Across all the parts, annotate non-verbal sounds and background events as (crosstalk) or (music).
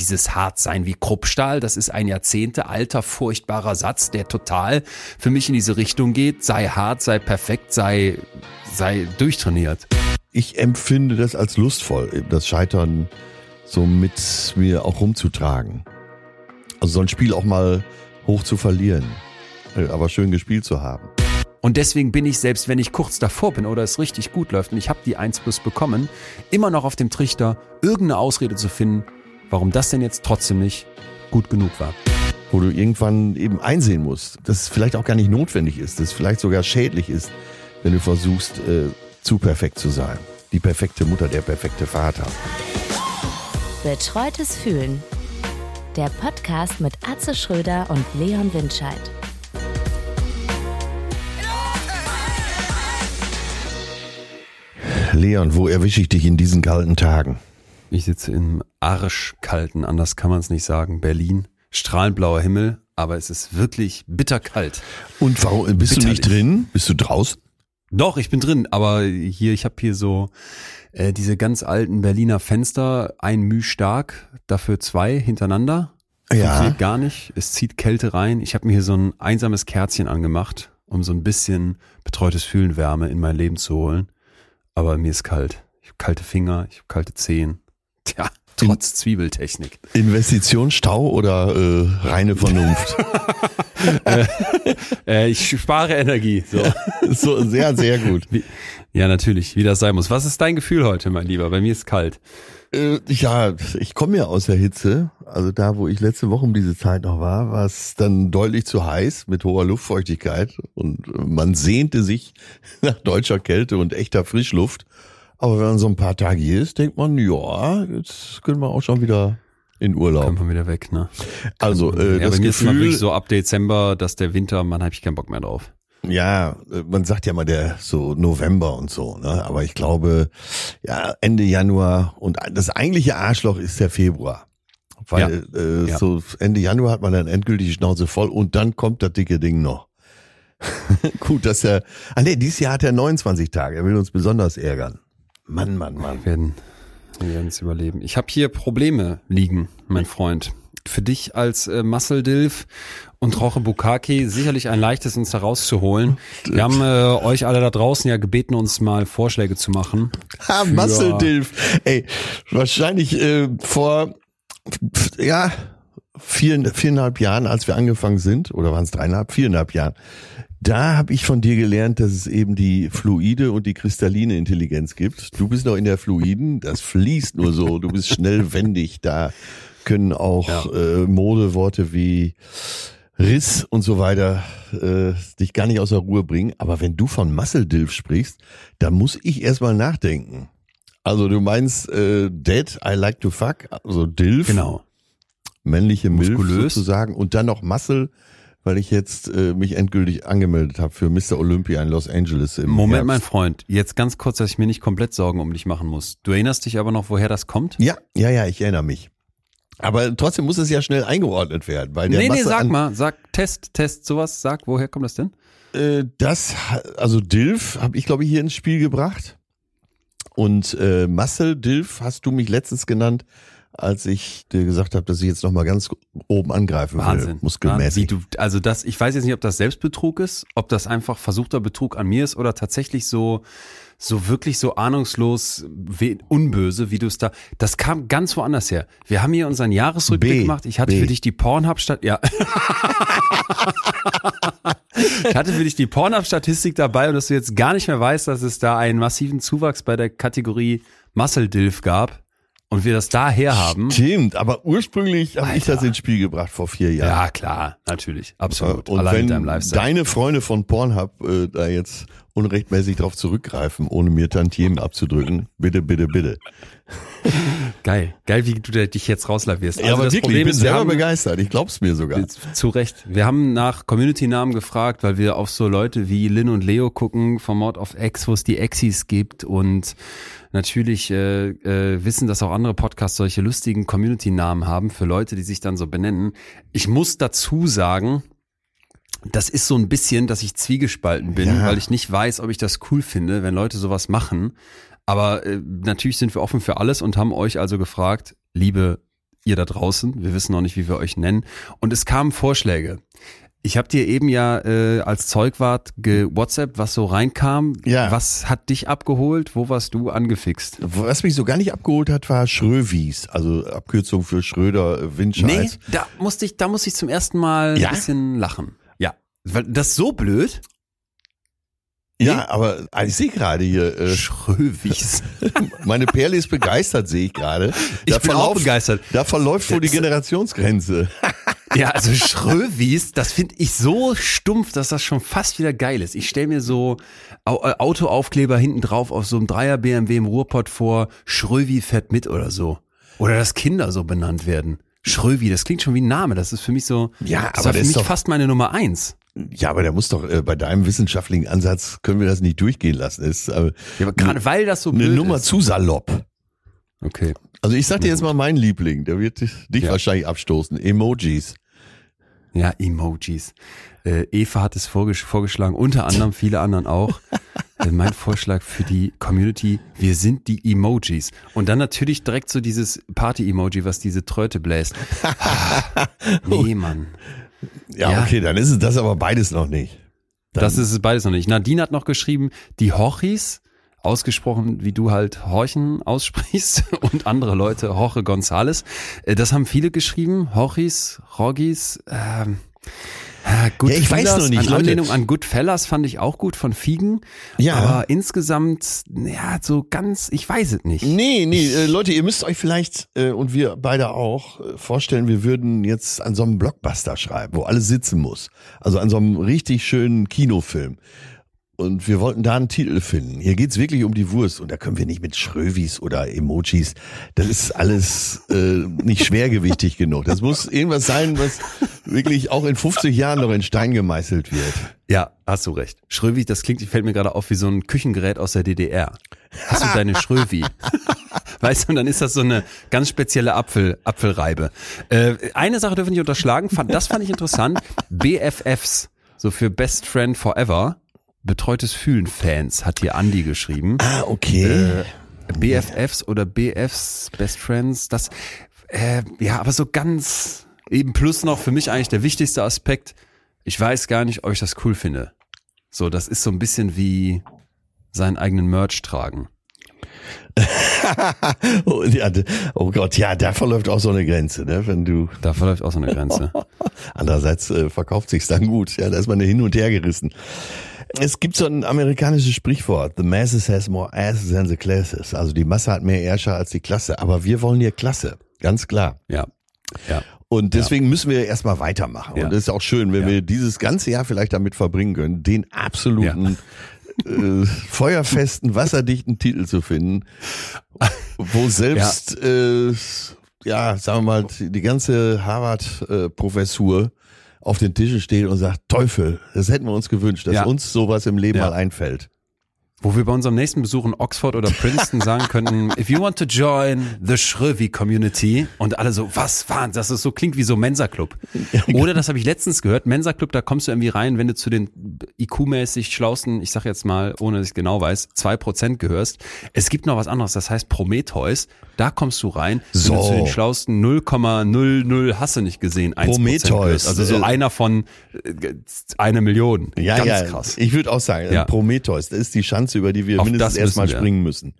dieses Hartsein wie Kruppstahl, das ist ein Jahrzehnte alter, furchtbarer Satz, der total für mich in diese Richtung geht. Sei hart, sei perfekt, sei, sei durchtrainiert. Ich empfinde das als lustvoll, das Scheitern so mit mir auch rumzutragen. Also so ein Spiel auch mal hoch zu verlieren, äh, aber schön gespielt zu haben. Und deswegen bin ich, selbst wenn ich kurz davor bin oder es richtig gut läuft und ich habe die 1 plus bekommen, immer noch auf dem Trichter, irgendeine Ausrede zu finden, warum das denn jetzt trotzdem nicht gut genug war. Wo du irgendwann eben einsehen musst, dass es vielleicht auch gar nicht notwendig ist, dass es vielleicht sogar schädlich ist, wenn du versuchst, äh, zu perfekt zu sein. Die perfekte Mutter, der perfekte Vater. Betreutes Fühlen. Der Podcast mit Atze Schröder und Leon Windscheid. Leon, wo erwische ich dich in diesen kalten Tagen? Ich sitze im arschkalten, anders kann man es nicht sagen, Berlin. Strahlend blauer Himmel, aber es ist wirklich bitterkalt. Und warum bist Bitterlich. du nicht drin? Bist du draußen? Doch, ich bin drin, aber hier, ich habe hier so äh, diese ganz alten Berliner Fenster, ein Müh stark, dafür zwei hintereinander. Ja. Funktioniert gar nicht. Es zieht Kälte rein. Ich habe mir hier so ein einsames Kerzchen angemacht, um so ein bisschen betreutes Fühlen Wärme in mein Leben zu holen. Aber mir ist kalt. Ich habe kalte Finger, ich habe kalte Zehen. (laughs) Tja, trotz Zwiebeltechnik. Investition, Stau oder äh, reine Vernunft? äh, (laughs) äh, ich spare Energie. So. so sehr, sehr gut. Wie, ja, natürlich, wie das sein muss. Was ist dein Gefühl heute, mein Lieber? Bei mir ist kalt. Äh, ja, ich komme ja aus der Hitze. Also da, wo ich letzte Woche um diese Zeit noch war, war es dann deutlich zu heiß mit hoher Luftfeuchtigkeit und man sehnte sich (laughs) nach deutscher Kälte und echter Frischluft. Aber wenn man so ein paar Tage hier ist, denkt man, ja, jetzt können wir auch schon wieder in Urlaub. Kommt man wieder weg, ne? Also, äh, ja, das bei mir Gefühl, ist so ab Dezember, dass der Winter, man habe ich keinen Bock mehr drauf. Ja, äh, man sagt ja mal der so November und so, ne? Aber ich glaube, ja, Ende Januar und das eigentliche Arschloch ist der Februar. Weil ja. Äh, ja. so Ende Januar hat man dann endgültig die Schnauze voll und dann kommt das dicke Ding noch. (laughs) Gut, dass er. Ah nee, dieses Jahr hat er 29 Tage. Er will uns besonders ärgern. Mann, Mann, Mann. Wir werden, wir werden es überleben. Ich habe hier Probleme liegen, mein Freund. Für dich als äh, Muscle Dilf und Roche Bukaki sicherlich ein leichtes, uns da rauszuholen. Wir haben äh, euch alle da draußen ja gebeten, uns mal Vorschläge zu machen. Ha, Muscle Dilf. Ey, wahrscheinlich äh, vor ja vier, viereinhalb Jahren, als wir angefangen sind, oder waren es dreieinhalb, viereinhalb Jahren, da habe ich von dir gelernt, dass es eben die fluide und die kristalline Intelligenz gibt. Du bist noch in der fluiden, das fließt nur so, du bist schnell wendig, da können auch ja. äh, Modeworte wie Riss und so weiter äh, dich gar nicht aus der Ruhe bringen. Aber wenn du von Muscle Dilf sprichst, da muss ich erstmal nachdenken. Also du meinst äh, Dead, I like to fuck, also Dilf. Genau. Männliche Milf sozusagen und dann noch Muscle weil ich jetzt äh, mich endgültig angemeldet habe für Mr. Olympia in Los Angeles im Moment, Herbst. mein Freund, jetzt ganz kurz, dass ich mir nicht komplett Sorgen um dich machen muss. Du erinnerst dich aber noch, woher das kommt? Ja, ja, ja, ich erinnere mich. Aber trotzdem muss es ja schnell eingeordnet werden, weil der Nee, Masse nee, sag mal, sag Test, Test, sowas, sag, woher kommt das denn? Äh, das, also Dilf habe ich glaube ich hier ins Spiel gebracht. Und äh, Muscle Dilf hast du mich letztens genannt, als ich dir gesagt habe, dass ich jetzt noch mal ganz oben angreifen Wahnsinn. will, muskelmäßig. Wahnsinn. Du, also das, ich weiß jetzt nicht, ob das Selbstbetrug ist, ob das einfach versuchter Betrug an mir ist oder tatsächlich so so wirklich so ahnungslos unböse, wie du es da. Das kam ganz woanders her. Wir haben hier unseren Jahresrückblick B, gemacht. Ich hatte B. für dich die Pornhub-Stadt. Ja. (laughs) ich hatte für dich die Pornhub-Statistik dabei und dass du jetzt gar nicht mehr weißt, dass es da einen massiven Zuwachs bei der Kategorie Muscle Dilf gab und wir das daher haben. Stimmt, aber ursprünglich habe ich das ins Spiel gebracht vor vier Jahren. Ja, klar, natürlich, absolut. Und Allein wenn deine Freunde von Pornhub äh, da jetzt unrechtmäßig darauf zurückgreifen, ohne mir Tantiemen abzudrücken, bitte, bitte, bitte. Geil, geil, wie du dich jetzt rauslavierst. Also ja, aber wirklich, Problem ich bin ist, selber haben, begeistert, ich glaub's mir sogar. Zu Recht. Wir haben nach Community-Namen gefragt, weil wir auf so Leute wie Lin und Leo gucken, vom Mord of X, wo es die Exis gibt und natürlich äh, äh, wissen, dass auch andere Podcasts solche lustigen Community-Namen haben für Leute, die sich dann so benennen. Ich muss dazu sagen, das ist so ein bisschen, dass ich zwiegespalten bin, ja. weil ich nicht weiß, ob ich das cool finde, wenn Leute sowas machen. Aber äh, natürlich sind wir offen für alles und haben euch also gefragt, liebe ihr da draußen. Wir wissen noch nicht, wie wir euch nennen. Und es kamen Vorschläge. Ich habe dir eben ja äh, als Zeugwart ge-WhatsApp, was so reinkam. Ja. Was hat dich abgeholt? Wo warst du angefixt? Was mich so gar nicht abgeholt hat, war Schröwies, also Abkürzung für Schröder äh, Windscheiß. Nee, da musste ich, da musste ich zum ersten Mal Ja? ein bisschen lachen. Ja. Weil das ist so blöd. Ja, aber ah, ich sehe gerade hier, äh, Schröwies. (laughs) meine Perle ist begeistert, sehe ich gerade. Ich Da bin auch verläuft- begeistert. Da verläuft wohl die Das- Generationsgrenze. (laughs) Ja, also Schröwies, das finde ich so stumpf, dass das schon fast wieder geil ist. Ich stelle mir so äh, Autoaufkleber hinten drauf auf so einem Dreier BMW im Ruhrpott vor, Schröwi fährt mit oder so. Oder dass Kinder so benannt werden. Schröwi, das klingt schon wie ein Name. Das ist für mich so, Ja, das aber war das für ist mich doch- fast meine Nummer eins. Ja, aber der muss doch äh, bei deinem wissenschaftlichen Ansatz können wir das nicht durchgehen lassen. Ist äh, Ja, aber gerade weil das so eine Nummer ist. zu salopp. Okay. Also ich sag dir jetzt mal meinen Liebling, der wird dich, Ja. wahrscheinlich abstoßen. Emojis. Ja, Emojis. Äh, Eva hat es vorgesch vorgeschlagen, unter anderem viele anderen auch. (laughs) äh, mein Vorschlag für die Community, wir sind die Emojis. Und dann natürlich direkt so dieses Party-Emoji, was diese Tröte bläst. (laughs) Ah, nee, Mann. Ja, Ja. okay, dann ist es das aber beides noch nicht. Dann, Das ist es beides noch nicht. Nadine hat noch geschrieben, die Horchis, ausgesprochen, wie du halt Horchen aussprichst (laughs) und andere Leute, Jorge González. Äh, Das haben viele geschrieben. Horchis, Rogis, ähm, äh, Ja, ich weiß noch nicht, An Leute. Anlehnung an Goodfellas fand ich auch gut von Fiegen. Ja. Aber insgesamt, ja, so ganz, ich weiß es nicht. Nee, nee, äh, Leute, ihr müsst euch vielleicht, äh, und wir beide auch, äh, vorstellen, wir würden jetzt an so einem Blockbuster schreiben, wo alles sitzen muss. Also an so einem richtig schönen Kinofilm. Und wir wollten da einen Titel finden. Hier geht's wirklich um die Wurst. Und da können wir nicht mit Schrövis oder Emojis. Das ist alles äh, nicht schwergewichtig genug. Das muss irgendwas sein, was wirklich auch in 50 Jahren noch in Stein gemeißelt wird. Ja, hast du recht. Schröwi, das klingt, fällt mir gerade auf wie so ein Küchengerät aus der DDR. Hast du deine Schröwi? Weißt du, und dann ist das so eine ganz spezielle Apfel, Apfelreibe. Äh, eine Sache dürfen wir nicht unterschlagen, fand, das fand ich interessant. BFFs, so für Best Friend Forever, betreutes Fühlen Fans, hat hier Andi geschrieben. Ah, okay. Äh, BFFs oder BFs, Best Friends, das, äh, ja, aber so ganz, eben plus noch für mich eigentlich der wichtigste Aspekt, ich weiß gar nicht, ob ich das cool finde. So, das ist so ein bisschen wie seinen eigenen Merch tragen. (laughs) oh, ja, oh Gott, ja, da verläuft auch so eine Grenze, ne? Wenn du (laughs) Da verläuft auch so eine Grenze. (laughs) Andererseits äh, verkauft sich's dann gut. Ja, da ist man hin und her gerissen. Es gibt so ein amerikanisches Sprichwort: The masses has more asses than the classes. Also die Masse hat mehr Ärscher als die Klasse. Aber wir wollen hier Klasse, ganz klar. Ja. Ja. Und deswegen müssen wir erstmal weitermachen. Ja. Und es ist auch schön, wenn Ja. wir dieses ganze Jahr vielleicht damit verbringen können, den absoluten äh, feuerfesten, wasserdichten Titel zu finden, wo selbst äh, ja, sagen wir mal, die ganze Harvard-Professur auf den Tischen steht und sagt, Teufel, das hätten wir uns gewünscht, dass Ja. uns sowas im Leben Ja. mal einfällt. Wo wir bei unserem nächsten Besuch in Oxford oder Princeton sagen könnten, if you want to join the Schrövi Community und alle so, was war das? ist so klingt wie so Mensa Club. (laughs) Oder das habe ich letztens gehört, Mensa Club, da kommst du irgendwie rein, wenn du zu den IQ-mäßig schlausten, ich sag jetzt mal, ohne dass ich genau weiß, zwei Prozent gehörst. Es gibt noch was anderes, das heißt Prometheus, da kommst du rein, So. wenn du zu den schlausten 0,00 hast du nicht gesehen, 1% Prometheus, gehörst. Also so äh, einer von äh, eine Million. Ja, Ganz ja, krass. ich würde auch sagen, Ja. Prometheus, das ist die Chance, über die wir Auf mindestens erstmal springen müssen.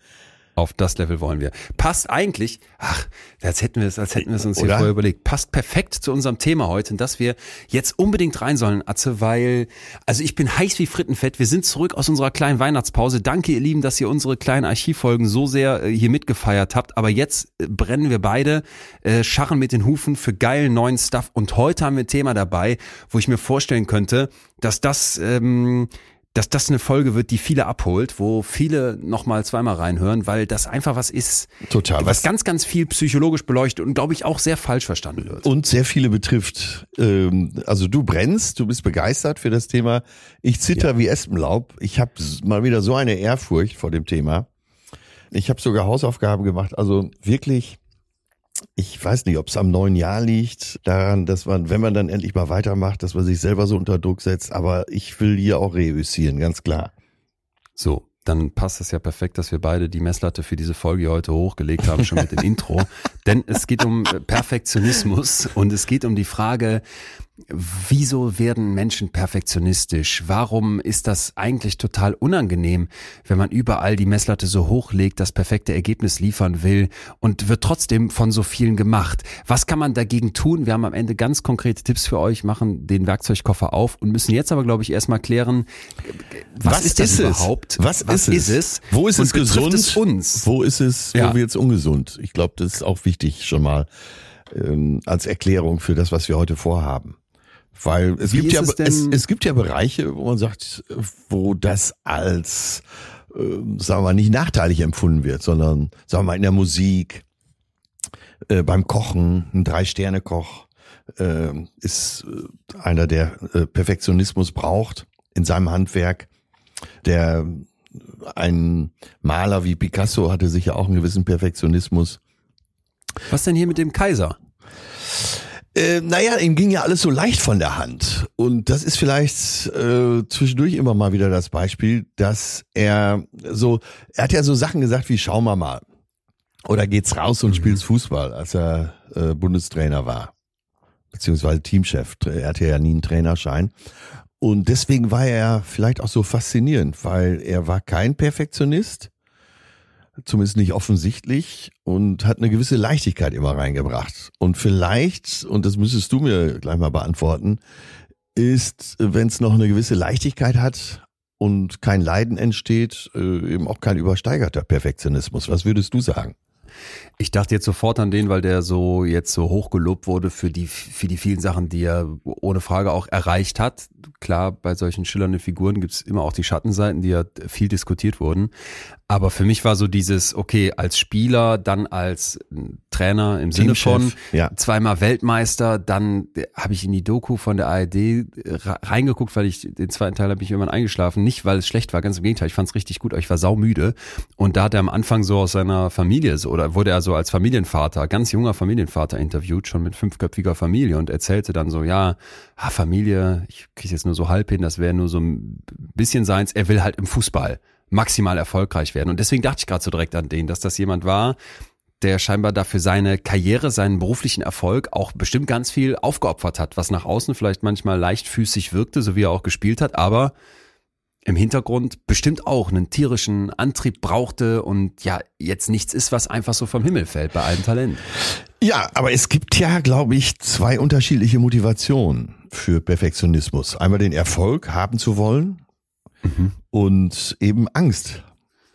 Auf das Level wollen wir. Passt eigentlich, ach, als hätten wir es, als hätten wir es uns hier Oder? vorher überlegt. Passt perfekt zu unserem Thema heute, dass wir jetzt unbedingt rein sollen, Atze, weil, also ich bin heiß wie Frittenfett. Wir sind zurück aus unserer kleinen Weihnachtspause. Danke, ihr Lieben, dass ihr unsere kleinen Archivfolgen so sehr äh, hier mitgefeiert habt. Aber jetzt äh, brennen wir beide, äh, scharren mit den Hufen für geilen neuen Stuff. Und heute haben wir ein Thema dabei, wo ich mir vorstellen könnte, dass das, ähm, dass das eine Folge wird, die viele abholt, wo viele nochmal zweimal reinhören, weil das einfach was ist, Total. was ganz, ganz viel psychologisch beleuchtet und glaube ich auch sehr falsch verstanden wird. und sehr viele betrifft. Ähm, also du brennst, du bist begeistert für das Thema. Ich zitter wie Espenlaub. Ich habe mal wieder so eine Ehrfurcht vor dem Thema. Ich habe sogar Hausaufgaben gemacht. Also wirklich, ich weiß nicht, ob es am neuen Jahr liegt, daran, dass man, wenn man dann endlich mal weitermacht, dass man sich selber so unter Druck setzt. Aber ich will hier auch reüssieren, ganz klar. So, dann passt es ja perfekt, dass wir beide die Messlatte für diese Folge heute hochgelegt haben, schon mit dem (laughs) Intro. Denn es geht um Perfektionismus und es geht um die Frage, Wieso werden Menschen perfektionistisch? Warum ist das eigentlich total unangenehm, wenn man überall die Messlatte so hochlegt, das perfekte Ergebnis liefern will und wird trotzdem von so vielen gemacht? Was kann man dagegen tun? Wir haben am Ende ganz konkrete Tipps für euch, machen den Werkzeugkoffer auf und müssen jetzt aber, glaube ich, erstmal klären, was, was ist das ist überhaupt? Was, was ist, es? es? Wo ist es gesund? Es uns? Wo ist es, wo wird es ungesund? Ich glaube, das ist auch wichtig schon mal ähm, als Erklärung für das, was wir heute vorhaben. Weil es Wie gibt ja es, es, es, gibt ja Bereiche, wo man sagt, wo das als äh, sagen wir mal nicht nachteilig empfunden wird, sondern sagen wir mal in der Musik, äh, beim Kochen, ein Drei-Sterne-Koch äh, ist äh, einer, der äh, Perfektionismus braucht in seinem Handwerk. Der ein Maler wie Picasso hatte sicher auch einen gewissen Perfektionismus. Was denn hier mit dem Kaiser? Äh, naja, ihm ging ja alles so leicht von der Hand. Und das ist vielleicht äh, zwischendurch immer mal wieder das Beispiel, dass er so, er hat ja so Sachen gesagt wie, schauen wir mal. Oder geht's raus und mhm. spielst Fußball, als er äh, Bundestrainer war. Beziehungsweise Teamchef. Er hatte ja nie einen Trainerschein. Und deswegen war er vielleicht auch so faszinierend, weil er war kein Perfektionist zumindest nicht offensichtlich und hat eine gewisse Leichtigkeit immer reingebracht. Und vielleicht, und das müsstest du mir gleich mal beantworten, ist, wenn es noch eine gewisse Leichtigkeit hat und kein Leiden entsteht, äh, eben auch kein übersteigerter Perfektionismus. Was würdest du sagen? Ich dachte jetzt sofort an den, weil der so jetzt so hochgelobt wurde für die, für die vielen Sachen, die er ohne Frage auch erreicht hat. Klar, bei solchen schillernden Figuren gibt's immer auch die Schattenseiten, die ja viel diskutiert wurden. Aber für mich war so dieses, okay, als Spieler, dann als Trainer im Sinne von ja. zweimal Weltmeister, dann habe ich in die Doku von der ARD reingeguckt, weil ich den zweiten Teil habe ich irgendwann eingeschlafen. Nicht, weil es schlecht war, ganz im Gegenteil, ich fand es richtig gut, aber ich war saumüde. Und da hat er am Anfang so aus seiner Familie so, oder wurde er so als Familienvater, ganz junger Familienvater interviewt, schon mit fünfköpfiger Familie und erzählte dann so, ja, ah, Familie, ich kriege jetzt nur so halb hin, das wäre nur so ein bisschen seins, er will halt im Fußball maximal erfolgreich werden. Und deswegen dachte ich gerade so direkt an den, dass das jemand war, der scheinbar dafür seine Karriere, seinen beruflichen Erfolg auch bestimmt ganz viel aufgeopfert hat, was nach außen vielleicht manchmal leichtfüßig wirkte, so wie er auch gespielt hat, aber im Hintergrund bestimmt auch einen tierischen Antrieb brauchte und ja, jetzt nichts ist, was einfach so vom Himmel fällt bei allem Talent. Ja, aber es gibt ja, glaube ich, zwei unterschiedliche Motivationen für Perfektionismus. Einmal den Erfolg haben zu wollen mhm. und eben Angst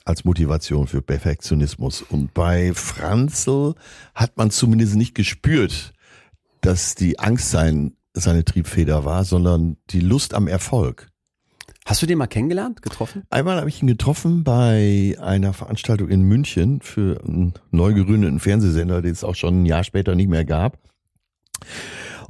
als Motivation für Perfektionismus. Und bei Franzl hat man zumindest nicht gespürt, dass die Angst sein, seine Triebfeder war, sondern die Lust am Erfolg. Hast du den mal kennengelernt, getroffen? Einmal habe ich ihn getroffen bei einer Veranstaltung in München für einen neu gegründeten Fernsehsender, den es auch schon ein Jahr später nicht mehr gab.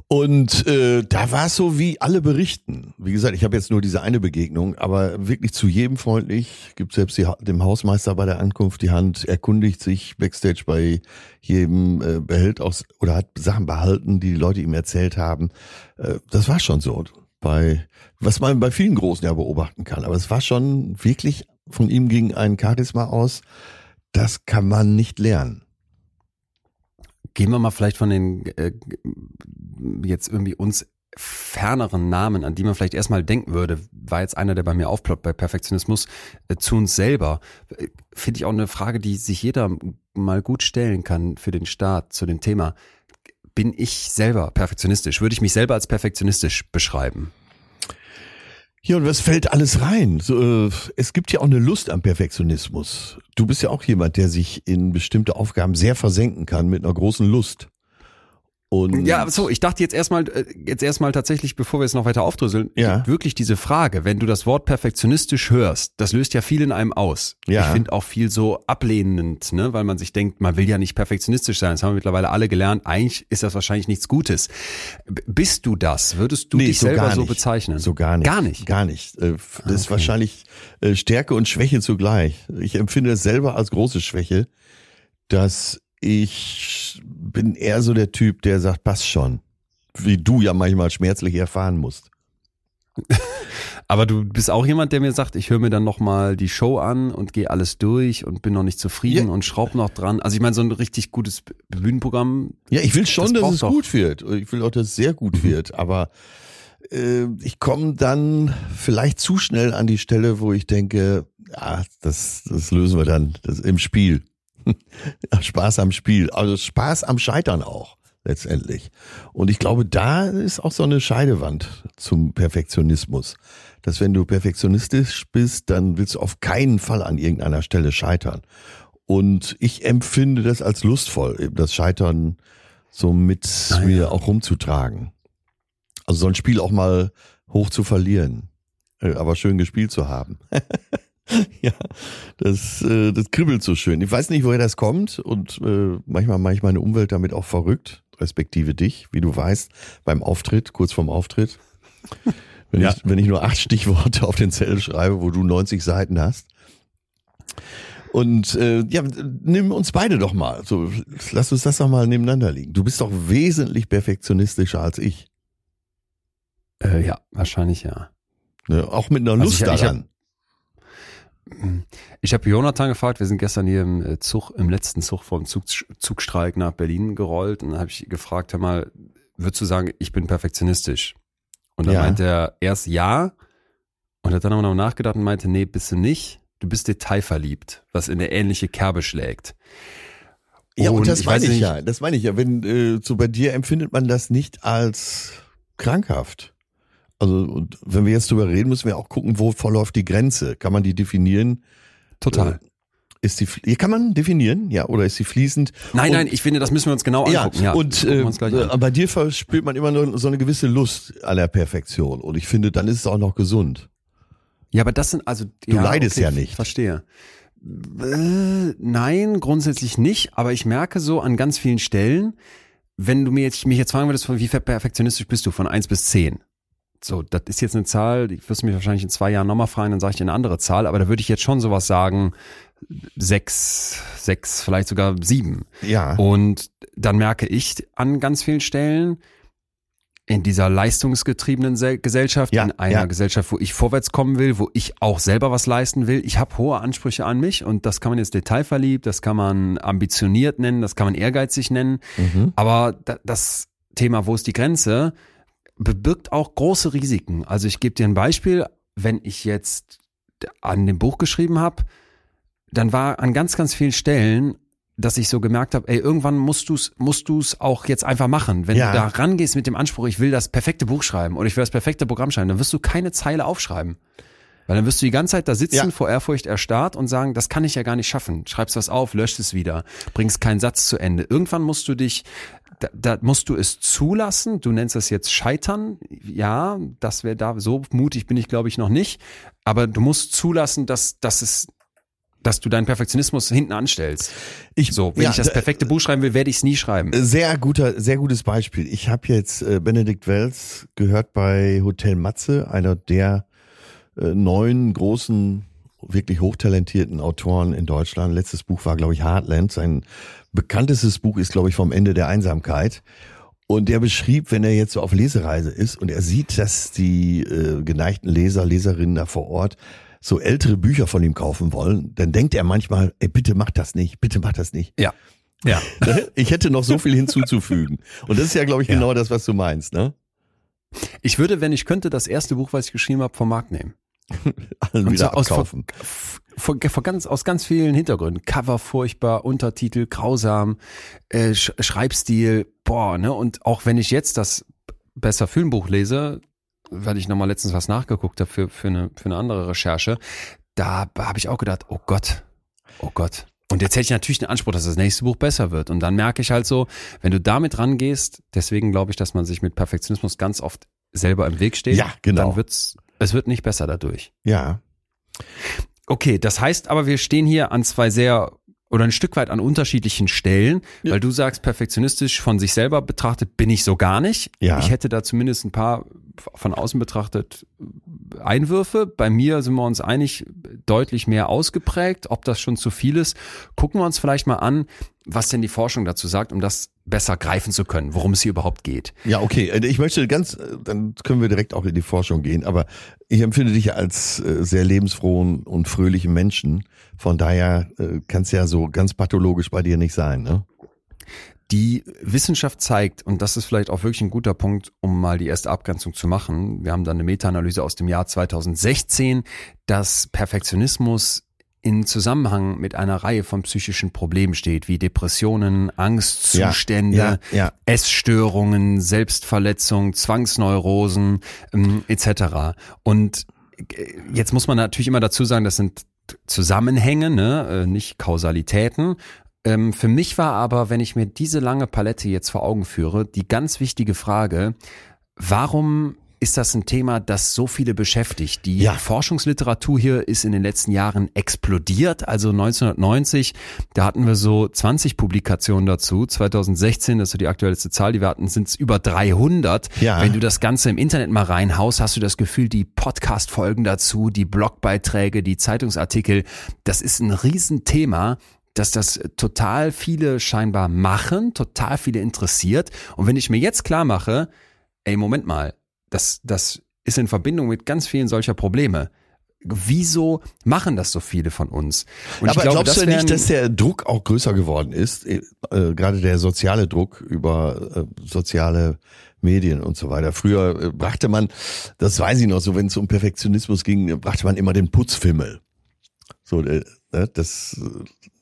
Und äh, da war es so, wie alle berichten. Wie gesagt, ich habe jetzt nur diese eine Begegnung, aber wirklich zu jedem freundlich, gibt selbst die, dem Hausmeister bei der Ankunft die Hand, erkundigt sich backstage bei jedem, äh, behält auch oder hat Sachen behalten, die die Leute ihm erzählt haben. Äh, das war schon so. Bei, was man bei vielen Großen ja beobachten kann. Aber es war schon wirklich, von ihm ging ein Charisma aus, das kann man nicht lernen. Gehen wir mal vielleicht von den äh, jetzt irgendwie uns ferneren Namen, an die man vielleicht erstmal denken würde, war jetzt einer, der bei mir aufploppt bei Perfektionismus, äh, zu uns selber. Äh, Finde ich auch eine Frage, die sich jeder mal gut stellen kann für den Start zu dem Thema. Bin ich selber perfektionistisch? Würde ich mich selber als perfektionistisch beschreiben? Ja, und was fällt alles rein? So, äh, es gibt ja auch eine Lust am Perfektionismus. Du bist ja auch jemand, der sich in bestimmte Aufgaben sehr versenken kann mit einer großen Lust. Und ja, so, ich dachte jetzt erstmal, äh, jetzt erstmal tatsächlich, bevor wir es noch weiter aufdröseln, ja. wirklich diese Frage, wenn du das Wort perfektionistisch hörst, das löst ja viel in einem aus. Ja. Ich finde auch viel so ablehnend, ne, weil man sich denkt, man will ja nicht perfektionistisch sein. Das haben wir mittlerweile alle gelernt. Eigentlich ist das wahrscheinlich nichts Gutes. bist du das? Würdest du nee, dich so selber so bezeichnen? So gar nicht. Gar nicht. Gar nicht. Äh, das okay. ist wahrscheinlich äh, Stärke und Schwäche zugleich. Ich empfinde es selber als große Schwäche, dass ich bin eher so der Typ, der sagt, passt schon. Wie du ja manchmal schmerzlich erfahren musst. (laughs) Aber du bist auch jemand, der mir sagt, ich höre mir dann nochmal die Show an und gehe alles durch und bin noch nicht zufrieden ja. und schraub noch dran. Also ich meine, so ein richtig gutes Bühnenprogramm. Ja, ich will schon, das dass es doch. gut wird. Ich will auch, dass es sehr gut mhm. wird. Aber äh, ich komme dann vielleicht zu schnell an die Stelle, wo ich denke, ja, das, das lösen wir dann das im Spiel. (laughs) Spaß am Spiel. Also Spaß am Scheitern auch letztendlich. Und ich glaube, da ist auch so eine Scheidewand zum Perfektionismus. Dass wenn du perfektionistisch bist, dann willst du auf keinen Fall an irgendeiner Stelle scheitern. Und ich empfinde das als lustvoll, das Scheitern so mit ah, mir ja. auch rumzutragen. Also so ein Spiel auch mal hoch zu verlieren, äh, aber schön gespielt zu haben. (laughs) (laughs) ja, das, äh, das kribbelt so schön. Ich weiß nicht, woher das kommt und äh, manchmal mache ich meine Umwelt damit auch verrückt respektive dich, wie du weißt, beim Auftritt, kurz vorm Auftritt. Wenn, ja. ich, wenn ich nur acht Stichworte auf den Zettel schreibe, wo du 90 Seiten hast. Und äh, ja, nimm uns beide doch mal. So, lass uns das doch mal nebeneinander liegen. Du bist doch wesentlich perfektionistischer als ich. Äh, ja, wahrscheinlich ja. Ne, auch mit einer also Lust ich, daran. Ich habe Jonathan gefragt, wir sind gestern hier im äh, Zug, im letzten Zug vom Zug, Zugstreik nach Berlin gerollt und dann habe ich gefragt, hör mal, würdest du sagen, ich bin perfektionistisch? Und dann ja. meinte er erst ja und hat dann aber noch nachgedacht und meinte, nee, bist du nicht. Du bist detailverliebt, was in eine ähnliche Kerbe schlägt. Ja, und, und das meine ich nicht, ja, das meine ich ja. Wenn äh, so bei dir empfindet man das nicht als krankhaft. Also wenn wir jetzt drüber reden, müssen wir auch gucken, wo verläuft die Grenze. Kann man die definieren? Total. Äh, ist die, kann man definieren, ja, oder ist sie fließend? Nein, und, nein, ich finde, das müssen wir uns genau angucken. Ja, ja und äh, äh bei dir verspürt man immer nur so eine gewisse Lust an der Perfektion. Und ich finde, dann ist es auch noch gesund. Ja, aber das sind also. Du ja, leidest okay, ja nicht. Verstehe. Äh, nein, grundsätzlich nicht. Aber ich merke so an ganz vielen Stellen, wenn du mir jetzt mich jetzt fragen würdest, wie perfektionistisch bist du von eins bis zehn? So, das ist jetzt eine Zahl, die wirst du mich wahrscheinlich in zwei Jahren nochmal fragen, dann sage ich dir eine andere Zahl, aber da würde ich jetzt schon sowas sagen, sechs, sechs, vielleicht sogar sieben. Ja. Und dann merke ich an ganz vielen Stellen, in dieser leistungsgetriebenen Gesellschaft, ja, in einer ja. Gesellschaft, wo ich vorwärts kommen will, wo ich auch selber was leisten will. Ich habe hohe Ansprüche an mich und das kann man jetzt detailverliebt, das kann man ambitioniert nennen, das kann man ehrgeizig nennen. Mhm. Aber das Thema, wo ist die Grenze, birgt auch große Risiken. Also ich gebe dir ein Beispiel, wenn ich jetzt an dem Buch geschrieben habe, dann war an ganz, ganz vielen Stellen, dass ich so gemerkt habe, ey, irgendwann musst du es musst du's auch jetzt einfach machen. Wenn ja. du da rangehst mit dem Anspruch, ich will das perfekte Buch schreiben oder ich will das perfekte Programm schreiben, dann wirst du keine Zeile aufschreiben. Weil dann wirst du die ganze Zeit da sitzen, ja. vor Ehrfurcht erstarrt und sagen, das kann ich ja gar nicht schaffen. Schreibst was auf, löscht es wieder, bringst keinen Satz zu Ende. Irgendwann musst du dich da, da musst du es zulassen. Du nennst das jetzt Scheitern. Ja, das wäre da, so mutig bin ich glaube ich noch nicht. Aber du musst zulassen, dass, dass es dass du deinen Perfektionismus hinten anstellst. Ich, so, wenn ja, ich das perfekte Buch schreiben will, werde ich es nie schreiben. Sehr guter, sehr gutes Beispiel. Ich habe jetzt äh, Benedikt Wells gehört bei Hotel Matze, einer der äh, neuen großen wirklich hochtalentierten Autoren in Deutschland. Letztes Buch war, glaube ich, Heartland. Sein bekanntestes Buch ist, glaube ich, vom Ende der Einsamkeit. Und er beschrieb, wenn er jetzt so auf Lesereise ist und er sieht, dass die äh, geneigten Leser, Leserinnen da vor Ort so ältere Bücher von ihm kaufen wollen, dann denkt er manchmal, ey, bitte mach das nicht, bitte mach das nicht. Ja. Ja. (laughs) Ich hätte noch so viel hinzuzufügen. Und das ist ja, glaube ich, genau ja. das, was du meinst, ne? Ich würde, wenn ich könnte, das erste Buch, was ich geschrieben habe, vom Markt nehmen. (laughs) Allen wieder so abkaufen. Aus, vor, vor ganz, aus ganz vielen Hintergründen. Cover furchtbar, Untertitel grausam, äh, Sch Schreibstil, boah, ne? Und auch wenn ich jetzt das besser Filmbuch lese, weil ich nochmal letztens was nachgeguckt habe für, für, eine, für eine andere Recherche, da habe ich auch gedacht, oh Gott, oh Gott. Und jetzt hätte ich natürlich den Anspruch, dass das nächste Buch besser wird. Und dann merke ich halt so, wenn du damit rangehst, deswegen glaube ich, dass man sich mit Perfektionismus ganz oft selber im Weg steht, ja, genau. dann wird's, es wird nicht besser dadurch. Ja. Okay, das heißt aber, wir stehen hier an zwei sehr oder ein Stück weit an unterschiedlichen Stellen, ja. weil du sagst, perfektionistisch von sich selber betrachtet bin ich so gar nicht. Ja. Ich hätte da zumindest ein paar von außen betrachtet Einwürfe. Bei mir sind wir uns einig, deutlich mehr ausgeprägt. Ob das schon zu viel ist, gucken wir uns vielleicht mal an, was denn die Forschung dazu sagt, um das besser greifen zu können, worum es hier überhaupt geht. Ja, okay. Äh, ich möchte ganz, äh, dann können wir direkt auch in die Forschung gehen, aber ich empfinde dich als äh, sehr lebensfrohen und fröhlichen Menschen. Von daher kann es ja so ganz pathologisch bei dir nicht sein, ne? Die Wissenschaft zeigt, und das ist vielleicht auch wirklich ein guter Punkt, um mal die erste Abgrenzung zu machen. Wir haben da eine Meta-Analyse aus dem Jahr 2016, dass Perfektionismus in Zusammenhang mit einer Reihe von psychischen Problemen steht, wie Depressionen, Angstzustände, ja, ja, ja. Essstörungen, Selbstverletzung, Zwangsneurosen ähm, etc. Und äh, jetzt muss man natürlich immer dazu sagen, das sind Zusammenhänge, ne, äh, nicht Kausalitäten. Ähm, für mich war aber, wenn ich mir diese lange Palette jetzt vor Augen führe, die ganz wichtige Frage, warum ist das ein Thema, das so viele beschäftigt. Die ja. Forschungsliteratur hier ist in den letzten Jahren explodiert. Also 1990, da hatten wir so 20 Publikationen dazu. 2016, das ist so die aktuellste Zahl, die wir hatten, sind es über 300. Ja. Wenn du das Ganze im Internet mal reinhaust, hast du das Gefühl, die Podcast-Folgen dazu, die Blogbeiträge, die Zeitungsartikel, das ist ein Riesenthema dass das total viele scheinbar machen, total viele interessiert. Und wenn ich mir jetzt klar mache, ey, Moment mal, das, das ist in Verbindung mit ganz vielen solcher Probleme. Wieso machen das so viele von uns? Und Aber glaube, glaubst du nicht, dass der Druck auch größer geworden ist? Äh, äh, gerade der soziale Druck über äh, soziale Medien und so weiter. Früher äh, brachte man, das weiß ich noch, so wenn es um Perfektionismus ging, brachte man immer den Putzfimmel. So, äh, ne, dass,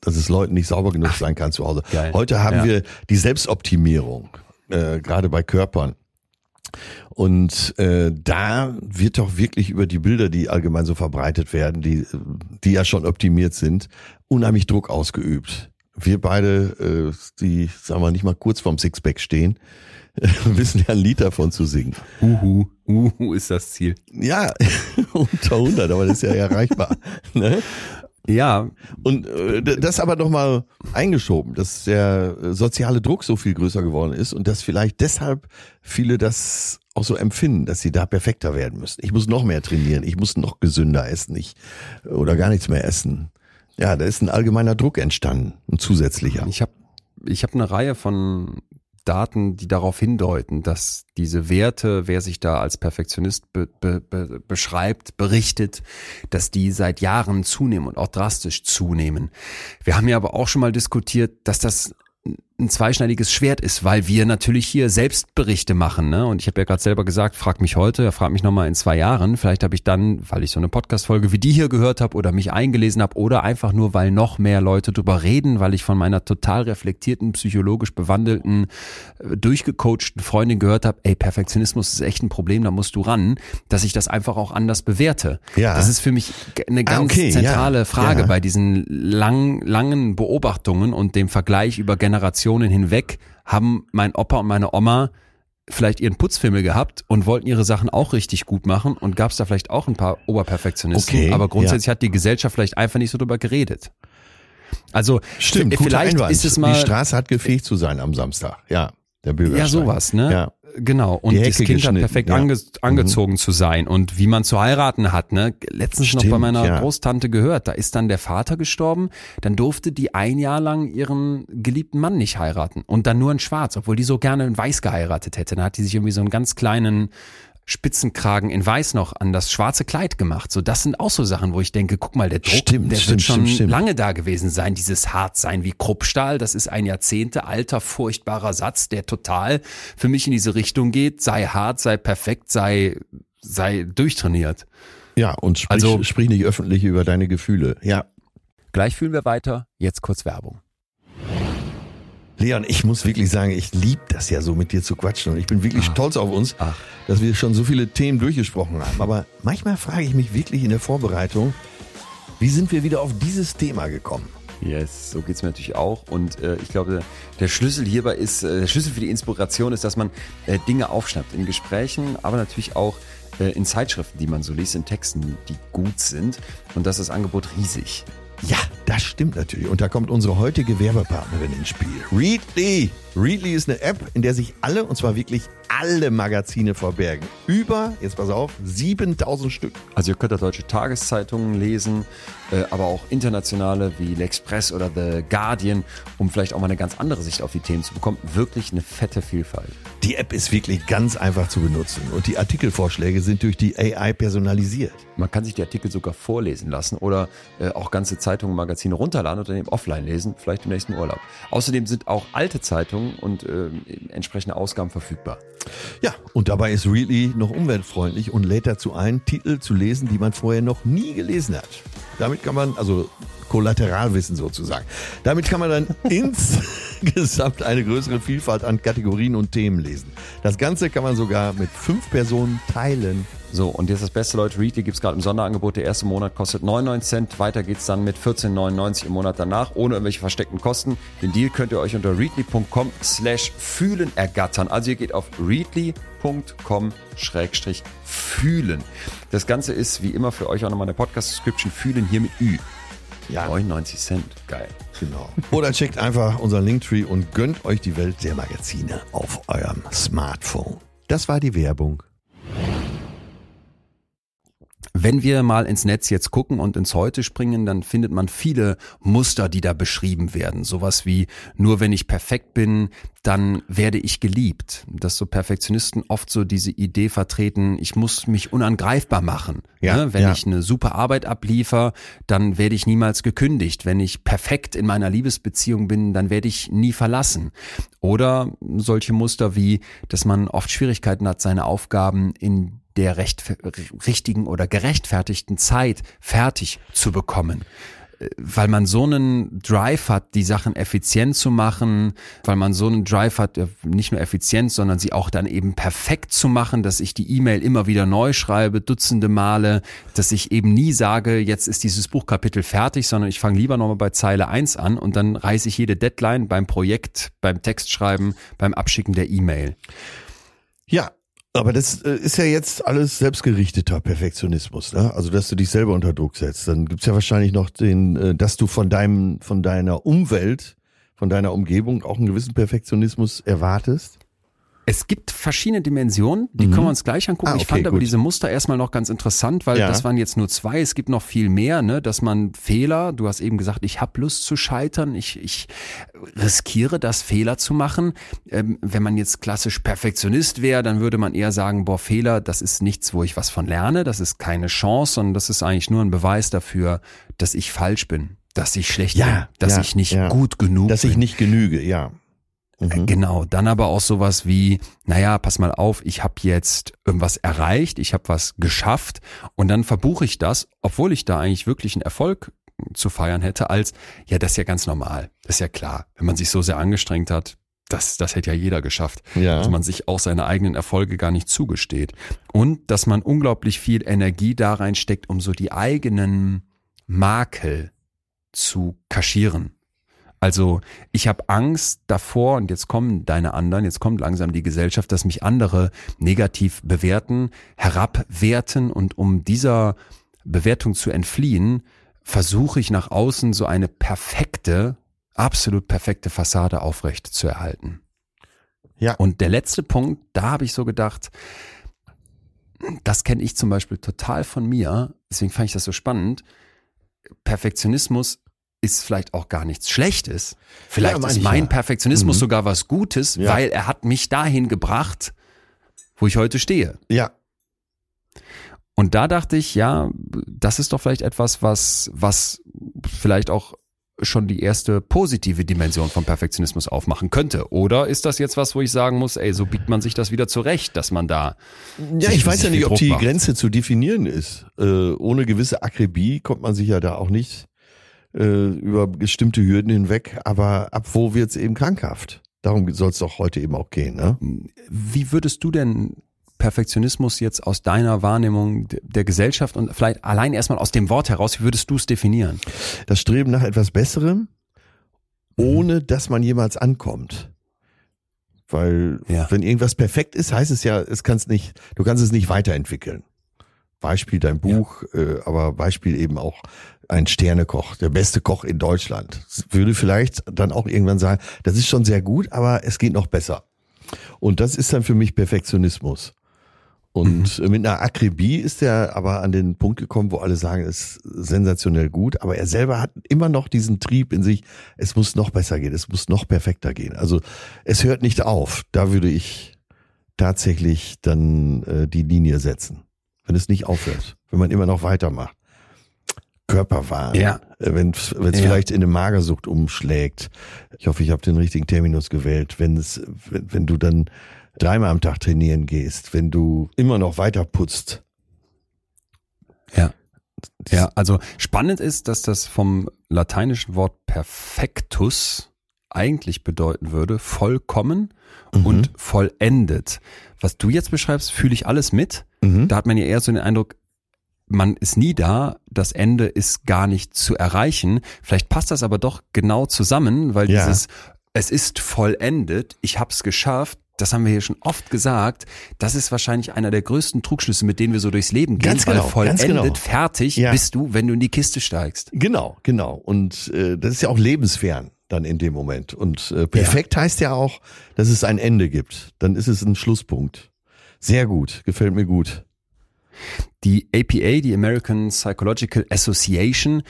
dass es Leuten nicht sauber genug Ach, sein kann zu Hause. Geil. Heute haben ja. wir die Selbstoptimierung, äh, gerade bei Körpern. Und äh, da wird doch wirklich über die Bilder, die allgemein so verbreitet werden, die, die ja schon optimiert sind, unheimlich Druck ausgeübt. Wir beide, äh, die, sagen wir, nicht mal kurz vorm Sixpack stehen, (laughs) wissen ja ein Lied davon zu singen. Uhu, uhu ist das Ziel. Ja, (laughs) unter 100, aber das ist ja erreichbar. Ne? Ja. Und äh, das aber nochmal eingeschoben, dass der soziale Druck so viel größer geworden ist und dass vielleicht deshalb viele das auch so empfinden, dass sie da perfekter werden müssen. Ich muss noch mehr trainieren, ich muss noch gesünder essen, ich oder gar nichts mehr essen. Ja, da ist ein allgemeiner Druck entstanden, ein zusätzlicher. Ich habe ich hab eine Reihe von Daten, die darauf hindeuten, dass diese Werte, wer sich da als Perfektionist be, be, be, beschreibt, berichtet, dass die seit Jahren zunehmen und auch drastisch zunehmen. Wir haben ja aber auch schon mal diskutiert, dass das ein zweischneidiges Schwert ist, weil wir natürlich hier Selbstberichte machen. Ne? Und ich habe ja gerade selber gesagt, frag mich heute, frag mich nochmal in zwei Jahren. Vielleicht habe ich dann, weil ich so eine Podcast-Folge wie die hier gehört habe oder mich eingelesen habe oder einfach nur, weil noch mehr Leute drüber reden, weil ich von meiner total reflektierten, psychologisch bewandelten, äh, durchgecoachten Freundin gehört habe, ey, Perfektionismus ist echt ein Problem, da musst du ran, dass ich das einfach auch anders bewerte. Ja. Das ist für mich eine ah, ganz ah, okay, zentrale ja. Frage ja. bei diesen lang, langen Beobachtungen und dem Vergleich über Generationen Generationen hinweg haben mein Opa und meine Oma vielleicht ihren Putzfimmel gehabt und wollten ihre Sachen auch richtig gut machen und gab es da vielleicht auch ein paar Oberperfektionisten. Okay, aber grundsätzlich ja. hat die Gesellschaft vielleicht einfach nicht so drüber geredet. Also Stimmt, vielleicht ist es mal. Die Straße hat gefegt zu sein am Samstag. Ja, der Bürgersteig. Ja, sowas, ne? Ja. Genau, und das Kind hat perfekt ja. ange angezogen mhm. zu sein und wie man zu heiraten hat. Ne? Letztens Stimmt, noch bei meiner ja. Großtante gehört, da ist dann der Vater gestorben, dann durfte die ein Jahr lang ihren geliebten Mann nicht heiraten und dann nur in Schwarz, obwohl die so gerne in Weiß geheiratet hätte. Dann hat die sich irgendwie so einen ganz kleinen Spitzenkragen in Weiß noch an das schwarze Kleid gemacht. So, das sind auch so Sachen, wo ich denke, guck mal, der Druck, stimmt, der stimmt, wird schon stimmt, lange da gewesen sein. Dieses Hartsein wie Kruppstahl, das ist ein Jahrzehnte alter, furchtbarer Satz, der total für mich in diese Richtung geht. Sei hart, sei perfekt, sei, sei durchtrainiert. Ja, und sprich, also, sprich nicht öffentlich über deine Gefühle. Ja. Gleich fühlen wir weiter. Jetzt kurz Werbung. Leon, ich muss wirklich sagen, ich liebe das ja so mit dir zu quatschen und ich bin wirklich Ach. stolz auf uns, Ach. dass wir schon so viele Themen durchgesprochen haben. Aber manchmal frage ich mich wirklich in der Vorbereitung, wie sind wir wieder auf dieses Thema gekommen? Yes, so geht's mir natürlich auch. Und äh, ich glaube, der Schlüssel hierbei ist, äh, der Schlüssel für die Inspiration ist, dass man äh, Dinge aufschnappt in Gesprächen, aber natürlich auch äh, in Zeitschriften, die man so liest, in Texten, die gut sind. Und das ist das Angebot riesig. Ja, das stimmt natürlich. Und da kommt unsere heutige Werbepartnerin ins Spiel. Readly. Readly ist eine App, in der sich alle, und zwar wirklich alle Magazine verbergen. Über, jetzt pass auf, 7000 Stück. Also ihr könnt da deutsche Tageszeitungen lesen, äh, aber auch internationale wie L'Express oder The Guardian, um vielleicht auch mal eine ganz andere Sicht auf die Themen zu bekommen. Wirklich eine fette Vielfalt. Die App ist wirklich ganz einfach zu benutzen und die Artikelvorschläge sind durch die AI personalisiert. Man kann sich die Artikel sogar vorlesen lassen oder äh, auch ganze Zeitungen, Magazine runterladen und dann eben offline lesen, vielleicht im nächsten Urlaub. Außerdem sind auch alte Zeitungen und äh, entsprechende Ausgaben verfügbar. Ja, und dabei ist Really noch umweltfreundlich und lädt dazu ein, Titel zu lesen, die man vorher noch nie gelesen hat. Damit kann man, also Kollateralwissen sozusagen. Damit kann man dann (laughs) insgesamt eine größere Vielfalt an Kategorien und Themen lesen. Das Ganze kann man sogar mit fünf Personen teilen. So, und jetzt das Beste, Leute, Readly gibt es gerade im Sonderangebot. Der erste Monat kostet 99 Cent. Weiter geht's dann mit 14,99 im Monat danach, ohne irgendwelche versteckten Kosten. Den Deal könnt ihr euch unter readly.com slash fühlen ergattern. Also ihr geht auf readly.com schrägstrich fühlen. Das Ganze ist wie immer für euch auch nochmal eine Podcast-Description fühlen hier mit Ü. Ja. 99 Cent. Geil. Genau. (laughs) Oder checkt einfach unseren Linktree und gönnt euch die Welt der Magazine auf eurem Smartphone. Das war die Werbung. Wenn wir mal ins Netz jetzt gucken und ins Heute springen, dann findet man viele Muster, die da beschrieben werden. Sowas wie, nur wenn ich perfekt bin, dann werde ich geliebt. Dass so Perfektionisten oft so diese Idee vertreten, ich muss mich unangreifbar machen. Ja, ne? Wenn ja. ich eine super Arbeit abliefer, dann werde ich niemals gekündigt. Wenn ich perfekt in meiner Liebesbeziehung bin, dann werde ich nie verlassen. Oder solche Muster wie, dass man oft Schwierigkeiten hat, seine Aufgaben in der recht, richtigen oder gerechtfertigten Zeit fertig zu bekommen äh, weil man so einen Drive hat, die Sachen effizient zu machen, weil man so einen Drive hat, nicht nur effizient, sondern sie auch dann eben perfekt zu machen, dass ich die E-Mail immer wieder neu schreibe, dutzende Male, dass ich eben nie sage, jetzt ist dieses Buchkapitel fertig, sondern ich fange lieber nochmal bei Zeile eins an und dann reiße ich jede Deadline beim Projekt, beim Textschreiben, beim Abschicken der E-Mail. Ja, aber das äh, ist ja jetzt alles selbstgerichteter Perfektionismus, ne? Also dass du dich selber unter Druck setzt. Dann gibt's ja wahrscheinlich noch den, äh, dass du von deinem, von deiner Umwelt, von deiner Umgebung auch einen gewissen Perfektionismus erwartest. Es gibt verschiedene Dimensionen, die mhm. können wir uns gleich angucken. Ah, okay, ich fand aber diese Muster erstmal noch ganz interessant, weil ja. das waren jetzt nur zwei. Es gibt noch viel mehr, ne? dass man Fehler, du hast eben gesagt, ich habe Lust zu scheitern, ich, ich riskiere das, Fehler zu machen. Ähm, wenn man jetzt klassisch Perfektionist wäre, dann würde man eher sagen, boah, Fehler, das ist nichts, wo ich was von lerne, das ist keine Chance, sondern das ist eigentlich nur ein Beweis dafür, dass ich falsch bin, dass ich schlecht ja, bin, dass ja, ich nicht gut genug dass bin. Dass ich nicht genüge, ja. Mhm. Genau, dann aber auch sowas wie, naja, pass mal auf, ich habe jetzt irgendwas erreicht, ich habe was geschafft und dann verbuche ich das, obwohl ich da eigentlich wirklich einen Erfolg zu feiern hätte, als, ja, das ist ja ganz normal, das ist ja klar, wenn man sich so sehr angestrengt hat, das, das hätte ja jeder geschafft, ja. dass man sich auch seine eigenen Erfolge gar nicht zugesteht und dass man unglaublich viel Energie da reinsteckt, um so die eigenen Makel zu kaschieren also ich habe Angst davor, und jetzt kommen deine anderen, jetzt kommt langsam die Gesellschaft, dass mich andere negativ bewerten, herabwerten und um dieser Bewertung zu entfliehen, versuche ich nach außen so eine perfekte, absolut perfekte Fassade aufrecht zu erhalten. Ja. Und der letzte Punkt, da habe ich so gedacht, das kenne ich zum Beispiel total von mir, deswegen fand ich das so spannend. Perfektionismus ist vielleicht auch gar nichts Schlechtes. Vielleicht ja, ist mein ja. Perfektionismus mhm. sogar was Gutes, ja. weil er hat mich dahin gebracht, wo ich heute stehe. Ja. Und da dachte ich, ja, das ist doch vielleicht etwas, was, was vielleicht auch schon die erste positive Dimension von Perfektionismus aufmachen könnte. Oder ist das jetzt was, wo ich sagen muss, ey, so biegt man sich das wieder zurecht, dass man da. Ja, ich weiß ja nicht, ob die macht. Grenze zu definieren ist. Äh, ohne gewisse Akribie kommt man sich ja da auch nicht äh, über bestimmte Hürden hinweg, aber ab wo wird's eben krankhaft? Darum soll es doch heute eben auch gehen. Ne? Wie würdest du denn Perfektionismus jetzt aus deiner Wahrnehmung der Gesellschaft und vielleicht allein erstmal aus dem Wort heraus, wie würdest du es definieren? Das Streben nach etwas Besserem, ohne dass man jemals ankommt. Weil ja. wenn irgendwas perfekt ist, heißt es ja, es kannst nicht, du kannst es nicht weiterentwickeln Beispiel dein Buch, ja. äh, aber Beispiel eben auch ein Sternekoch, der beste Koch in Deutschland. Würde vielleicht dann auch irgendwann sagen, das ist schon sehr gut, aber es geht noch besser. Und das ist dann für mich Perfektionismus. Und mhm. mit einer Akribie ist er aber an den Punkt gekommen, wo alle sagen, es ist sensationell gut, aber er selber hat immer noch diesen Trieb in sich, es muss noch besser gehen, es muss noch perfekter gehen. Also es hört nicht auf. Da würde ich tatsächlich dann äh, die Linie setzen, wenn es nicht aufhört, wenn man immer noch weitermacht. Körperwahn, ja. Äh, wenn es ja. vielleicht in eine Magersucht umschlägt. Ich hoffe, ich habe den richtigen Terminus gewählt. Wenn es, wenn, wenn du dann dreimal am Tag trainieren gehst, wenn du immer noch weiter putzt. Ja. Ja, also spannend ist, dass das vom lateinischen Wort perfectus eigentlich bedeuten würde, vollkommen mhm. und vollendet. Was du jetzt beschreibst, fühle ich alles mit. Mhm. Da hat man ja eher so den Eindruck, man ist nie da, das Ende ist gar nicht zu erreichen. Vielleicht passt das aber doch genau zusammen, weil ja. dieses es ist vollendet, ich hab's geschafft, das haben wir hier schon oft gesagt, das ist wahrscheinlich einer der größten Trugschlüsse, mit denen wir so durchs Leben gehen, ganz genau, weil vollendet, genau. fertig ja. bist du, wenn du in die Kiste steigst. Genau, genau. Und äh, das ist ja auch lebensfern dann in dem Moment. Und äh, perfekt ja. heißt ja auch, dass es ein Ende gibt. Dann ist es ein Schlusspunkt. Sehr gut, gefällt mir gut. Die APA, die American Psychological Association,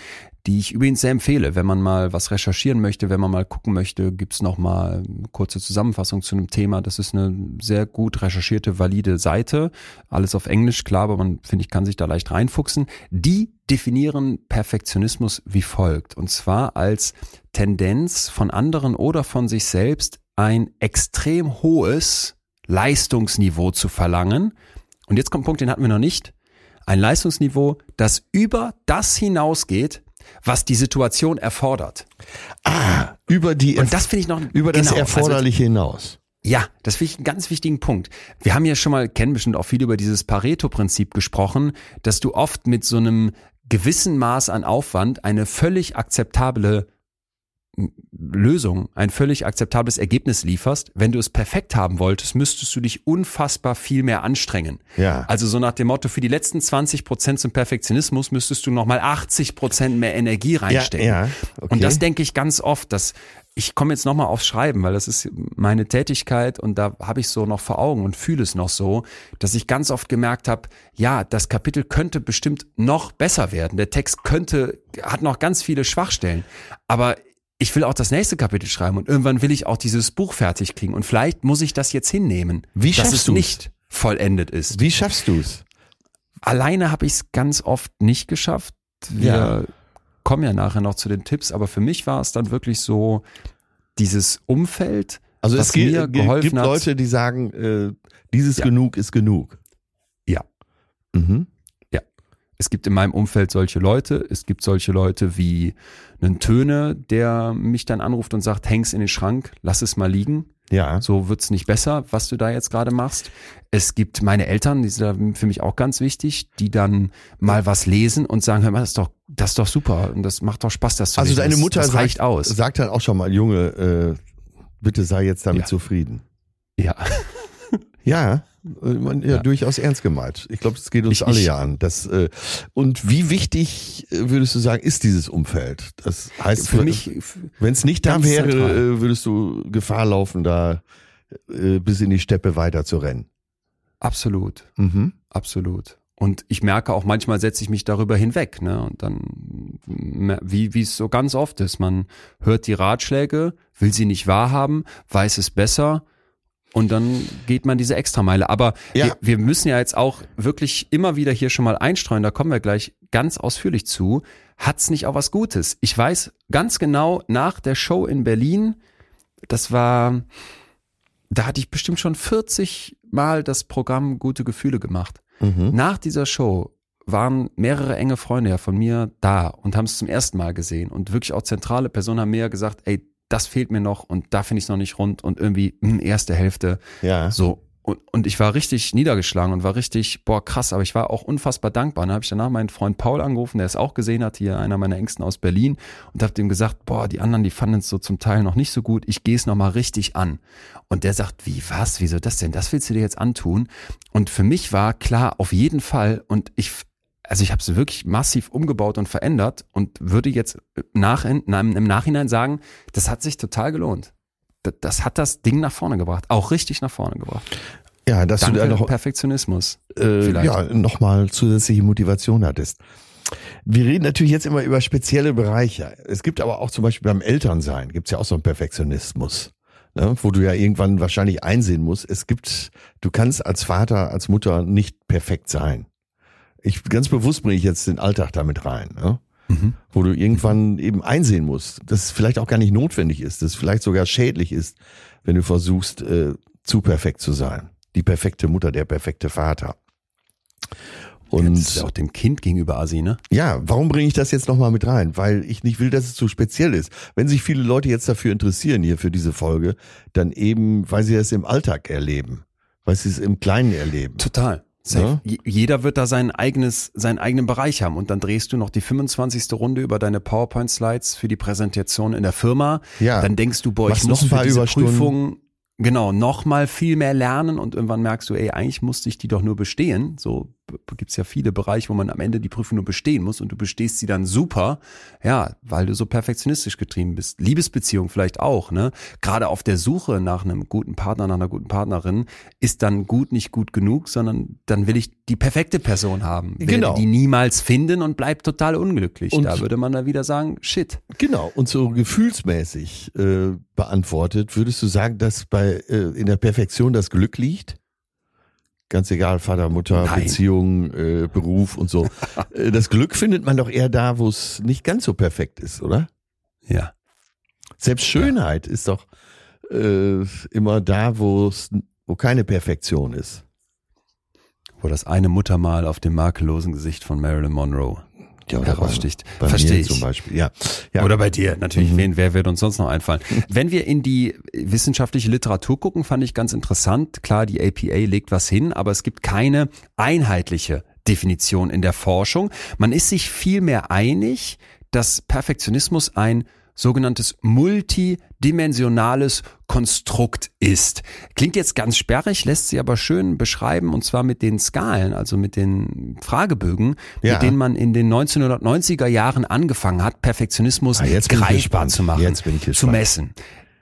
die ich übrigens sehr empfehle, wenn man mal was recherchieren möchte, wenn man mal gucken möchte, gibt's noch mal eine kurze Zusammenfassung zu einem Thema. Das ist eine sehr gut recherchierte, valide Seite. Alles auf Englisch, klar, aber man, finde ich, kann sich da leicht reinfuchsen. Die definieren Perfektionismus wie folgt. Und zwar als Tendenz von anderen oder von sich selbst ein extrem hohes Leistungsniveau zu verlangen. Und jetzt kommt ein Punkt, den hatten wir noch nicht. Ein Leistungsniveau, das über das hinausgeht, was die Situation erfordert. Ah, über die und das finde ich noch über das genau, also Erforderliche also, hinaus. Ja, das finde ich einen ganz wichtigen Punkt. Wir haben ja schon mal, kennen bestimmt auch viel über dieses Pareto-Prinzip gesprochen, dass du oft mit so einem gewissen Maß an Aufwand eine völlig akzeptable Lösung, ein völlig akzeptables Ergebnis lieferst. Wenn du es perfekt haben wolltest, müsstest du dich unfassbar viel mehr anstrengen. Ja. Also so nach dem Motto, für die letzten 20 Prozent zum Perfektionismus müsstest du nochmal 80 Prozent mehr Energie reinstecken. Ja, ja, okay. Und das denke ich ganz oft, dass ich komme jetzt nochmal aufs Schreiben, weil das ist meine Tätigkeit und da habe ich so noch vor Augen und fühle es noch so, dass ich ganz oft gemerkt habe, ja, das Kapitel könnte bestimmt noch besser werden. Der Text könnte, hat noch ganz viele Schwachstellen. Aber ich will auch das nächste Kapitel schreiben und irgendwann will ich auch dieses Buch fertig kriegen und vielleicht muss ich das jetzt hinnehmen, Wie dass es du's? nicht vollendet ist. Wie schaffst du es? Alleine habe ich es ganz oft nicht geschafft. Wir ja. kommen ja nachher noch zu den Tipps, aber für mich war es dann wirklich so dieses Umfeld, also was es gibt, mir geholfen gibt. Leute, die sagen, äh, dieses ja. genug ist genug. Ja. Mhm. Es gibt in meinem Umfeld solche Leute. Es gibt solche Leute wie einen Töne, der mich dann anruft und sagt, häng's in den Schrank, lass es mal liegen. Ja. So wird's nicht besser, was du da jetzt gerade machst. Es gibt meine Eltern, die sind für mich auch ganz wichtig, die dann mal was lesen und sagen, hör mal, das ist doch, das ist doch super und das macht doch Spaß, das zu Also lesen. deine Mutter das, das reicht aus. sagt dann auch schon mal, Junge, äh, bitte sei jetzt damit ja. zufrieden. Ja. Ja. Man, ja, ja, durchaus ernst gemeint. Ich glaube, es geht uns ich, alle ich, ja an. Das, äh, und wie wichtig äh, würdest du sagen, ist dieses Umfeld? Das heißt, für mich, wenn es nicht da wäre, zentral. Äh, würdest du Gefahr laufen, da äh, bis in die Steppe weiter zu rennen. Absolut, mhm. absolut. Und ich merke auch manchmal setze ich mich darüber hinweg, ne? Und dann, wie wie es so ganz oft ist, man hört die Ratschläge, will sie nicht wahrhaben, weiß es besser und dann geht man diese Extrameile. Aber ja. wir, wir müssen ja jetzt auch wirklich immer wieder hier schon mal einstreuen, da kommen wir gleich ganz ausführlich zu. Hat's nicht auch was Gutes? Ich weiß ganz genau, nach der Show in Berlin, das war, da hatte ich bestimmt schon 40 Mal das Programm Gute Gefühle gemacht. Mhm. Nach dieser Show waren mehrere enge Freunde ja von mir da und haben es zum ersten Mal gesehen und wirklich auch zentrale Personen haben mir ja gesagt, ey, das fehlt mir noch und da finde ich es noch nicht rund und irgendwie mh, hm, erste Hälfte. Ja. So. und, und ich war richtig niedergeschlagen und war richtig, boah, krass, aber ich war auch unfassbar dankbar. Und dann habe ich danach meinen Freund Paul angerufen, der es auch gesehen hat, hier einer meiner Ängsten aus Berlin, und habe dem gesagt, boah, die anderen, die fanden es so zum Teil noch nicht so gut, ich gehe es nochmal richtig an. Und der sagt, wie, was, wieso das denn? Das willst du dir jetzt antun? Und für mich war klar, auf jeden Fall, und ich, also ich habe es wirklich massiv umgebaut und verändert und würde jetzt nach, im Nachhinein sagen, das hat sich total gelohnt das hat das Ding nach vorne gebracht, auch richtig nach vorne gebracht. Ja, dass Danke, du da noch Perfektionismus äh, ja nochmal zusätzliche Motivation hattest. Wir reden natürlich jetzt immer über spezielle Bereiche. Es gibt aber auch zum Beispiel beim Elternsein gibt's ja auch so einen Perfektionismus, ne, wo du ja irgendwann wahrscheinlich einsehen musst. Es gibt, du kannst als Vater, als Mutter nicht perfekt sein. Ich ganz bewusst bringe ich jetzt den Alltag damit rein. Ne? mhm. wo du irgendwann eben einsehen musst, dass es vielleicht auch gar nicht notwendig ist, dass es vielleicht sogar schädlich ist, wenn du versuchst, äh, zu perfekt zu sein. Die perfekte Mutter, der perfekte Vater. Und ja, das ist auch dem Kind gegenüber Asi, ne? Ja, warum bringe ich das jetzt nochmal mit rein? Weil ich nicht will, dass es zu speziell ist. Wenn sich viele Leute jetzt dafür interessieren hier für diese Folge, dann eben, weil sie es im Alltag erleben, weil sie es im Kleinen erleben. Total. Ja? Jeder wird da sein eigenes, seinen eigenen Bereich haben und dann drehst du noch die 25. Runde über deine PowerPoint-Slides für die Präsentation in der Firma. Ja. Dann denkst du, boah, ich muss noch für diese Prüfung genau noch mal viel mehr lernen und irgendwann merkst du, ey, eigentlich musste ich die doch nur bestehen. So gibt's ja viele Bereiche, wo man am Ende die Prüfung nur bestehen muss und du bestehst sie dann super, ja, weil du so perfektionistisch getrieben bist. Liebesbeziehung vielleicht auch, ne? Gerade auf der Suche nach einem guten Partner, nach einer guten Partnerin ist dann gut nicht gut genug, sondern dann will ich die perfekte Person haben. Will genau. die niemals finden und bleibt total unglücklich. Und da würde man da wieder sagen, shit. Genau. Und so gefühlsmäßig äh, beantwortet, würdest du sagen, dass bei äh, in der Perfektion das Glück liegt? Ganz egal, Vater, Mutter, Nein. Beziehung, äh, Beruf und so. (laughs) Äh, das Glück findet man doch eher da, wo es nicht ganz so perfekt ist, oder? Ja. Selbst Schönheit ja. ist doch äh, immer da, wo es wo keine Perfektion ist. Wo das eine Muttermal auf dem makellosen Gesicht von Marilyn Monroe ja, heraussticht. Bei, bei Verstehe ich. Zum Beispiel, ja. ja. Oder bei dir, natürlich. Mhm. Wen, wer wird uns sonst noch einfallen? (laughs) Wenn wir in die wissenschaftliche Literatur gucken, fand ich ganz interessant. Klar, die APA legt was hin, aber es gibt keine einheitliche Definition in der Forschung. Man ist sich vielmehr einig, dass Perfektionismus ein sogenanntes multidimensionales Konstrukt ist. Klingt jetzt ganz sperrig, lässt sie aber schön beschreiben und zwar mit den Skalen, also mit den Fragebögen, ja. mit denen man in den 1990er Jahren angefangen hat, Perfektionismus ah, greifbar zu machen, zu messen.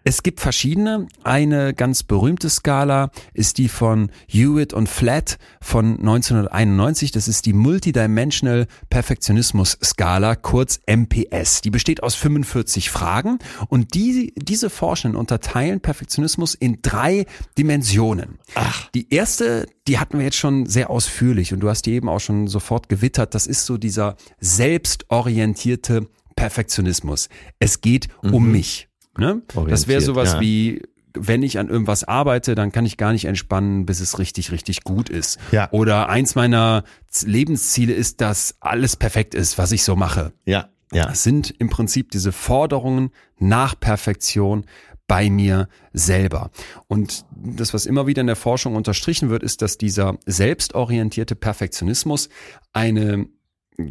Es gibt verschiedene. Eine ganz berühmte Skala ist die von Hewitt und Flat von 1991. Das ist die Multidimensional Perfektionismus Skala, kurz MPS. Die besteht aus 45 Fragen und die, diese Forschenden unterteilen Perfektionismus in drei Dimensionen. Ach. Die erste, die hatten wir jetzt schon sehr ausführlich und du hast die eben auch schon sofort gewittert. Das ist so dieser selbstorientierte Perfektionismus. Es geht mhm. um mich. Ne? Das wäre sowas ja. wie, wenn ich an irgendwas arbeite, dann kann ich gar nicht entspannen, bis es richtig, richtig gut ist. Ja. Oder eins meiner Lebensziele ist, dass alles perfekt ist, was ich so mache. Ja. Ja. Das sind im Prinzip diese Forderungen nach Perfektion bei mir selber. Und das, was immer wieder in der Forschung unterstrichen wird, ist, dass dieser selbstorientierte Perfektionismus eine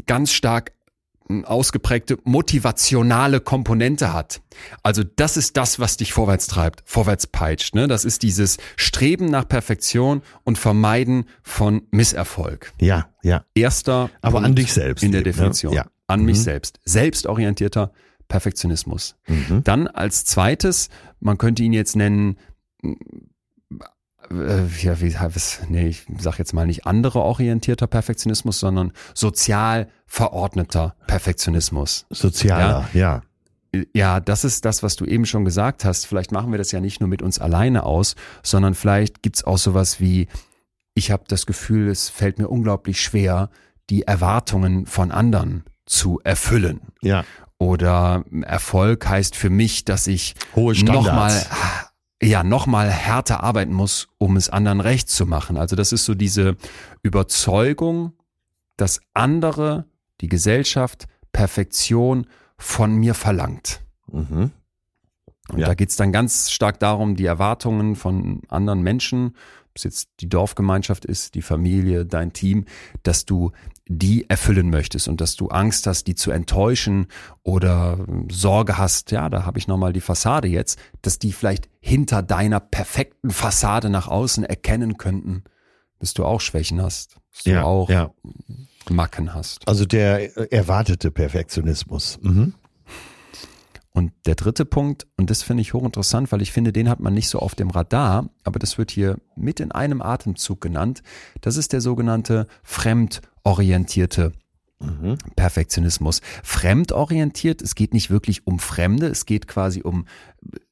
ganz stark ausgeprägte motivationale Komponente hat. Also das ist das, was dich vorwärts treibt, vorwärts peitscht. Ne? Das ist dieses Streben nach Perfektion und Vermeiden von Misserfolg. Ja, ja. Erster Aber Punkt an dich selbst. In der ne? Definition. Ne? Ja. An mhm. mich selbst. Selbstorientierter Perfektionismus. Mhm. Dann als zweites, man könnte ihn jetzt nennen, äh, ja, wie, was, nee, ich sag jetzt mal nicht andere orientierter Perfektionismus, sondern sozial verordneter Perfektionismus. Sozialer, ja. ja. Ja, das ist das, was du eben schon gesagt hast. Vielleicht machen wir das ja nicht nur mit uns alleine aus, sondern vielleicht gibt's auch sowas wie, ich habe das Gefühl, es fällt mir unglaublich schwer, die Erwartungen von anderen zu erfüllen. Ja. Oder Erfolg heißt für mich, dass ich Hohe nochmal ja nochmal härter arbeiten muss, um es anderen recht zu machen. Also das ist so diese Überzeugung, dass andere, die Gesellschaft, Perfektion von mir verlangt. Mhm. Und ja. da geht's dann ganz stark darum, die Erwartungen von anderen Menschen es jetzt die Dorfgemeinschaft ist, die Familie, dein Team, dass du die erfüllen möchtest und dass du Angst hast, die zu enttäuschen oder Sorge hast, ja, da habe ich nochmal die Fassade jetzt, dass die vielleicht hinter deiner perfekten Fassade nach außen erkennen könnten, dass du auch Schwächen hast, dass ja, du auch ja. Macken hast. Also der erwartete Perfektionismus. Mhm. Und der dritte Punkt, und das finde ich hochinteressant, weil ich finde, den hat man nicht so auf dem Radar, aber das wird hier mit in einem Atemzug genannt. Das ist der sogenannte fremdorientierte mhm. Perfektionismus. Fremdorientiert, es geht nicht wirklich um Fremde, es geht quasi um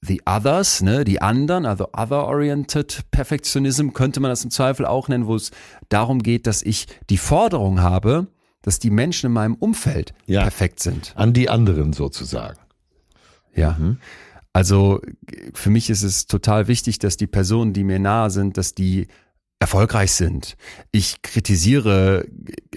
the others, ne, die anderen, also other-oriented Perfektionism könnte man das im Zweifel auch nennen, wo es darum geht, dass ich die Forderung habe, dass die Menschen in meinem Umfeld ja, perfekt sind. An die anderen sozusagen. Ja. Mhm. Also für mich ist es total wichtig, dass die Personen, die mir nahe sind, dass die erfolgreich sind. Ich kritisiere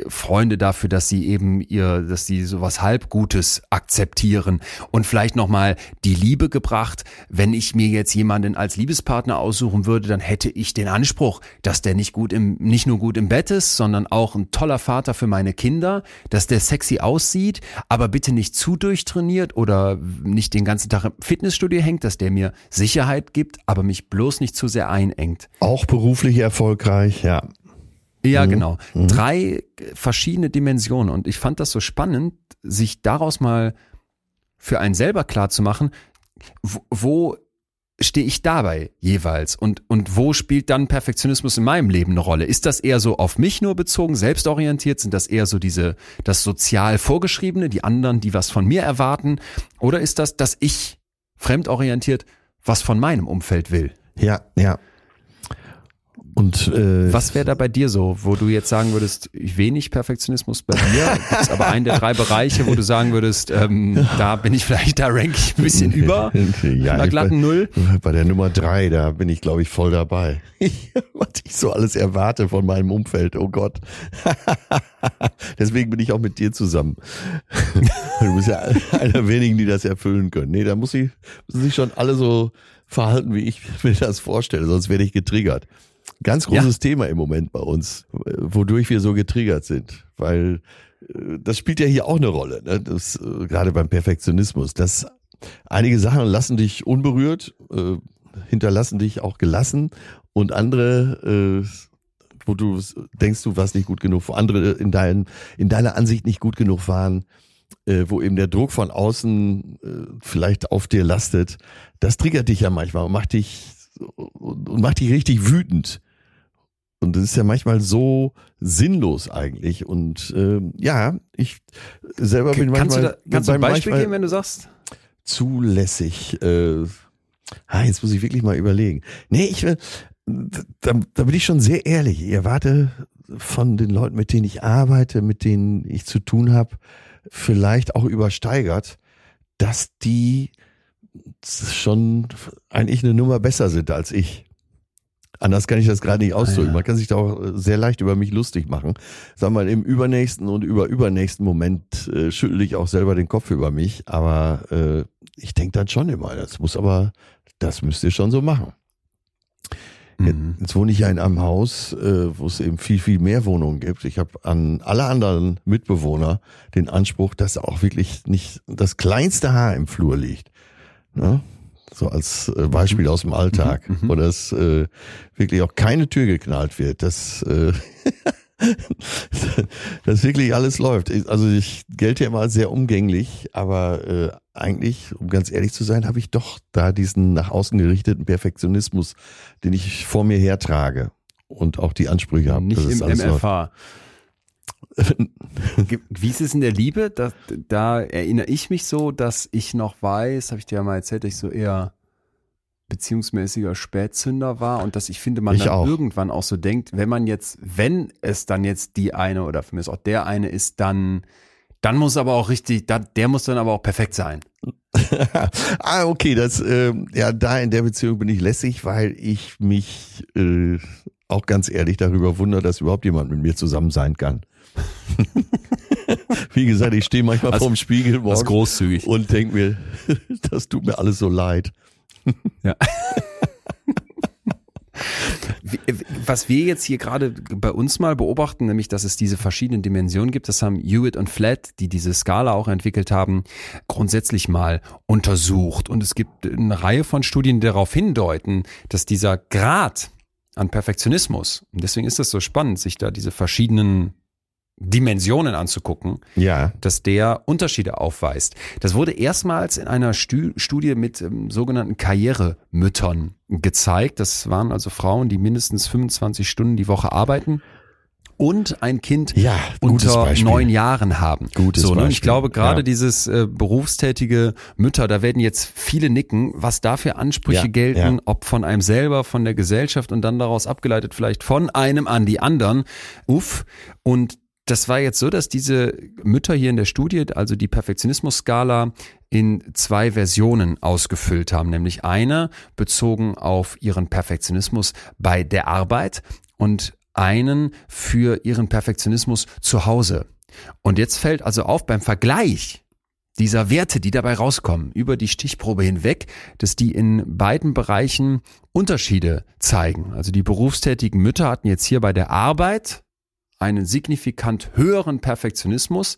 Freunde dafür, dass sie eben ihr, dass sie sowas halbgutes akzeptieren und vielleicht nochmal die Liebe gebracht. Wenn ich mir jetzt jemanden als Liebespartner aussuchen würde, dann hätte ich den Anspruch, dass der nicht gut im, nicht nur gut im Bett ist, sondern auch ein toller Vater für meine Kinder, dass der sexy aussieht, aber bitte nicht zu durchtrainiert oder nicht den ganzen Tag im Fitnessstudio hängt, dass der mir Sicherheit gibt, aber mich bloß nicht zu sehr einengt. Auch berufliche Erfolg erfolgreich, ja. Ja, mhm. genau. Mhm. Drei verschiedene Dimensionen. Und ich fand das so spannend, sich daraus mal für einen selber klar zu machen, wo, wo stehe ich dabei jeweils und, und wo spielt dann Perfektionismus in meinem Leben eine Rolle? Ist das eher so auf mich nur bezogen, selbstorientiert? Sind das eher so diese, das sozial vorgeschriebene, die anderen, die was von mir erwarten? Oder ist das, dass ich fremdorientiert was von meinem Umfeld will? Ja, ja. Und äh, was wäre da bei dir so, wo du jetzt sagen würdest, wenig Perfektionismus bei dir, ist aber ein der drei Bereiche, wo du sagen würdest, ähm, da bin ich vielleicht, da rank ich ein bisschen (laughs) über, ja, einer glatten Null. Bei der Nummer drei, da bin ich glaube ich voll dabei. (laughs) was ich so alles erwarte von meinem Umfeld, oh Gott. (laughs) Deswegen bin ich auch mit dir zusammen. Du bist ja einer wenigen, die das erfüllen können. Nee, da muss ich, müssen sich schon alle so verhalten, wie ich mir das vorstelle, sonst werde ich getriggert. Ganz großes ja. Thema im Moment bei uns, wodurch wir so getriggert sind, weil äh, das spielt ja hier auch eine Rolle, ne? das, äh, gerade beim Perfektionismus. dass einige Sachen lassen dich unberührt, äh, hinterlassen dich auch gelassen und andere, äh, wo du denkst, du warst nicht gut genug, wo andere in, dein, in deiner Ansicht nicht gut genug waren, äh, wo eben der Druck von außen äh, vielleicht auf dir lastet, das triggert dich ja manchmal und macht dich und macht dich richtig wütend. Und das ist ja manchmal so sinnlos eigentlich. Und äh, ja, ich selber bin kannst manchmal. Du da, kannst du ein Beispiel geben, wenn du sagst? Zulässig. Äh, ah, jetzt muss ich wirklich mal überlegen. Nee, ich will. Da, da bin ich schon sehr ehrlich. Ich erwarte von den Leuten, mit denen ich arbeite, mit denen ich zu tun habe, vielleicht auch übersteigert, dass die schon eigentlich eine Nummer besser sind als ich. Anders kann ich das gerade nicht ausdrücken. Ah. Man kann sich da auch äh, sehr leicht über mich lustig machen. Sag mal, im übernächsten und über übernächsten Moment äh, schüttel ich auch selber den Kopf über mich. Aber äh, ich denke dann schon immer, das muss aber, das müsst ihr schon so machen. Mhm. Jetzt wohne ich ja in einem Haus, äh, wo es eben viel, viel mehr Wohnungen gibt. Ich habe an alle anderen Mitbewohner den Anspruch, dass auch wirklich nicht das kleinste Haar im Flur liegt. Ne? So als äh, Beispiel aus dem Alltag, mhm, mhm. wo das äh, wirklich auch keine Tür geknallt wird, dass, äh, (laughs) dass wirklich alles läuft. Also ich gelte ja immer als sehr umgänglich, aber äh, eigentlich, um ganz ehrlich zu sein, habe ich doch da diesen nach außen gerichteten Perfektionismus, den ich vor mir hertrage und auch die Ansprüche habe. Nicht im MFH. Wie ist es in der Liebe? Da, da, erinnere ich mich so, dass ich noch weiß, habe ich dir ja mal erzählt, dass ich so eher beziehungsmäßiger Spätzünder war und dass ich finde, man ich dann auch. irgendwann auch so denkt, wenn man jetzt, wenn es dann jetzt die eine oder für mich ist auch der eine ist, dann, dann muss aber auch richtig, der muss dann aber auch perfekt sein. (laughs) ah, okay, das, äh, ja, da in der Beziehung bin ich lässig, weil ich mich äh, auch ganz ehrlich darüber wundere, dass überhaupt jemand mit mir zusammen sein kann. (laughs) Wie gesagt, ich stehe manchmal also, vorm Spiegel morgens großzügig. und denke mir, (laughs) das tut mir alles so leid. Ja. (laughs) was wir jetzt hier gerade bei uns mal beobachten, nämlich, dass es diese verschiedenen Dimensionen gibt, das haben Hewitt und Flat, die diese Skala auch entwickelt haben, grundsätzlich mal untersucht. Und es gibt eine Reihe von Studien, die darauf hindeuten, dass dieser Grad an Perfektionismus, und deswegen ist das so spannend, sich da diese verschiedenen Dimensionen anzugucken, ja. dass der Unterschiede aufweist. Das wurde erstmals in einer Stu Studie mit ähm, sogenannten Karrieremüttern gezeigt. Das waren also Frauen, die mindestens 25 Stunden die Woche arbeiten und ein Kind ja, unter neun Jahren haben. Gutes so, ne? Ich glaube, gerade ja. dieses äh, berufstätige Mütter, da werden jetzt viele nicken, was da für Ansprüche Ja, gelten, ob von einem selber, von der Gesellschaft und dann daraus abgeleitet vielleicht von einem an die anderen. Uff. Und das war jetzt so, dass diese Mütter hier in der Studie, also die Perfektionismus-Skala, in zwei Versionen ausgefüllt haben, nämlich eine bezogen auf ihren Perfektionismus bei der Arbeit und einen für ihren Perfektionismus zu Hause. Und jetzt fällt also auf beim Vergleich dieser Werte, die dabei rauskommen, über die Stichprobe hinweg, dass die in beiden Bereichen Unterschiede zeigen. Also die berufstätigen Mütter hatten jetzt hier bei der Arbeit einen signifikant höheren Perfektionismus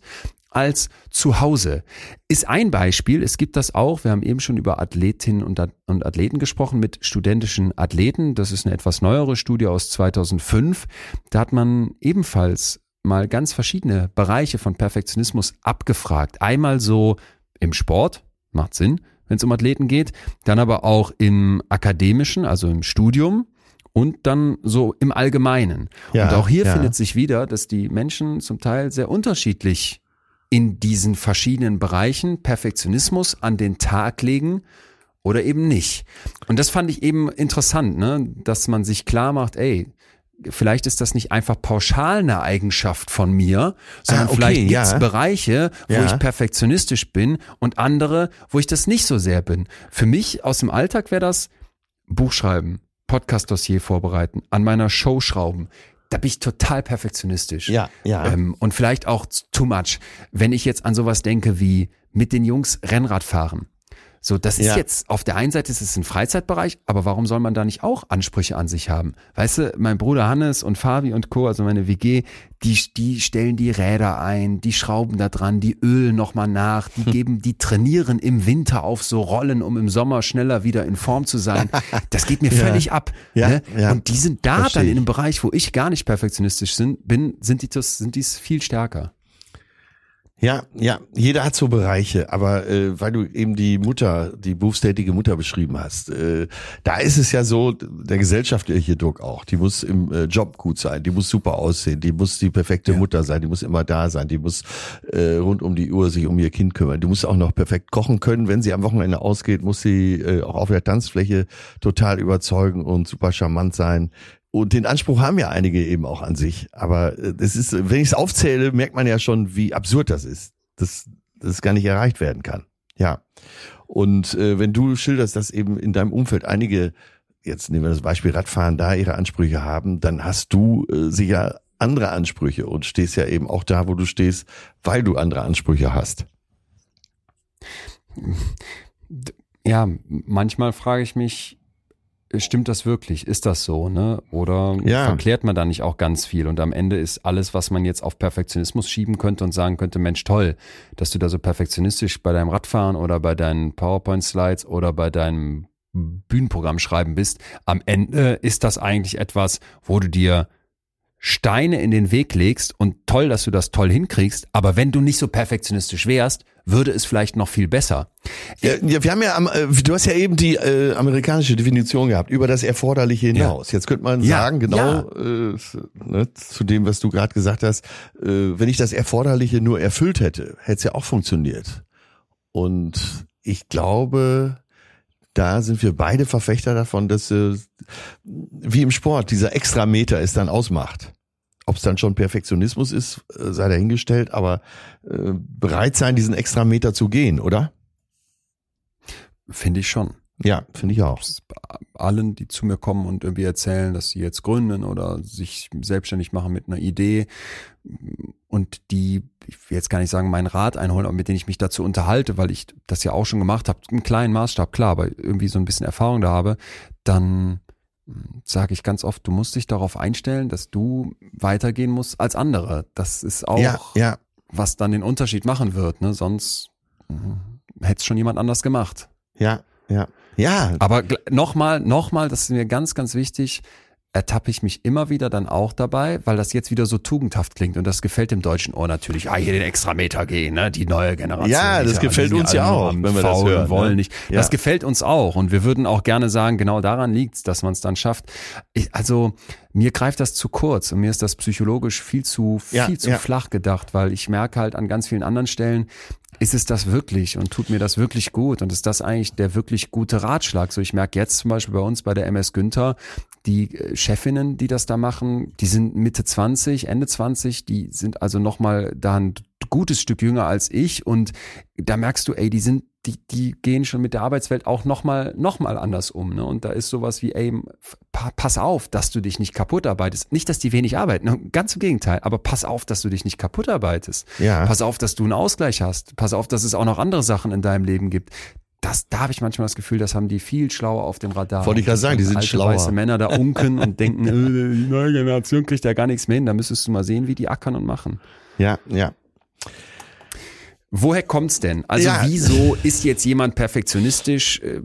als zu Hause. Ist ein Beispiel, es gibt das auch, wir haben eben schon über Athletinnen und, und Athleten gesprochen mit studentischen Athleten, das ist eine etwas neuere Studie aus 2005, da hat man ebenfalls mal ganz verschiedene Bereiche von Perfektionismus abgefragt. Einmal so im Sport, macht Sinn, wenn es um Athleten geht, dann aber auch im akademischen, also im Studium, und dann so im Allgemeinen. Ja, und auch hier ja. findet sich wieder, dass die Menschen zum Teil sehr unterschiedlich in diesen verschiedenen Bereichen Perfektionismus an den Tag legen oder eben nicht. Und das fand ich eben interessant, ne? dass man sich klar macht, ey, vielleicht ist das nicht einfach pauschal eine Eigenschaft von mir, sondern Ah, okay, vielleicht gibt's ja. Bereiche, wo Ja. ich perfektionistisch bin und andere, wo ich das nicht so sehr bin. Für mich aus dem Alltag wäre das Buch schreiben, Podcast-Dossier vorbereiten, an meiner Show schrauben. Da bin ich total perfektionistisch. Ja, ja. Ähm, und vielleicht auch too much. Wenn ich jetzt an sowas denke wie mit den Jungs Rennrad fahren. So, das ist Ja. jetzt, auf der einen Seite ist es ein Freizeitbereich, aber warum soll man da nicht auch Ansprüche an sich haben? Weißt du, mein Bruder Hannes und Fabi und Co., also meine WG, die, die stellen die Räder ein, die schrauben da dran, die ölen nochmal nach, die (laughs) geben, die trainieren im Winter auf so Rollen, um im Sommer schneller wieder in Form zu sein. Das geht mir (laughs) Ja. völlig ab. Ja, ne? ja. Und die sind da Versteh dann in einem Bereich, wo ich gar nicht perfektionistisch bin, sind die das, sind dies viel stärker. Ja, ja, jeder hat so Bereiche, aber äh, weil du eben die Mutter, die berufstätige Mutter beschrieben hast, äh, da ist es ja so, der gesellschaftliche Druck auch, die muss im äh, Job gut sein, die muss super aussehen, die muss die perfekte Ja. Mutter sein, die muss immer da sein, die muss äh, rund um die Uhr sich um ihr Kind kümmern, die muss auch noch perfekt kochen können, wenn sie am Wochenende ausgeht, muss sie äh, auch auf der Tanzfläche total überzeugen und super charmant sein. Und den Anspruch haben ja einige eben auch an sich. Aber äh, das ist, wenn ich es aufzähle, merkt man ja schon, wie absurd das ist. Dass das gar nicht erreicht werden kann. Ja. Und äh, wenn du schilderst, dass eben in deinem Umfeld einige, jetzt nehmen wir das Beispiel Radfahren, da ihre Ansprüche haben, dann hast du äh, sicher andere Ansprüche und stehst ja eben auch da, wo du stehst, weil du andere Ansprüche hast. Ja, manchmal frage ich mich, stimmt das wirklich? Ist das so, ne? Oder Ja. verklärt man da nicht auch ganz viel? Und am Ende ist alles, was man jetzt auf Perfektionismus schieben könnte und sagen könnte, Mensch, toll, dass du da so perfektionistisch bei deinem Radfahren oder bei deinen PowerPoint-Slides oder bei deinem Bühnenprogramm schreiben bist. Am Ende ist das eigentlich etwas, wo du dir Steine in den Weg legst und toll, dass du das toll hinkriegst, aber wenn du nicht so perfektionistisch wärst, würde es vielleicht noch viel besser. Ja, ja, wir haben ja, äh, du hast ja eben die äh, amerikanische Definition gehabt über das Erforderliche hinaus. Jetzt könnte man Ja, sagen, genau ja. äh, ne, zu dem, was du gerade gesagt hast, äh, wenn ich das Erforderliche nur erfüllt hätte, hätte es ja auch funktioniert. Und ich glaube, da sind wir beide Verfechter davon, dass äh, wie im Sport dieser Extrameter es dann ausmacht. Ob es dann schon Perfektionismus ist, äh, sei dahingestellt, aber äh, bereit sein, diesen Extrameter zu gehen, oder? Finde ich schon. Ja, finde ich auch. Allen, die zu mir kommen und irgendwie erzählen, dass sie jetzt gründen oder sich selbstständig machen mit einer Idee und die, ich will jetzt gar nicht sagen, meinen Rat einholen, aber mit denen ich mich dazu unterhalte, weil ich das ja auch schon gemacht habe, im kleinen Maßstab, klar, aber irgendwie so ein bisschen Erfahrung da habe, dann sage ich ganz oft, du musst dich darauf einstellen, dass du weitergehen musst als andere. Das ist auch, ja, ja. was dann den Unterschied machen wird. Ne? Sonst äh, hätte es schon jemand anders gemacht. Ja, ja. Ja. Aber nochmal, nochmal, das ist mir ganz, ganz wichtig ertappe ich mich immer wieder dann auch dabei, weil das jetzt wieder so tugendhaft klingt und das gefällt dem deutschen Ohr natürlich. Ah, hier den Extrameter gehen, ne? die neue Generation. Ja, das gefällt uns ja auch, wenn wir das hören. Wollen ne? nicht. Ja. Das gefällt uns auch und wir würden auch gerne sagen, genau daran liegt's, dass man es dann schafft. Ich, also mir greift das zu kurz und mir ist das psychologisch viel zu viel ja, zu ja. flach gedacht, weil ich merke halt an ganz vielen anderen Stellen, ist es das wirklich? Und tut mir das wirklich gut? Und ist das eigentlich der wirklich gute Ratschlag? So, ich merke jetzt zum Beispiel bei uns bei der MS Günther, die äh, Chefinnen, die das da machen, die sind Mitte 20, Ende 20, die sind also nochmal da ein gutes Stück jünger als ich. Und da merkst du, ey, die sind die, die gehen schon mit der Arbeitswelt auch nochmal noch mal anders um. Ne? Und da ist sowas wie, ey, pass auf, dass du dich nicht kaputt arbeitest. Nicht, dass die wenig arbeiten, (laughs) ganz im Gegenteil, aber pass auf, dass du dich nicht kaputt arbeitest. Ja. Pass auf, dass du einen Ausgleich hast. Pass auf, dass es auch noch andere Sachen in deinem Leben gibt. Das, da habe ich manchmal das Gefühl, das haben die viel schlauer auf dem Radar. Wollte ich gerade sagen, die sind alte, schlauer. weiße Männer da unken und (laughs) denken, äh, die neue Generation kriegt ja gar nichts mehr hin. Da müsstest du mal sehen, wie die ackern und machen. Ja, ja. Woher kommt's denn? Also ja. wieso ist jetzt jemand perfektionistisch äh,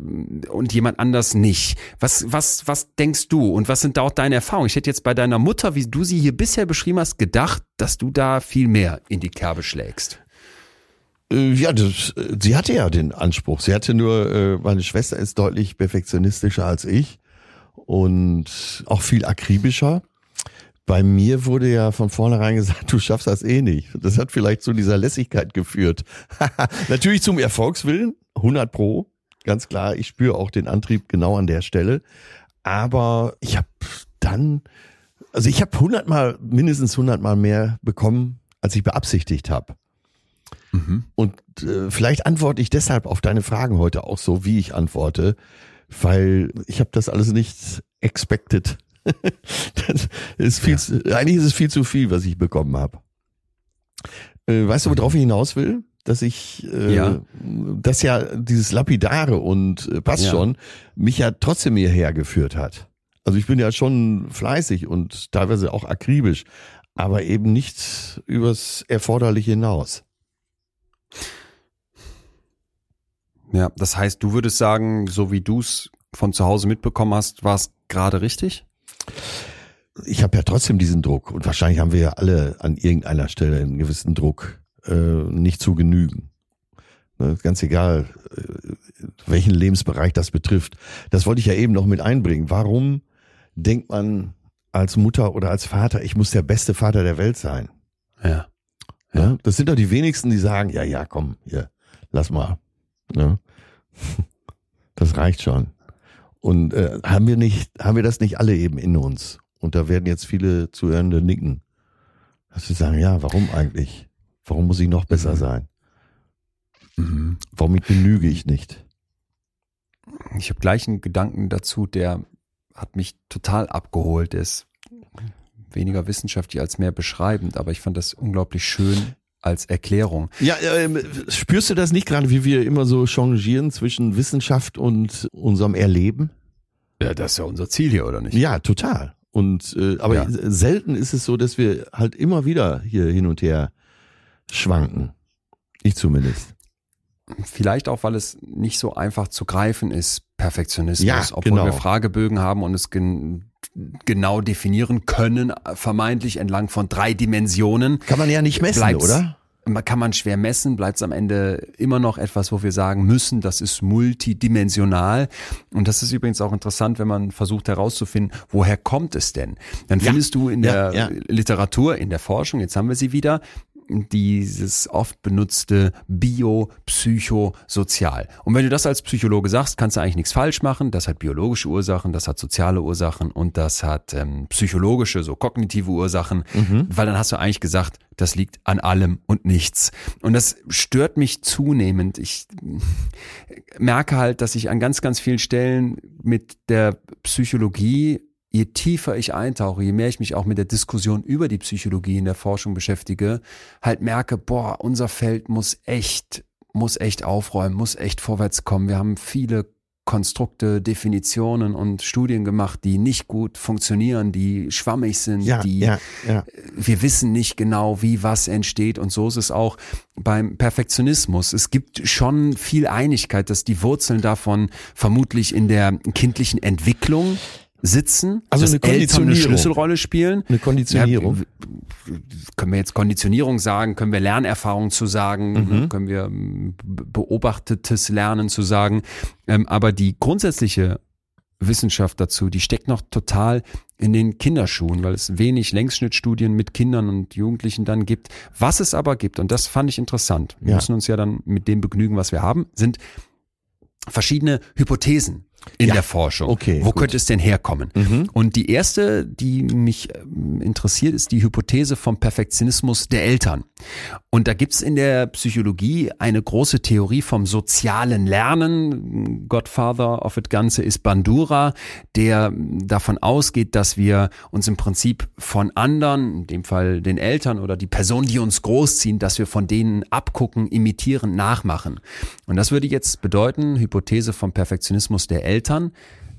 und jemand anders nicht? Was, was, was denkst du und was sind da auch deine Erfahrungen? Ich hätte jetzt bei deiner Mutter, wie du sie hier bisher beschrieben hast, gedacht, dass du da viel mehr in die Kerbe schlägst. Äh, ja, das, sie hatte ja den Anspruch. Sie hatte nur, äh, meine Schwester ist deutlich perfektionistischer als ich und auch viel akribischer. Bei mir wurde ja von vornherein gesagt, du schaffst das eh nicht. Das hat vielleicht zu dieser Lässigkeit geführt. (laughs) Natürlich zum Erfolgswillen, 100 pro, ganz klar. Ich spüre auch den Antrieb genau an der Stelle. Aber ich habe dann, also ich habe 100 mal, mindestens 100 mal mehr bekommen, als ich beabsichtigt habe. Mhm. Und äh, vielleicht antworte ich deshalb auf deine Fragen heute auch so, wie ich antworte, weil ich habe das alles nicht expected (laughs) das ist viel ja. zu, eigentlich ist es viel zu viel, was ich bekommen habe. Äh, weißt du, worauf ich hinaus will? Dass ich, äh, ja. dass ja dieses Lapidare und äh, passt ja. schon, mich ja trotzdem hierher geführt hat. Also ich bin ja schon fleißig und teilweise auch akribisch, aber eben nicht übers Erforderliche hinaus. Ja, das heißt, du würdest sagen, so wie du es von zu Hause mitbekommen hast, war es gerade richtig? Ich habe ja trotzdem diesen Druck und wahrscheinlich haben wir ja alle an irgendeiner Stelle einen gewissen Druck, äh, nicht zu genügen. Ne, ganz egal, äh, welchen Lebensbereich das betrifft. Das wollte ich ja eben noch mit einbringen. Warum denkt man als Mutter oder als Vater, ich muss der beste Vater der Welt sein? Ja. ja. Ne, das sind doch die wenigsten, die sagen, ja, ja, komm, hier, lass mal. Ne? (laughs) Das reicht schon. Und äh, haben wir nicht, haben wir das nicht alle eben in uns? Und da werden jetzt viele Zuhörende nicken. Dass sie sagen, ja, warum eigentlich? Warum muss ich noch besser mhm. sein? Mhm. Warum genüge ich nicht? Ich habe gleich einen Gedanken dazu, der hat mich total abgeholt. Der ist weniger wissenschaftlich als mehr beschreibend, aber ich fand das unglaublich schön als Erklärung. Ja, äh, spürst du das nicht gerade, wie wir immer so changieren zwischen Wissenschaft und unserem Erleben? Ja, das ist ja unser Ziel hier, oder nicht? Ja, total. Und äh, aber ja. selten ist es so, dass wir halt immer wieder hier hin und her schwanken. Ich zumindest. Vielleicht auch, weil es nicht so einfach zu greifen ist, Perfektionismus, ja, obwohl genau. wir Fragebögen haben und es genau definieren können, vermeintlich entlang von drei Dimensionen. Kann man ja nicht messen, oder? kann man schwer messen, bleibt es am Ende immer noch etwas, wo wir sagen müssen, das ist multidimensional. Und das ist übrigens auch interessant, wenn man versucht herauszufinden, woher kommt es denn? Dann findest ja, du in der ja. Literatur, in der Forschung, jetzt haben wir sie wieder, dieses oft benutzte biopsychosozial. Und wenn du das als Psychologe sagst, kannst du eigentlich nichts falsch machen. Das hat biologische Ursachen, das hat soziale Ursachen und das hat ähm, psychologische, so kognitive Ursachen, mhm. weil dann hast du eigentlich gesagt, das liegt an allem und nichts. Und das stört mich zunehmend. Ich merke halt, dass ich an ganz, ganz vielen Stellen mit der Psychologie je tiefer ich eintauche, je mehr ich mich auch mit der Diskussion über die Psychologie in der Forschung beschäftige, halt merke, boah, unser Feld muss echt, muss echt aufräumen, muss echt vorwärts kommen. Wir haben viele Konstrukte, Definitionen und Studien gemacht, die nicht gut funktionieren, die schwammig sind, Ja, die ja, ja. wir wissen nicht genau, wie was entsteht. Und so ist es auch beim Perfektionismus. Es gibt schon viel Einigkeit, dass die Wurzeln davon vermutlich in der kindlichen Entwicklung sitzen, Also dass eine Eltern eine Konditionierung. Schlüsselrolle spielen. Eine Konditionierung. Ja, können wir jetzt Konditionierung sagen, können wir Lernerfahrung zu sagen, Mhm. können wir ähm, be- beobachtetes Lernen zu sagen. Ähm, aber die grundsätzliche Wissenschaft dazu, die steckt noch total in den Kinderschuhen, weil es wenig Längsschnittstudien mit Kindern und Jugendlichen dann gibt. Was es aber gibt, und das fand ich interessant, wir Ja. müssen uns ja dann mit dem begnügen, was wir haben, sind verschiedene Hypothesen in Ja. der Forschung. Okay, Wo gut. könnte es denn herkommen? Mhm. Und die erste, die mich ähm, interessiert, ist die Hypothese vom Perfektionismus der Eltern. Und da gibt's in der Psychologie eine große Theorie vom sozialen Lernen. Godfather of it Ganze ist Bandura, der davon ausgeht, dass wir uns im Prinzip von anderen, in dem Fall den Eltern oder die Personen, die uns großziehen, dass wir von denen abgucken, imitieren, nachmachen. Und das würde jetzt bedeuten, Hypothese vom Perfektionismus der Eltern,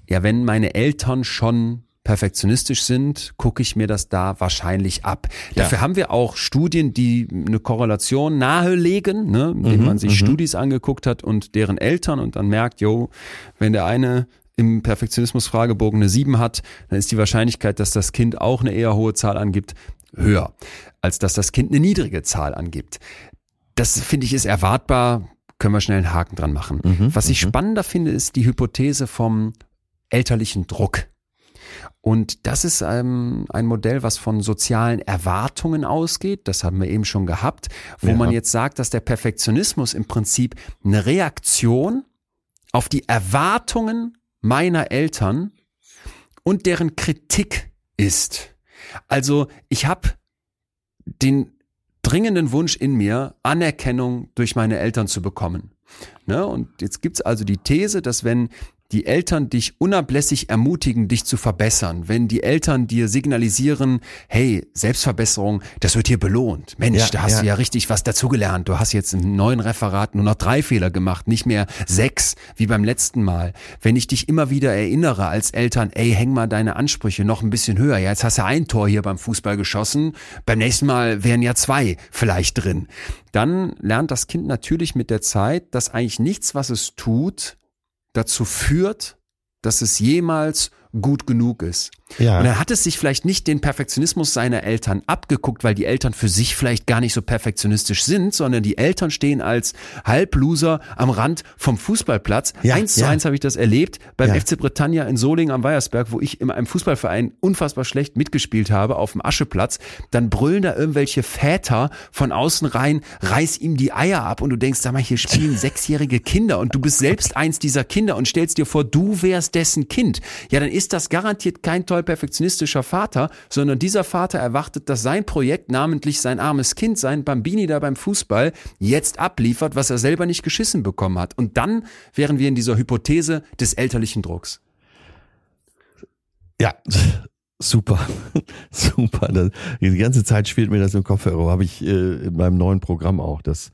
ja, wenn meine Eltern schon perfektionistisch sind, gucke ich mir das da wahrscheinlich ab. Ja. Dafür haben wir auch Studien, die eine Korrelation nahelegen, ne, indem Mhm, man sich Studis angeguckt hat und deren Eltern und dann merkt, jo, wenn der eine im Perfektionismus-Fragebogen eine 7 hat, dann ist die Wahrscheinlichkeit, dass das Kind auch eine eher hohe Zahl angibt, höher, als dass das Kind eine niedrige Zahl angibt. Das finde ich ist erwartbar, können wir schnell einen Haken dran machen. Mhm, Was ich spannender finde, ist die Hypothese vom elterlichen Druck. Und das ist ähm, ein Modell, was von sozialen Erwartungen ausgeht. Das haben wir eben schon gehabt, wo Ja. man jetzt sagt, dass der Perfektionismus im Prinzip eine Reaktion auf die Erwartungen meiner Eltern und deren Kritik ist. Also ich habe den dringenden Wunsch in mir, Anerkennung durch meine Eltern zu bekommen. Ne? Und jetzt gibt's also die These, dass wenn die Eltern dich unablässig ermutigen, dich zu verbessern, wenn die Eltern dir signalisieren, hey, Selbstverbesserung, das wird hier belohnt. Mensch, Ja, da hast ja. du ja richtig was dazugelernt. Du hast jetzt im neuen Referat nur noch drei Fehler gemacht, nicht mehr sechs, wie beim letzten Mal. Wenn ich dich immer wieder erinnere als Eltern, ey, häng mal deine Ansprüche noch ein bisschen höher. Ja, jetzt hast du ein Tor hier beim Fußball geschossen. Beim nächsten Mal wären ja zwei vielleicht drin. Dann lernt das Kind natürlich mit der Zeit, dass eigentlich nichts, was es tut, dazu führt, dass es jemals gut genug ist. Ja. Und dann hat es sich vielleicht nicht den Perfektionismus seiner Eltern abgeguckt, weil die Eltern für sich vielleicht gar nicht so perfektionistisch sind, sondern die Eltern stehen als Halbloser am Rand vom Fußballplatz. Ja, eins zu ja. eins habe ich das erlebt beim Ja. FC Britannia in Solingen am Weiersberg, wo ich in einem Fußballverein unfassbar schlecht mitgespielt habe auf dem Ascheplatz. Dann brüllen da irgendwelche Väter von außen rein, reiß ihm die Eier ab und du denkst, sag mal, hier spielen (laughs) sechsjährige Kinder und du bist selbst eins dieser Kinder und stellst dir vor, du wärst dessen Kind. Ja, dann ist das garantiert kein toll perfektionistischer Vater, sondern dieser Vater erwartet, dass sein Projekt, namentlich sein armes Kind, sein Bambini da beim Fußball, jetzt abliefert, was er selber nicht geschissen bekommen hat. Und dann wären wir in dieser Hypothese des elterlichen Drucks. Ja, (laughs) super, (laughs) super. Das, die ganze Zeit spielt mir das im Kopf herum. Habe ich äh, in meinem neuen Programm auch, dass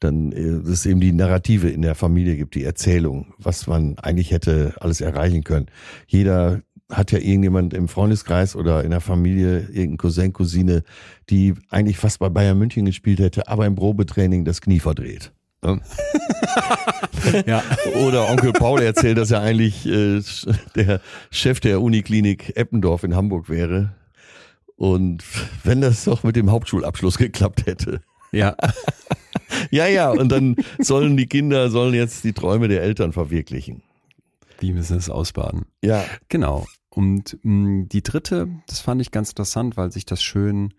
dann äh, es eben die Narrative in der Familie gibt, die Erzählung, was man eigentlich hätte alles erreichen können. Jeder hat ja irgendjemand im Freundeskreis oder in der Familie, irgendein Cousin, Cousine, die eigentlich fast bei Bayern München gespielt hätte, aber im Probetraining das Knie verdreht. Ne? (laughs) Ja. Oder Onkel Paul erzählt, dass er eigentlich äh, der Chef der Uniklinik Eppendorf in Hamburg wäre. Und wenn das doch mit dem Hauptschulabschluss geklappt hätte. Ja. (laughs) Ja, ja, und dann sollen die Kinder, sollen jetzt die Träume der Eltern verwirklichen. Die müssen es ausbaden. Ja, Genau. Und mh, die dritte, das fand ich ganz interessant, weil sich das schön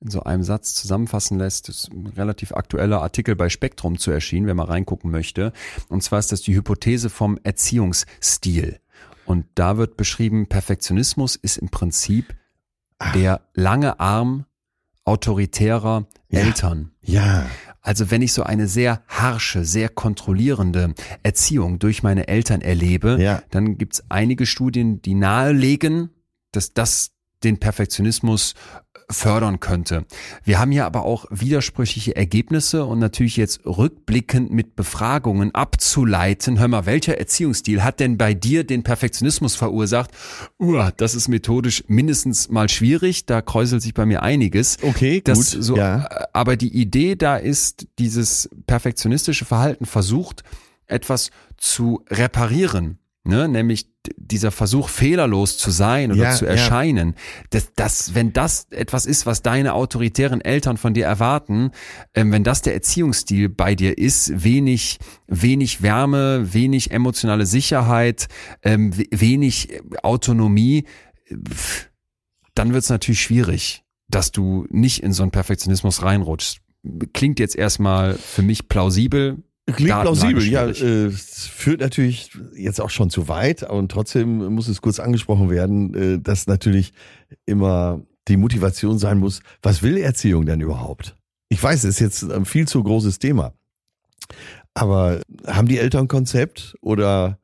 in so einem Satz zusammenfassen lässt. Das ist ein relativ aktueller Artikel bei Spektrum zu erschienen, wenn man reingucken möchte. Und zwar ist das die Hypothese vom Erziehungsstil. Und da wird beschrieben, Perfektionismus ist im Prinzip der lange Arm autoritärer Ja. Eltern. ja, Also wenn ich so eine sehr harsche, sehr kontrollierende Erziehung durch meine Eltern erlebe, Ja. dann gibt's einige Studien, die nahelegen, dass das den Perfektionismus fördern könnte. Wir haben hier aber auch widersprüchliche Ergebnisse und natürlich jetzt rückblickend mit Befragungen abzuleiten. Hör mal, welcher Erziehungsstil hat denn bei dir den Perfektionismus verursacht? Uh, das ist methodisch mindestens mal schwierig. Da kräuselt sich bei mir einiges. Okay, gut. Das so, ja. Aber die Idee da ist, dieses perfektionistische Verhalten versucht, etwas zu reparieren ne? nämlich dieser Versuch, fehlerlos zu sein oder ja, zu erscheinen, ja. dass, dass, wenn das etwas ist, was deine autoritären Eltern von dir erwarten, ähm, wenn das der Erziehungsstil bei dir ist, wenig, wenig Wärme, wenig emotionale Sicherheit, ähm, wenig Autonomie, dann wird es natürlich schwierig, dass du nicht in so einen Perfektionismus reinrutschst. Klingt jetzt erstmal für mich plausibel, Klingt plausibel, ja. Äh, führt natürlich jetzt auch schon zu weit und trotzdem muss es kurz angesprochen werden, äh, dass natürlich immer die Motivation sein muss, was will Erziehung denn überhaupt? Ich weiß, es ist jetzt ein viel zu großes Thema. Aber haben die Eltern ein Konzept oder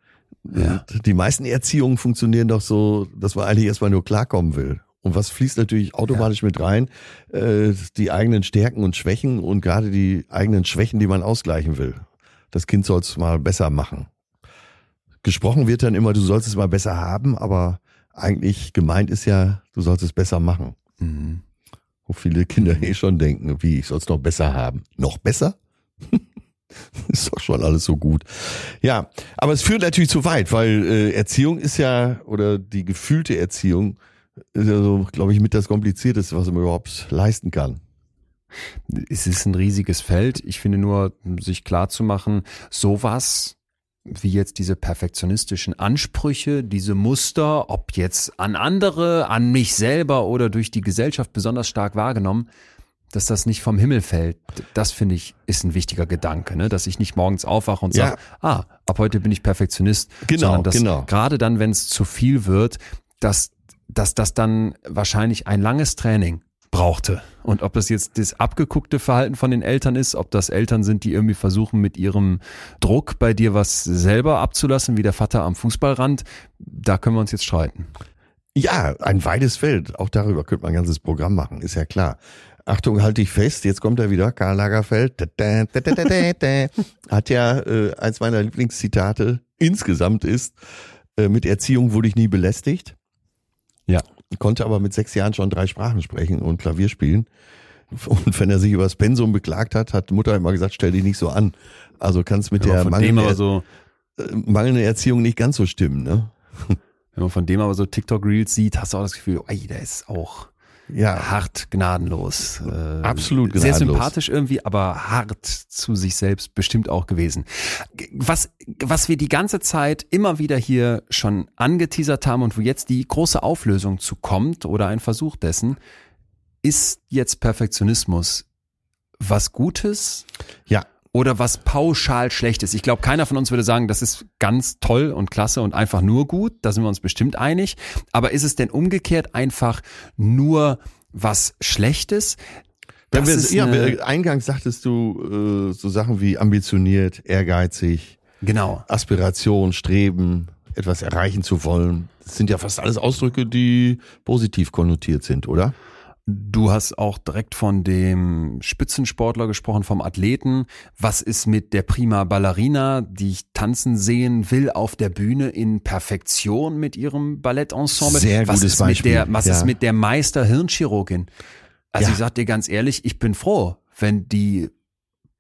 ja. die meisten Erziehungen funktionieren doch so, dass man eigentlich erstmal nur klarkommen will. Und was fließt natürlich automatisch ja. mit rein? Äh, die eigenen Stärken und Schwächen und gerade die eigenen Schwächen, die man ausgleichen will das Kind soll es mal besser machen. Gesprochen wird dann immer, du sollst es mal besser haben, aber eigentlich gemeint ist ja, du sollst es besser machen. Mhm. Wo viele Kinder eh schon denken, wie, ich soll es noch besser haben. Noch besser? (laughs) ist doch schon alles so gut. Ja, aber es führt natürlich zu weit, weil äh, Erziehung ist ja, oder die gefühlte Erziehung, ist ja so, glaube ich, mit das Komplizierteste, was man überhaupt leisten kann es ist ein riesiges Feld. Ich finde nur, sich klar zu machen, sowas wie jetzt diese perfektionistischen Ansprüche, diese Muster, ob jetzt an andere, an mich selber oder durch die Gesellschaft besonders stark wahrgenommen, dass das nicht vom Himmel fällt. Das finde ich ist ein wichtiger Gedanke, ne? dass ich nicht morgens aufwache und sage, ja. ah, ab heute bin ich Perfektionist, genau, sondern dass genau. gerade dann, wenn es zu viel wird, dass dass das dann wahrscheinlich ein langes Training brauchte. Und ob das jetzt das abgeguckte Verhalten von den Eltern ist, ob das Eltern sind, die irgendwie versuchen, mit ihrem Druck bei dir was selber abzulassen, wie der Vater am Fußballrand, da können wir uns jetzt streiten. Ja, ein weites Feld. Auch darüber könnte man ein ganzes Programm machen, ist ja klar. Achtung, halte dich fest, jetzt kommt er wieder, Karl Lagerfeld. Hat ja äh, eins meiner Lieblingszitate insgesamt ist, äh, mit Erziehung wurde ich nie belästigt. Ja konnte aber mit sechs Jahren schon drei Sprachen sprechen und Klavier spielen. Und wenn er sich über das Pensum beklagt hat, hat Mutter immer gesagt, stell dich nicht so an. Also kann es mit der mangelnden, so, äh, mangelnden Erziehung nicht ganz so stimmen. Ne? Wenn man von dem aber so TikTok-Reels sieht, hast du auch das Gefühl, ey, der ist auch ja. hart gnadenlos. Äh, Absolut gnadenlos. Sehr sympathisch irgendwie, aber hart zu sich selbst bestimmt auch gewesen. Was, was wir die ganze Zeit immer wieder hier schon angeteasert haben und wo jetzt die große Auflösung zu kommt oder ein Versuch dessen, ist jetzt Perfektionismus was Gutes? Ja oder was pauschal schlecht ist. Ich glaube, keiner von uns würde sagen, das ist ganz toll und klasse und einfach nur gut. Da sind wir uns bestimmt einig. Aber ist es denn umgekehrt einfach nur was Schlechtes? Wenn wir, ja, wir, eingangs sagtest du äh, so Sachen wie ambitioniert, ehrgeizig, genau, Aspiration, Streben, etwas erreichen zu wollen. Das sind ja fast alles Ausdrücke, die positiv konnotiert sind, oder? Du hast auch direkt von dem Spitzensportler gesprochen, vom Athleten. Was ist mit der prima Ballerina, die ich tanzen sehen will auf der Bühne in Perfektion mit ihrem Ballettensemble? Sehr was gutes ist Beispiel. Mit der, was ja. ist mit der Meister-Hirnchirurgin? Also ja. ich sag dir ganz ehrlich, ich bin froh, wenn die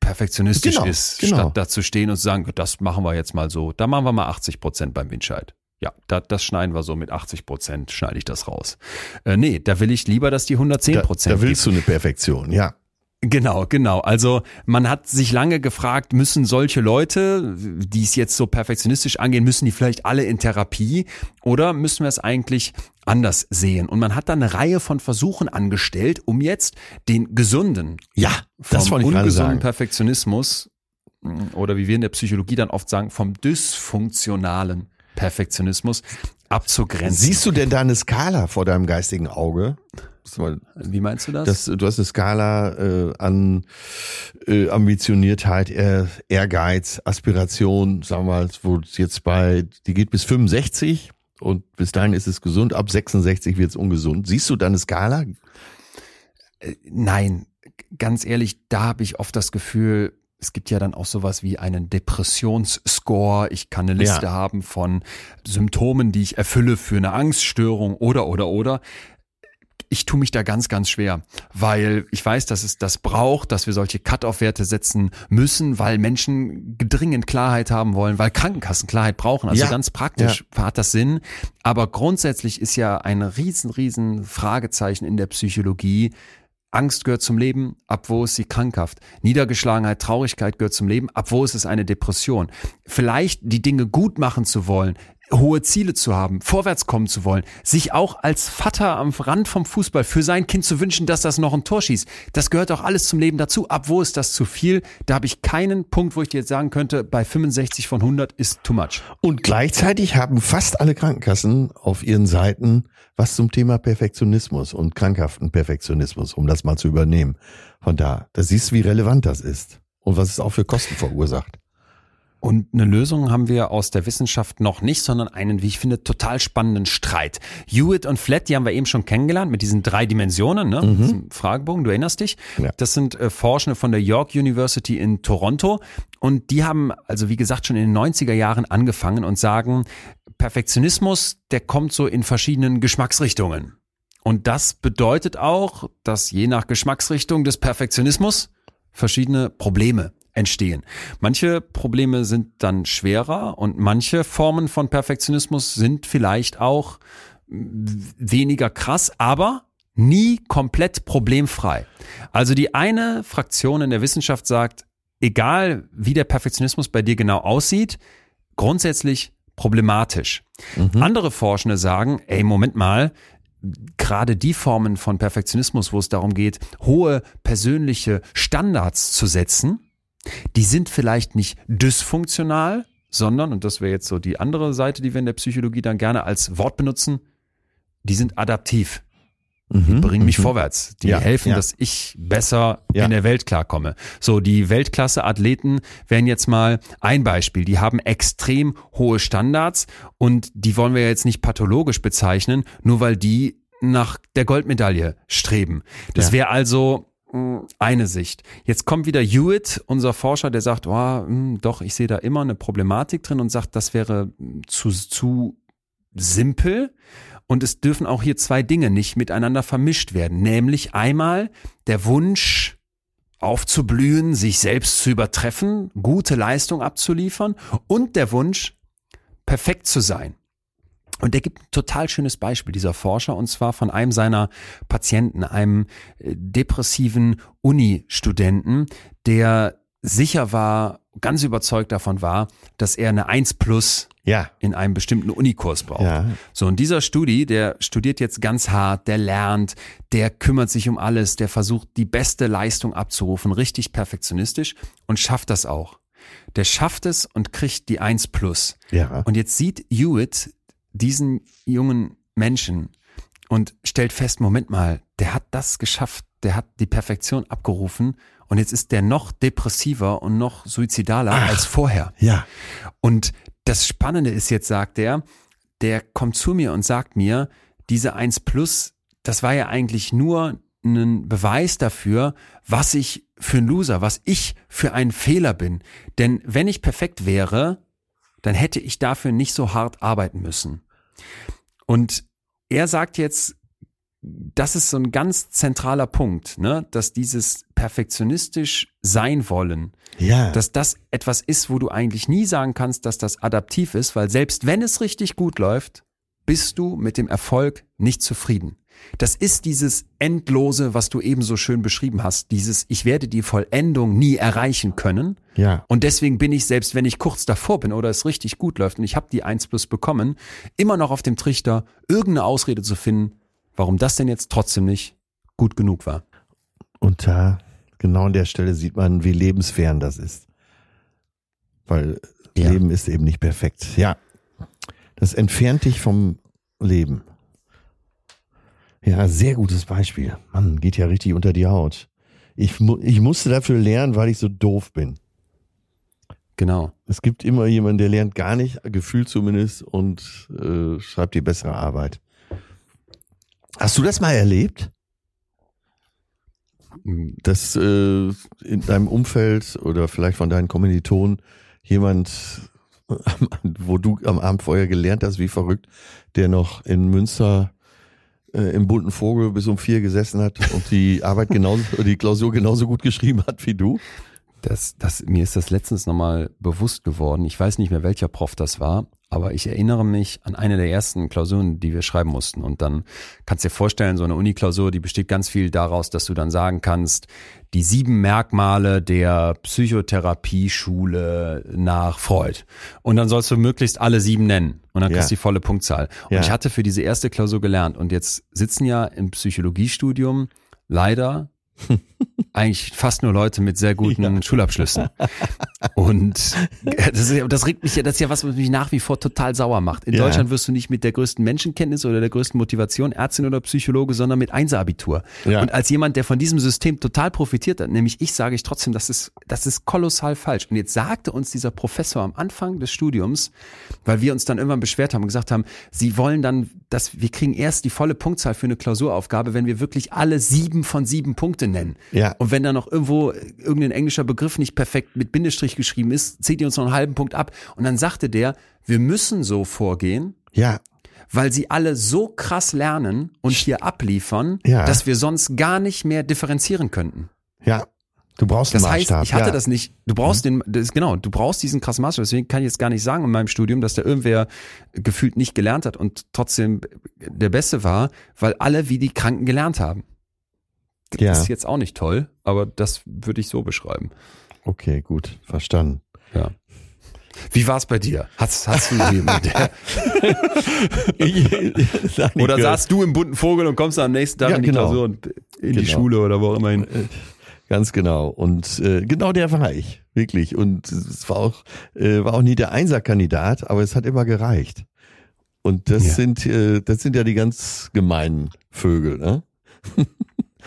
perfektionistisch genau, ist, genau. statt da zu stehen und zu sagen, das machen wir jetzt mal so. Da machen wir mal 80 Prozent beim Windscheid. Ja, da, das schneiden wir so mit 80 Prozent, schneide ich das raus. Äh, nee, da will ich lieber, dass die 110 Prozent. Da, da willst gibt. du eine Perfektion, ja. Genau, genau. Also man hat sich lange gefragt, müssen solche Leute, die es jetzt so perfektionistisch angehen, müssen die vielleicht alle in Therapie oder müssen wir es eigentlich anders sehen? Und man hat dann eine Reihe von Versuchen angestellt, um jetzt den gesunden, ja, das vom ungesunden. Perfektionismus oder wie wir in der Psychologie dann oft sagen, vom dysfunktionalen Perfektionismus abzugrenzen. Siehst du denn da eine Skala vor deinem geistigen Auge? Wie meinst du das? das du hast eine Skala äh, an äh, Ambitioniertheit, Ehrgeiz, Aspiration, sagen wir mal, wo jetzt bei, die geht bis 65 und bis dahin ist es gesund, ab 66 wird es ungesund. Siehst du da eine Skala? Äh, nein, ganz ehrlich, da habe ich oft das Gefühl, es gibt ja dann auch sowas wie einen Depressionsscore. Ich kann eine Liste ja. haben von Symptomen, die ich erfülle für eine Angststörung oder, oder, oder ich tue mich da ganz, ganz schwer, weil ich weiß, dass es das braucht, dass wir solche Cut-off-Werte setzen müssen, weil Menschen dringend Klarheit haben wollen, weil Krankenkassen Klarheit brauchen. Also ja. ganz praktisch ja. hat das Sinn. Aber grundsätzlich ist ja ein riesen, riesen Fragezeichen in der Psychologie. Angst gehört zum Leben, ab wo ist sie krankhaft? Niedergeschlagenheit, Traurigkeit gehört zum Leben, ab wo ist es eine Depression? Vielleicht die Dinge gut machen zu wollen, hohe Ziele zu haben, vorwärts kommen zu wollen, sich auch als Vater am Rand vom Fußball für sein Kind zu wünschen, dass das noch ein Tor schießt. Das gehört auch alles zum Leben dazu. Ab wo ist das zu viel? Da habe ich keinen Punkt, wo ich dir jetzt sagen könnte, bei 65 von 100 ist too much. Und gleichzeitig haben fast alle Krankenkassen auf ihren Seiten was zum Thema Perfektionismus und krankhaften Perfektionismus, um das mal zu übernehmen. Von da, da siehst du, wie relevant das ist und was es auch für Kosten verursacht. Und eine Lösung haben wir aus der Wissenschaft noch nicht, sondern einen, wie ich finde, total spannenden Streit. Hewitt und Flat, die haben wir eben schon kennengelernt mit diesen drei Dimensionen, ne? Mhm. Diesem Fragebogen, du erinnerst dich? Ja. Das sind äh, Forschende von der York University in Toronto. Und die haben, also wie gesagt, schon in den 90er Jahren angefangen und sagen, Perfektionismus, der kommt so in verschiedenen Geschmacksrichtungen. Und das bedeutet auch, dass je nach Geschmacksrichtung des Perfektionismus verschiedene Probleme entstehen. Manche Probleme sind dann schwerer und manche Formen von Perfektionismus sind vielleicht auch weniger krass, aber nie komplett problemfrei. Also die eine Fraktion in der Wissenschaft sagt, egal wie der Perfektionismus bei dir genau aussieht, grundsätzlich problematisch. Mhm. Andere Forschende sagen, ey, Moment mal, gerade die Formen von Perfektionismus, wo es darum geht, hohe persönliche Standards zu setzen, die sind vielleicht nicht dysfunktional, sondern, und das wäre jetzt so die andere Seite, die wir in der Psychologie dann gerne als Wort benutzen, die sind adaptiv. Die mhm, bringen mich mhm. vorwärts. Die ja, helfen, ja. dass ich besser ja. in der Welt klarkomme. So, die Weltklasse-Athleten wären jetzt mal ein Beispiel. Die haben extrem hohe Standards und die wollen wir jetzt nicht pathologisch bezeichnen, nur weil die nach der Goldmedaille streben. Das wäre also eine Sicht. Jetzt kommt wieder Hewitt, unser Forscher, der sagt, oh, mh, hm, doch, ich sehe da immer eine Problematik drin und sagt, das wäre zu, zu simpel. Und es dürfen auch hier zwei Dinge nicht miteinander vermischt werden. Nämlich einmal der Wunsch, aufzublühen, sich selbst zu übertreffen, gute Leistung abzuliefern und der Wunsch, perfekt zu sein. Und der gibt ein total schönes Beispiel, dieser Forscher, und zwar von einem seiner Patienten, einem äh, depressiven Uni-Studenten, der sicher war, ganz überzeugt davon war, dass er eine 1 plus ja. in einem bestimmten Unikurs braucht. Ja. So, und dieser Studi, der studiert jetzt ganz hart, der lernt, der kümmert sich um alles, der versucht, die beste Leistung abzurufen, richtig perfektionistisch und schafft das auch. Der schafft es und kriegt die 1 plus. Ja. Und jetzt sieht Hewitt diesen jungen Menschen und stellt fest, Moment mal, der hat das geschafft, der hat die Perfektion abgerufen und jetzt ist der noch depressiver und noch suizidaler Ach, als vorher. Ja. Und das Spannende ist jetzt, sagt er, der kommt zu mir und sagt mir, diese 1 Plus, das war ja eigentlich nur ein Beweis dafür, was ich für ein Loser, was ich für ein Fehler bin. Denn wenn ich perfekt wäre, dann hätte ich dafür nicht so hart arbeiten müssen. Und er sagt jetzt, das ist so ein ganz zentraler Punkt, ne? dass dieses perfektionistisch sein wollen, ja. dass das etwas ist, wo du eigentlich nie sagen kannst, dass das adaptiv ist, weil selbst wenn es richtig gut läuft, bist du mit dem Erfolg nicht zufrieden. Das ist dieses Endlose, was du eben so schön beschrieben hast, dieses Ich werde die Vollendung nie erreichen können. Ja. Und deswegen bin ich, selbst wenn ich kurz davor bin oder es richtig gut läuft und ich habe die 1 plus bekommen, immer noch auf dem Trichter, irgendeine Ausrede zu finden, warum das denn jetzt trotzdem nicht gut genug war. Und da, genau an der Stelle sieht man, wie lebensfern das ist. Weil ja. Leben ist eben nicht perfekt. Ja. Das entfernt dich vom Leben. Ja, sehr gutes Beispiel. Mann, geht ja richtig unter die Haut. Ich, ich musste dafür lernen, weil ich so doof bin. Genau. Es gibt immer jemanden, der lernt gar nicht, gefühlt zumindest, und äh, schreibt die bessere Arbeit. Hast du das mal erlebt? Dass äh, in deinem Umfeld oder vielleicht von deinen Kommilitonen jemand, (laughs) wo du am Abend vorher gelernt hast, wie verrückt, der noch in Münster äh, im bunten Vogel bis um vier gesessen hat und die Arbeit genauso, die Klausur genauso gut geschrieben hat wie du? Das, das, mir ist das letztens nochmal bewusst geworden. Ich weiß nicht mehr, welcher Prof das war, aber ich erinnere mich an eine der ersten Klausuren, die wir schreiben mussten. Und dann kannst du dir vorstellen, so eine Uni-Klausur, die besteht ganz viel daraus, dass du dann sagen kannst, die sieben Merkmale der Psychotherapie-Schule nach Freud. Und dann sollst du möglichst alle sieben nennen. Und dann kriegst du die volle Punktzahl. Und ja. ich hatte für diese erste Klausur gelernt. Und jetzt sitzen ja im Psychologiestudium leider (laughs) eigentlich fast nur Leute mit sehr guten ja. Schulabschlüssen. Und das, ist, das regt mich ja, das ist ja was, was mich nach wie vor total sauer macht. In ja. Deutschland wirst du nicht mit der größten Menschenkenntnis oder der größten Motivation Ärztin oder Psychologe, sondern mit Einser-Abitur. Ja. Und als jemand, der von diesem System total profitiert hat, nämlich ich, sage ich trotzdem, das ist, das ist kolossal falsch. Und jetzt sagte uns dieser Professor am Anfang des Studiums, weil wir uns dann irgendwann beschwert haben und gesagt haben, sie wollen dann, dass wir kriegen erst die volle Punktzahl für eine Klausuraufgabe, wenn wir wirklich alle sieben von sieben Punkte nennen. Ja. Und wenn da noch irgendwo irgendein englischer Begriff nicht perfekt mit Bindestrich geschrieben ist, zieht ihr uns noch einen halben Punkt ab. Und dann sagte der, wir müssen so vorgehen. Ja. Weil sie alle so krass lernen und hier abliefern, ja. dass wir sonst gar nicht mehr differenzieren könnten. Ja. Du brauchst das einen Maßstab. heißt, ich hatte ja. das nicht. Du brauchst mhm. den, das, genau, du brauchst diesen krassen Maßstab. Deswegen kann ich jetzt gar nicht sagen in meinem Studium, dass da irgendwer gefühlt nicht gelernt hat und trotzdem der Beste war, weil alle wie die Kranken gelernt haben ja. ist jetzt auch nicht toll, aber das würde ich so beschreiben. Okay, gut, verstanden. Ja. Wie war es bei dir? Hast, hast du der? oder saßt du im bunten Vogel und kommst am nächsten Tag ja, in die genau. Klausur und in genau. die Schule oder wo auch immer hin? Äh, ganz genau. Und äh, genau der war ich, wirklich. Und es war auch, äh, war auch nie der Einserkandidat, aber es hat immer gereicht. Und das ja. sind, äh, das sind ja die ganz gemeinen Vögel, ne? (laughs)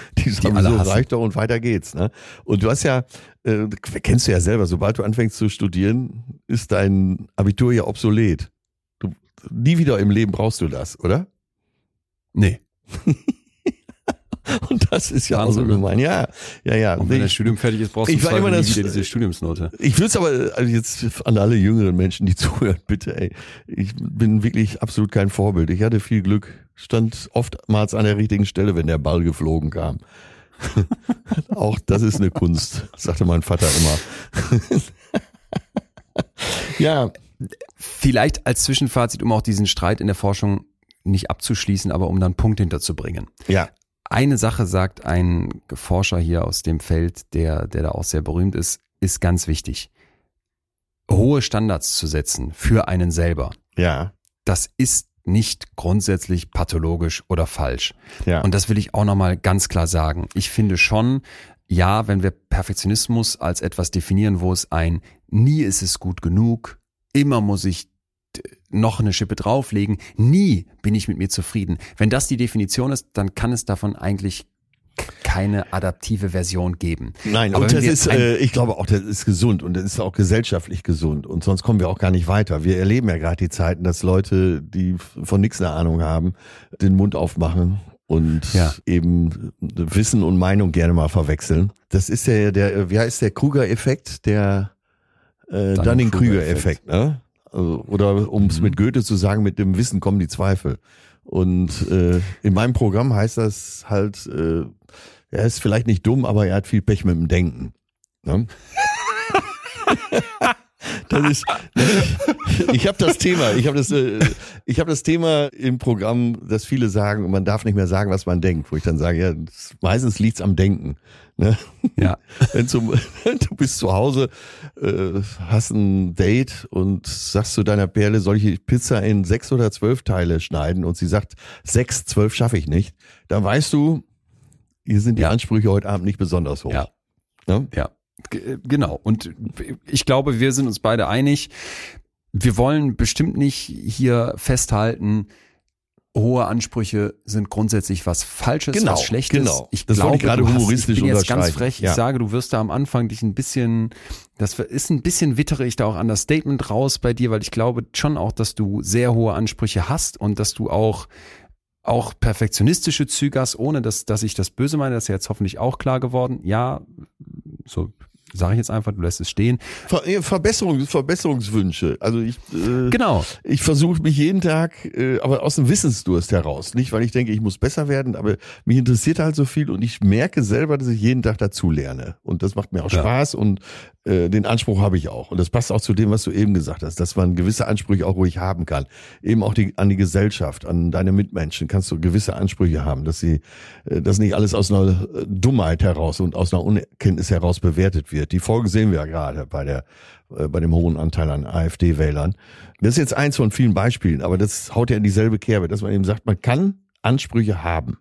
(laughs) die sagen, die so reicht doch und weiter geht's. Ne? Und du hast ja, äh, kennst du ja selber, sobald du anfängst zu studieren, ist dein Abitur ja obsolet. Du, nie wieder im Leben brauchst du das, oder? Nee. (laughs) Und das ist ja Wahnsinn, auch so gemein. Ja, ja, ja. Und wenn das Studium fertig ist, brauchst du ich immer das, wieder diese Studiumsnote. Ich würde es aber also jetzt an alle jüngeren Menschen, die (laughs) zuhören, bitte, ey. Ich bin wirklich absolut kein Vorbild. Ich hatte viel Glück, stand oftmals an der richtigen Stelle, wenn der Ball geflogen kam. (laughs) auch das ist eine Kunst, sagte mein Vater immer. (laughs) ja. Vielleicht als Zwischenfazit, um auch diesen Streit in der Forschung nicht abzuschließen, aber um dann Punkt hinterzubringen. Ja. Eine Sache sagt ein Forscher hier aus dem Feld, der, der da auch sehr berühmt ist, ist ganz wichtig. Hohe Standards zu setzen für einen selber. Ja. Das ist nicht grundsätzlich pathologisch oder falsch. Ja. Und das will ich auch nochmal ganz klar sagen. Ich finde schon, ja, wenn wir Perfektionismus als etwas definieren, wo es ein nie ist es gut genug, immer muss ich noch eine Schippe drauflegen. Nie bin ich mit mir zufrieden. Wenn das die Definition ist, dann kann es davon eigentlich keine adaptive Version geben. Nein, Aber und das ist, äh, ich glaube auch, das ist gesund und das ist auch gesellschaftlich gesund und sonst kommen wir auch gar nicht weiter. Wir erleben ja gerade die Zeiten, dass Leute, die von nichts eine Ahnung haben, den Mund aufmachen und ja. eben Wissen und Meinung gerne mal verwechseln. Das ist ja der, wie heißt der Kruger-Effekt, der äh, Dunning-Krüger-Effekt, ne? Also, oder um es mhm. mit Goethe zu sagen, mit dem Wissen kommen die Zweifel. Und äh, in meinem Programm heißt das halt, äh, er ist vielleicht nicht dumm, aber er hat viel Pech mit dem Denken. Ne? (laughs) Das ist, ich habe das Thema, ich habe das, äh, ich habe das Thema im Programm, dass viele sagen, man darf nicht mehr sagen, was man denkt, wo ich dann sage, ja, meistens liegt's am Denken. Ne? Ja. (laughs) Wenn du, du bist zu Hause, äh, hast ein Date und sagst zu deiner Perle, soll ich Pizza in sechs oder zwölf Teile schneiden? Und sie sagt, sechs, zwölf schaffe ich nicht. Dann weißt du, hier sind die ja. Ansprüche heute Abend nicht besonders hoch. Ja. Ne? Ja. Genau. Und ich glaube, wir sind uns beide einig. Wir wollen bestimmt nicht hier festhalten, hohe Ansprüche sind grundsätzlich was Falsches, genau, was Schlechtes. Genau. Ich das glaube, ich gerade humoristisch hast, ich bin jetzt ganz frech. Ja. Ich sage, du wirst da am Anfang dich ein bisschen, das ist ein bisschen wittere ich da auch an das Statement raus bei dir, weil ich glaube schon auch, dass du sehr hohe Ansprüche hast und dass du auch auch perfektionistische Züge hast, ohne dass, dass ich das böse meine, das ist ja jetzt hoffentlich auch klar geworden. Ja, so sage ich jetzt einfach, du lässt es stehen. Ver ja, Verbesserung, Verbesserungswünsche. Also ich, äh, Genau. ich versuche mich jeden Tag, äh, aber aus dem Wissensdurst heraus. Nicht, weil ich denke, ich muss besser werden, aber mich interessiert halt so viel und ich merke selber, dass ich jeden Tag dazu lerne. Und das macht mir auch Ja. Spaß und äh, den Anspruch habe ich auch. Und das passt auch zu dem, was du eben gesagt hast, dass man gewisse Ansprüche auch ruhig haben kann. Eben auch die, an die Gesellschaft, an deine Mitmenschen kannst du gewisse Ansprüche haben, dass sie, äh, dass nicht alles aus einer äh, Dummheit heraus und aus einer Unerkenntnis heraus bewertet wird. Die Folgen sehen wir ja gerade bei der, äh, bei dem hohen Anteil an AfD-Wählern. Das ist jetzt eins von vielen Beispielen, aber das haut ja in dieselbe Kerbe, dass man eben sagt, man kann Ansprüche haben.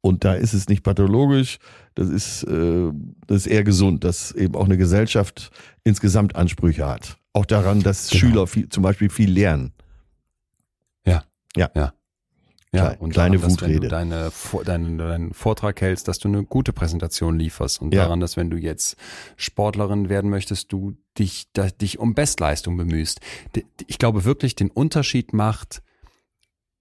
Und da ist es nicht pathologisch, das ist, äh, das ist eher gesund, dass eben auch eine Gesellschaft insgesamt Ansprüche hat. Auch daran, dass Genau. Schüler viel, zum Beispiel viel lernen. Ja. Ja. Ja. Kleine- und kleine daran, dass, wenn Wutrede. du deine, deinen, deinen Vortrag hältst, dass du eine gute Präsentation lieferst und Ja. daran, dass wenn du jetzt Sportlerin werden möchtest, du dich, da, dich um Bestleistung bemühst. Ich glaube wirklich, den Unterschied macht,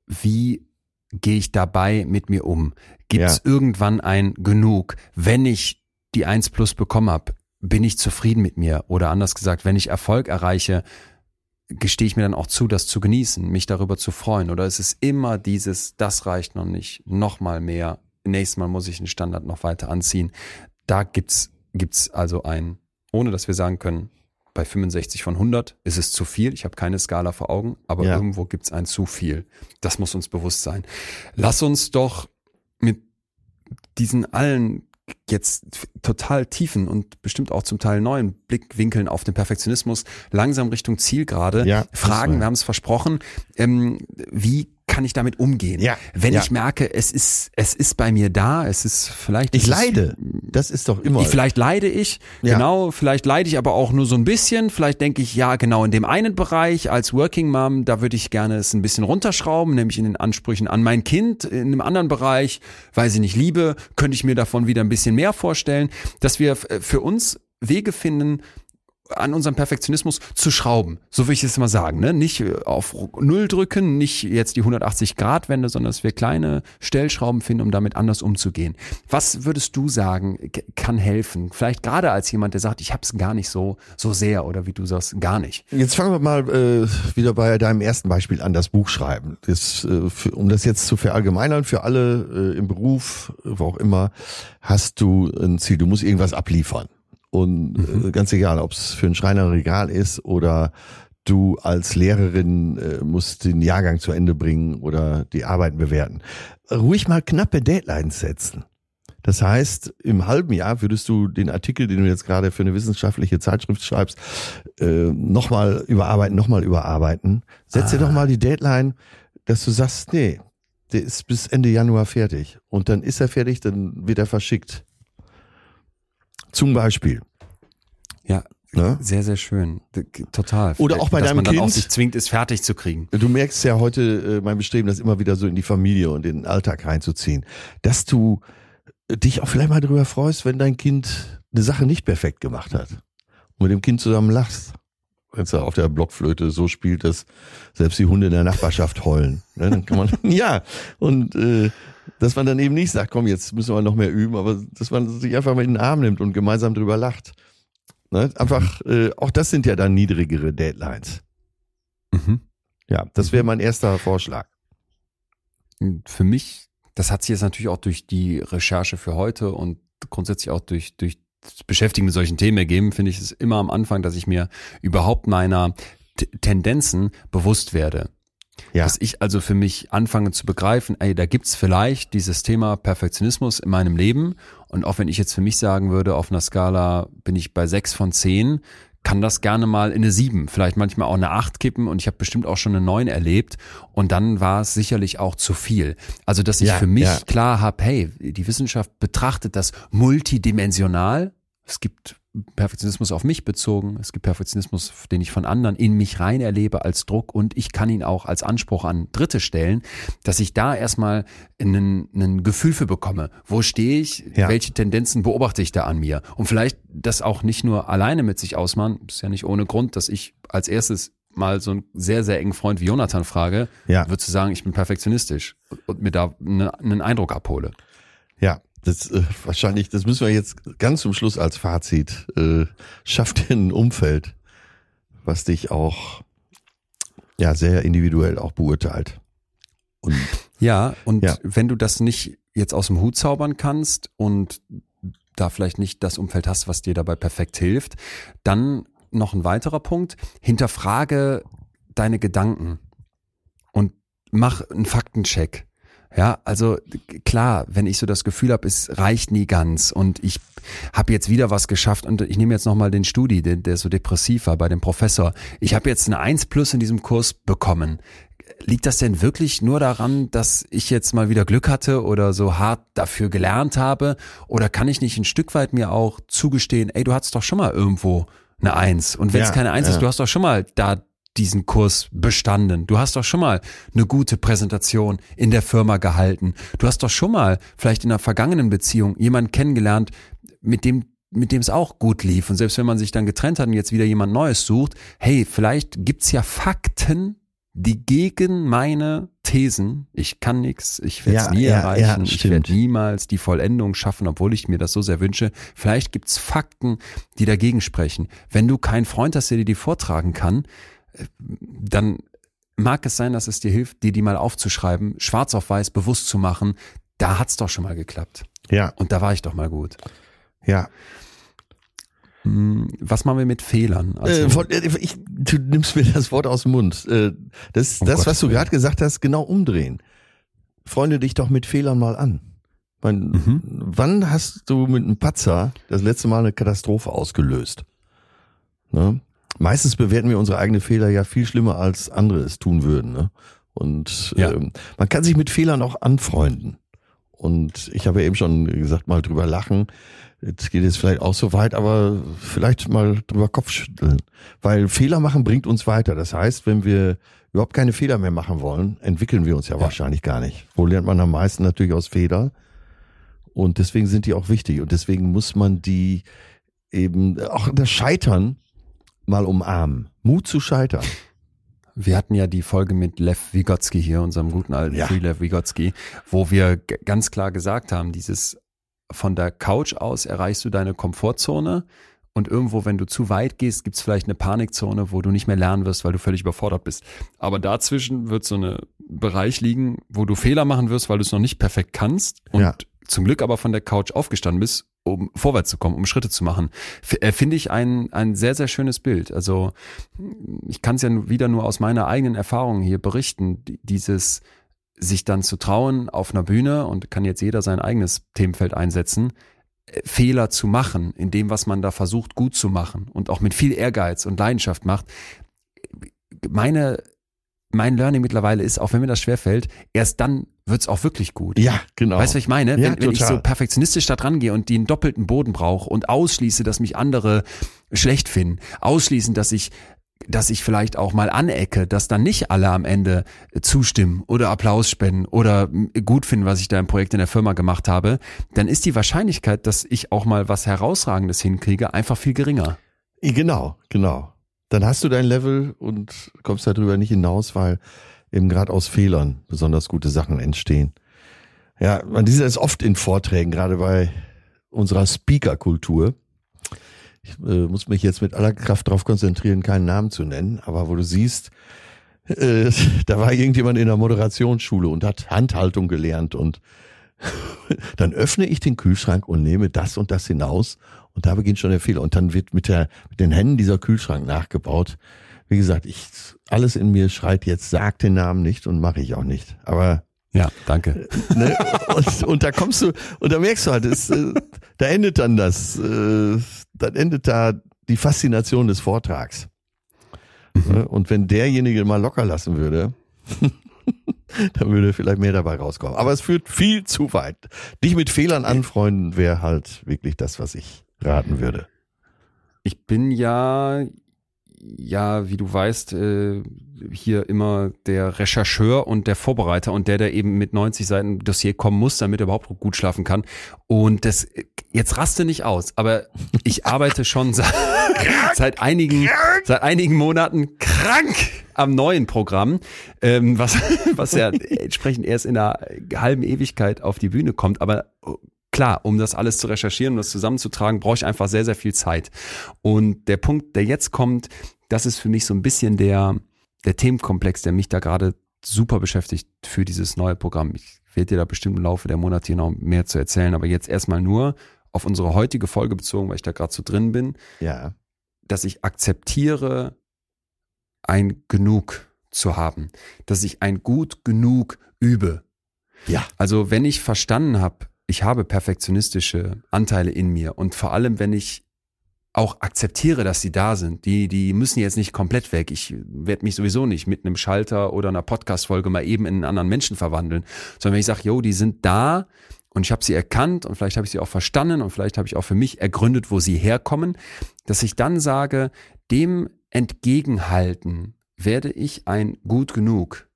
wie gehe ich dabei mit mir um? Gibt es Ja. irgendwann ein Genug? Wenn ich die 1 plus bekommen habe, bin ich zufrieden mit mir? Oder anders gesagt, wenn ich Erfolg erreiche, gestehe ich mir dann auch zu, das zu genießen, mich darüber zu freuen? Oder ist es immer dieses, das reicht noch nicht, noch mal mehr, nächstes Mal muss ich den Standard noch weiter anziehen? Da gibt's, gibt's also ein, ohne dass wir sagen können, bei 65 von 100 ist es zu viel. Ich habe keine Skala vor Augen, aber Ja. irgendwo gibt's ein zu viel. Das muss uns bewusst sein. Lass uns doch mit diesen allen jetzt total tiefen und bestimmt auch zum Teil neuen Blickwinkeln auf den Perfektionismus langsam Richtung Zielgerade Ja, fragen. Wir haben es versprochen. Ähm, wie kann ich damit umgehen? Ja, Wenn ja. ich merke, es ist, es ist bei mir da, es ist vielleicht. Ich ist- leide. Das ist doch immer. ich, vielleicht leide ich, Ja. genau, vielleicht leide ich aber auch nur so ein bisschen. Vielleicht denke ich, ja, genau in dem einen Bereich als Working Mom, da würde ich gerne es ein bisschen runterschrauben, nämlich in den Ansprüchen an mein Kind. In einem anderen Bereich, weil sie nicht liebe, könnte ich mir davon wieder ein bisschen mehr vorstellen, dass wir für uns Wege finden, an unserem Perfektionismus zu schrauben. So würde ich es mal sagen. Ne? Nicht äh, auf Null drücken, nicht jetzt die 180-Grad-Wende, sondern dass wir kleine Stellschrauben finden, um damit anders umzugehen. Was würdest du sagen, kann helfen? Vielleicht gerade als jemand, der sagt, ich habe es gar nicht so, so sehr oder wie du sagst, gar nicht. Jetzt fangen wir mal äh, wieder bei deinem ersten Beispiel an, das Buch schreiben. Das, äh, für, um das jetzt zu verallgemeinern, für alle äh, im Beruf, wo auch immer, hast du ein Ziel. Du musst irgendwas abliefern. Und äh, ganz egal, ob es für ein Schreiner ein Regal ist oder du als Lehrerin äh, musst den Jahrgang zu Ende bringen oder die Arbeiten bewerten. Ruhig mal knappe Deadlines setzen. Das heißt, im halben Jahr würdest du den Artikel, den du jetzt gerade für eine wissenschaftliche Zeitschrift schreibst, äh, nochmal überarbeiten, nochmal überarbeiten. Setz dir Ah. doch mal die Deadline, dass du sagst, nee, der ist bis Ende Januar fertig. Und dann ist er fertig, dann wird er verschickt. Zum Beispiel. Ja, Ne? sehr, sehr schön. Total. Oder auch bei Dass deinem man dann auch Kind. sich zwingt, es fertig zu kriegen. Du merkst ja heute äh, mein Bestreben, das immer wieder so in die Familie und in den Alltag reinzuziehen, dass du äh, dich auch vielleicht mal darüber freust, wenn dein Kind eine Sache nicht perfekt gemacht hat und mit dem Kind zusammen lachst. Wenn es da auf der Blockflöte so spielt, dass selbst die Hunde in der Nachbarschaft heulen. Ne, dann kann man, (laughs) ja, und äh, dass man dann eben nicht sagt, komm, jetzt müssen wir noch mehr üben, aber dass man sich einfach mal in den Arm nimmt und gemeinsam drüber lacht. Ne? Einfach, äh, auch das sind ja dann niedrigere Deadlines. Mhm. Ja, das wäre mein erster Vorschlag. Für mich, das hat sich jetzt natürlich auch durch die Recherche für heute und grundsätzlich auch durch, durch das Beschäftigen mit solchen Themen ergeben, finde ich es immer am Anfang, dass ich mir überhaupt meiner T Tendenzen bewusst werde. Ja. Dass ich also für mich anfange zu begreifen, ey, da gibt's vielleicht dieses Thema Perfektionismus in meinem Leben. Und auch wenn ich jetzt für mich sagen würde, auf einer Skala bin ich bei sechs von zehn, kann das gerne mal in eine sieben, vielleicht manchmal auch eine acht kippen und ich habe bestimmt auch schon eine neun erlebt und dann war es sicherlich auch zu viel. Also dass ich Ja, für mich ja. klar habe, hey, die Wissenschaft betrachtet das multidimensional. Es gibt Perfektionismus auf mich bezogen, es gibt Perfektionismus, den ich von anderen in mich rein erlebe als Druck und ich kann ihn auch als Anspruch an Dritte stellen, dass ich da erstmal ein Gefühl für bekomme. Wo stehe ich? Ja. Welche Tendenzen beobachte ich da an mir? Und vielleicht das auch nicht nur alleine mit sich ausmachen, ist ja nicht ohne Grund, dass ich als erstes mal so einen sehr, sehr engen Freund wie Jonathan frage, ja. würdest du sagen, ich bin perfektionistisch und mir da ne, einen Eindruck abhole. Ja, das äh, wahrscheinlich, das müssen wir jetzt ganz zum Schluss als Fazit. Äh, schaff dir ein Umfeld, was dich auch ja sehr individuell auch beurteilt. Und ja, und ja. wenn du das nicht jetzt aus dem Hut zaubern kannst und da vielleicht nicht das Umfeld hast, was dir dabei perfekt hilft, dann noch ein weiterer Punkt. Hinterfrage deine Gedanken und mach einen Faktencheck. Ja, also klar, wenn ich so das Gefühl habe, es reicht nie ganz und ich habe jetzt wieder was geschafft und ich nehme jetzt nochmal den Studi, der, der so depressiv war bei dem Professor. Ich habe jetzt eine 1 plus in diesem Kurs bekommen. Liegt das denn wirklich nur daran, dass ich jetzt mal wieder Glück hatte oder so hart dafür gelernt habe? Oder kann ich nicht ein Stück weit mir auch zugestehen, ey, du hattest doch schon mal irgendwo eine Eins. Und wenn es ja, keine Eins ja. ist, du hast doch schon mal da diesen Kurs bestanden. Du hast doch schon mal eine gute Präsentation in der Firma gehalten. Du hast doch schon mal vielleicht in einer vergangenen Beziehung jemanden kennengelernt, mit dem mit dem es auch gut lief. Und selbst wenn man sich dann getrennt hat und jetzt wieder jemand Neues sucht, hey, vielleicht gibt's ja Fakten, die gegen meine Thesen, ich kann nichts, ich werde es ja, nie ja, erreichen, ja, ich werde niemals die Vollendung schaffen, obwohl ich mir das so sehr wünsche. Vielleicht gibt's Fakten, die dagegen sprechen. Wenn du keinen Freund hast, der dir die vortragen kann, dann mag es sein, dass es dir hilft, dir die mal aufzuschreiben, schwarz auf weiß bewusst zu machen. Da hat's doch schon mal geklappt. Ja. Und da war ich doch mal gut. Ja. Hm, was machen wir mit Fehlern? Also, äh, äh, ich, du nimmst mir das Wort aus dem Mund. Äh, das, oh das was du gerade gesagt hast, genau umdrehen. Freunde dich doch mit Fehlern mal an. Mein, mhm. Wann hast du mit einem Patzer das letzte Mal eine Katastrophe ausgelöst? Ne? Meistens bewerten wir unsere eigenen Fehler ja viel schlimmer, als andere es tun würden. Ne? Und ja. ähm, man kann sich mit Fehlern auch anfreunden. Und ich habe ja eben schon gesagt, mal drüber lachen. Jetzt geht es vielleicht auch so weit, aber vielleicht mal drüber Kopfschütteln. Weil Fehler machen bringt uns weiter. Das heißt, wenn wir überhaupt keine Fehler mehr machen wollen, entwickeln wir uns ja, ja. wahrscheinlich gar nicht. Wo lernt man am meisten natürlich aus Fehler? Und deswegen sind die auch wichtig. Und deswegen muss man die eben, auch das Scheitern mal umarmen. Mut zu scheitern. Wir hatten ja die Folge mit Lev Vygotsky hier, unserem guten alten ja. Free Lev Vygotsky, wo wir ganz klar gesagt haben, dieses von der Couch aus erreichst du deine Komfortzone und irgendwo, wenn du zu weit gehst, gibt es vielleicht eine Panikzone, wo du nicht mehr lernen wirst, weil du völlig überfordert bist. Aber dazwischen wird so ein Bereich liegen, wo du Fehler machen wirst, weil du es noch nicht perfekt kannst und ja. zum Glück aber von der Couch aufgestanden bist, um vorwärts zu kommen, um Schritte zu machen. Äh, Finde ich ein, ein sehr, sehr schönes Bild. Also ich kann es ja wieder nur aus meiner eigenen Erfahrung hier berichten. Dieses sich dann zu trauen auf einer Bühne und kann jetzt jeder sein eigenes Themenfeld einsetzen, äh, Fehler zu machen in dem, was man da versucht gut zu machen und auch mit viel Ehrgeiz und Leidenschaft macht. Meine, mein Learning mittlerweile ist, auch wenn mir das schwerfällt, erst dann wird's auch wirklich gut. Ja, genau. Weißt du, was ich meine? Ja, wenn, wenn ich so perfektionistisch da dran gehe und den doppelten Boden brauche und ausschließe, dass mich andere schlecht finden, ausschließen, dass ich dass ich vielleicht auch mal anecke, dass dann nicht alle am Ende zustimmen oder Applaus spenden oder gut finden, was ich da im Projekt in der Firma gemacht habe, dann ist die Wahrscheinlichkeit, dass ich auch mal was Herausragendes hinkriege, einfach viel geringer. Genau, genau. Dann hast du dein Level und kommst darüber nicht hinaus, weil eben gerade aus Fehlern besonders gute Sachen entstehen. Ja, man sieht das oft in Vorträgen, gerade bei unserer Speaker-Kultur ich äh, muss mich jetzt mit aller Kraft darauf konzentrieren, keinen Namen zu nennen, aber wo du siehst, äh, (laughs) da war irgendjemand in der Moderationsschule und hat Handhaltung gelernt und (laughs) dann öffne ich den Kühlschrank und nehme das und das hinaus und da beginnt schon der Fehler und dann wird mit der mit den Händen dieser Kühlschrank nachgebaut. Wie gesagt, ich alles in mir schreit jetzt, sag den Namen nicht und mache ich auch nicht. Aber ja, danke. Ne? (laughs) Und, und, da kommst du, und da merkst du halt, es, äh, da endet dann das, äh, dann endet da die Faszination des Vortrags. Mhm. Ne? Und wenn derjenige mal locker lassen würde, (laughs) dann würde vielleicht mehr dabei rauskommen. Aber es führt viel zu weit. Dich mit Fehlern anfreunden wäre halt wirklich das, was ich raten würde. Ich bin ja, ja, wie du weißt, äh, hier immer der Rechercheur und der Vorbereiter und der, der eben mit 90 Seiten Dossier kommen muss, damit er überhaupt gut schlafen kann. Und das, jetzt raste nicht aus, aber ich arbeite schon seit, seit einigen, seit einigen Monaten krank am neuen Programm, ähm, was, (laughs) was ja entsprechend erst in einer halben Ewigkeit auf die Bühne kommt, aber klar, um das alles zu recherchieren und das zusammenzutragen, brauche ich einfach sehr, sehr viel Zeit. Und der Punkt, der jetzt kommt, das ist für mich so ein bisschen der, der Themenkomplex, der mich da gerade super beschäftigt für dieses neue Programm. Ich werde dir da bestimmt im Laufe der Monate hier noch mehr zu erzählen, aber jetzt erstmal nur auf unsere heutige Folge bezogen, weil ich da gerade so drin bin. Ja. Dass ich akzeptiere, ein Genug zu haben, dass ich ein gut genug übe. Ja. Also wenn ich verstanden habe, ich habe perfektionistische Anteile in mir und vor allem, wenn ich auch akzeptiere, dass sie da sind. Die, die müssen jetzt nicht komplett weg. Ich werde mich sowieso nicht mit einem Schalter oder einer Podcast-Folge mal eben in einen anderen Menschen verwandeln. Sondern wenn ich sage, yo, die sind da und ich habe sie erkannt und vielleicht habe ich sie auch verstanden und vielleicht habe ich auch für mich ergründet, wo sie herkommen, dass ich dann sage, dem entgegenhalten werde ich ein gut genug.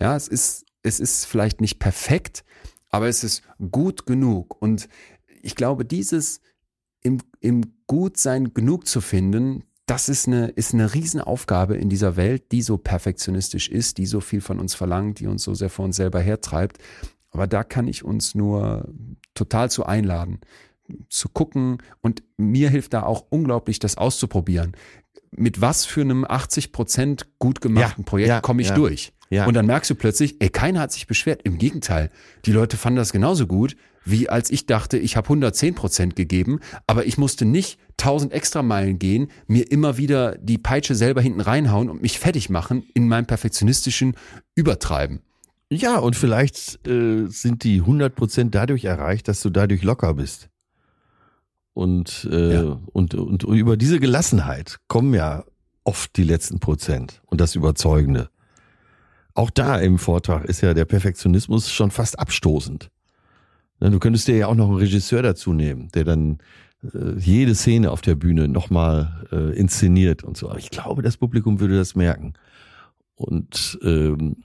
Ja, es ist, es ist vielleicht nicht perfekt, aber es ist gut genug. Und ich glaube, dieses im, im Gutsein genug zu finden, das ist eine, ist eine Riesenaufgabe in dieser Welt, die so perfektionistisch ist, die so viel von uns verlangt, die uns so sehr vor uns selber hertreibt. Aber da kann ich uns nur total zu einladen, zu gucken. Und mir hilft da auch unglaublich, das auszuprobieren. Mit was für einem 80 Prozent gut gemachten ja, Projekt ja, komme ich ja. durch? Ja. Und dann merkst du plötzlich, ey, keiner hat sich beschwert. Im Gegenteil, die Leute fanden das genauso gut, wie als ich dachte, ich habe 110 Prozent gegeben, aber ich musste nicht 1000 extra Meilen gehen, mir immer wieder die Peitsche selber hinten reinhauen und mich fertig machen in meinem perfektionistischen Übertreiben. Ja, und vielleicht äh, sind die 100 Prozent dadurch erreicht, dass du dadurch locker bist. Und, äh, ja. und, und, und über diese Gelassenheit kommen ja oft die letzten Prozent und das Überzeugende. Auch da im Vortrag ist ja der Perfektionismus schon fast abstoßend. Ne, du könntest dir ja auch noch einen Regisseur dazu nehmen, der dann äh, jede Szene auf der Bühne nochmal äh, inszeniert und so. Aber ich glaube, das Publikum würde das merken. Und ähm,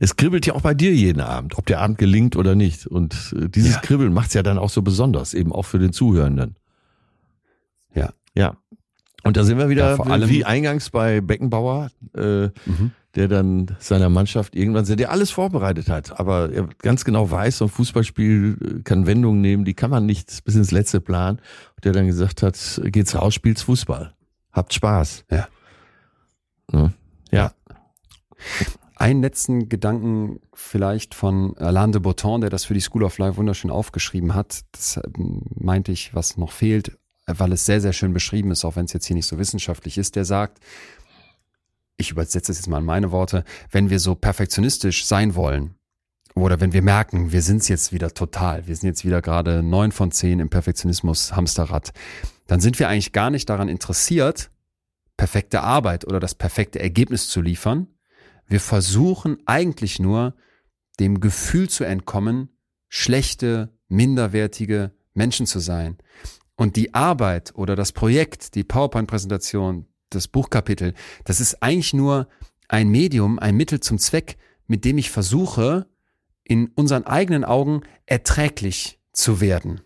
es kribbelt ja auch bei dir jeden Abend, ob der Abend gelingt oder nicht. Und äh, dieses ja. Kribbeln macht's ja dann auch so besonders, eben auch für den Zuhörenden. Ja. Ja. Und da sind wir wieder ja, vor allem wie eingangs bei Beckenbauer. Äh, mhm der dann seiner Mannschaft irgendwann, der alles vorbereitet hat, aber er ganz genau weiß, so ein Fußballspiel äh, kann Wendungen nehmen, die kann man nicht bis ins letzte planen. Und der dann gesagt hat, geht's raus, spielt's Fußball. Habt Spaß. Ja. Ne? Ja. Einen letzten Gedanken vielleicht von Alain de Botton, der das für die School of Life wunderschön aufgeschrieben hat. Das ähm, meinte ich, was noch fehlt, weil es sehr, sehr schön beschrieben ist, auch wenn es jetzt hier nicht so wissenschaftlich ist. Der sagt, ich übersetze es jetzt mal in meine Worte, wenn wir so perfektionistisch sein wollen, oder wenn wir merken, wir sind es jetzt wieder total, wir sind jetzt wieder gerade neun von zehn im Perfektionismus Hamsterrad, dann sind wir eigentlich gar nicht daran interessiert, perfekte Arbeit oder das perfekte Ergebnis zu liefern. Wir versuchen eigentlich nur, dem Gefühl zu entkommen, schlechte, minderwertige Menschen zu sein. Und die Arbeit oder das Projekt, die PowerPoint-Präsentation, das Buchkapitel, das ist eigentlich nur ein Medium, ein Mittel zum Zweck, mit dem ich versuche, in unseren eigenen Augen erträglich zu werden.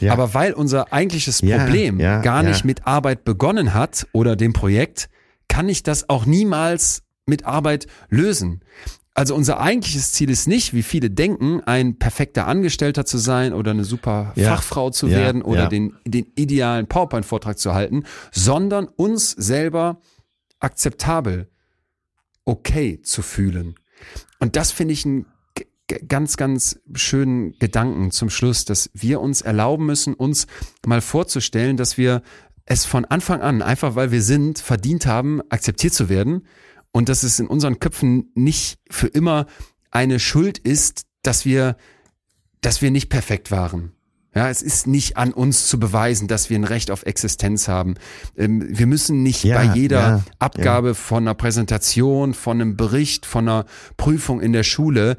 Ja. Aber weil unser eigentliches Problem ja, ja, gar nicht mit Arbeit begonnen hat oder dem Projekt, kann ich das auch niemals mit Arbeit lösen. Also unser eigentliches Ziel ist nicht, wie viele denken, ein perfekter Angestellter zu sein oder eine super ja. Fachfrau zu ja. werden oder ja. den, den idealen PowerPoint-Vortrag zu halten, sondern uns selber akzeptabel, okay zu fühlen. Und das finde ich einen ganz, ganz schönen Gedanken zum Schluss, dass wir uns erlauben müssen, uns mal vorzustellen, dass wir es von Anfang an, einfach weil wir sind, verdient haben, akzeptiert zu werden und dass es in unseren Köpfen nicht für immer eine Schuld ist, dass wir, dass wir nicht perfekt waren. Ja, es ist nicht an uns zu beweisen, dass wir ein Recht auf Existenz haben. Ähm, wir müssen nicht ja, bei jeder ja, Abgabe ja. von einer Präsentation, von einem Bericht, von einer Prüfung in der Schule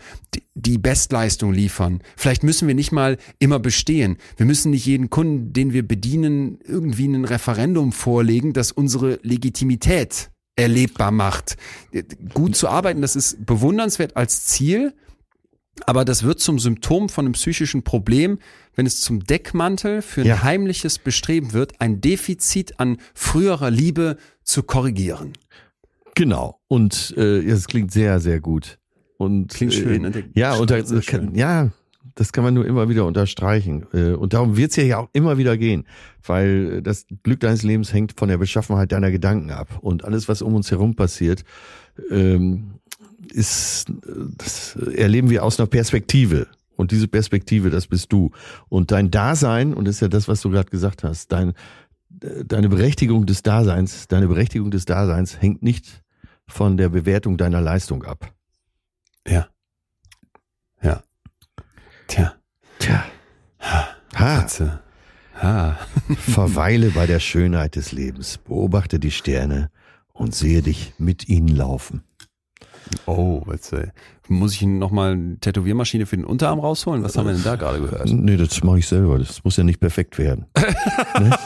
die Bestleistung liefern. Vielleicht müssen wir nicht mal immer bestehen. Wir müssen nicht jeden Kunden, den wir bedienen, irgendwie ein Referendum vorlegen, das unsere Legitimität erlebbar macht. Gut zu arbeiten, das ist bewundernswert als Ziel, aber das wird zum Symptom von einem psychischen Problem, wenn es zum Deckmantel für ein ja. heimliches Bestreben wird, ein Defizit an früherer Liebe zu korrigieren. Genau. Und äh, es klingt sehr, sehr gut. Und klingt schön. Äh, ja, und da, kann, ja, das kann man nur immer wieder unterstreichen. Äh, und darum wird es ja auch immer wieder gehen, weil das Glück deines Lebens hängt von der Beschaffenheit deiner Gedanken ab. Und alles, was um uns herum passiert, ähm, ist, das erleben wir aus einer Perspektive. Und diese Perspektive, das bist du. Und dein Dasein, und das ist ja das, was du gerade gesagt hast, dein, deine Berechtigung des Daseins, deine Berechtigung des Daseins hängt nicht von der Bewertung deiner Leistung ab. Ja. Tja. Tja. Ha. Ha. ha. (laughs) Verweile bei der Schönheit des Lebens, beobachte die Sterne und sehe dich mit ihnen laufen. Oh, was, äh, muss ich nochmal eine Tätowiermaschine für den Unterarm rausholen? Was haben wir denn da gerade gehört? Nee, das mache ich selber. Das muss ja nicht perfekt werden. (laughs) ne?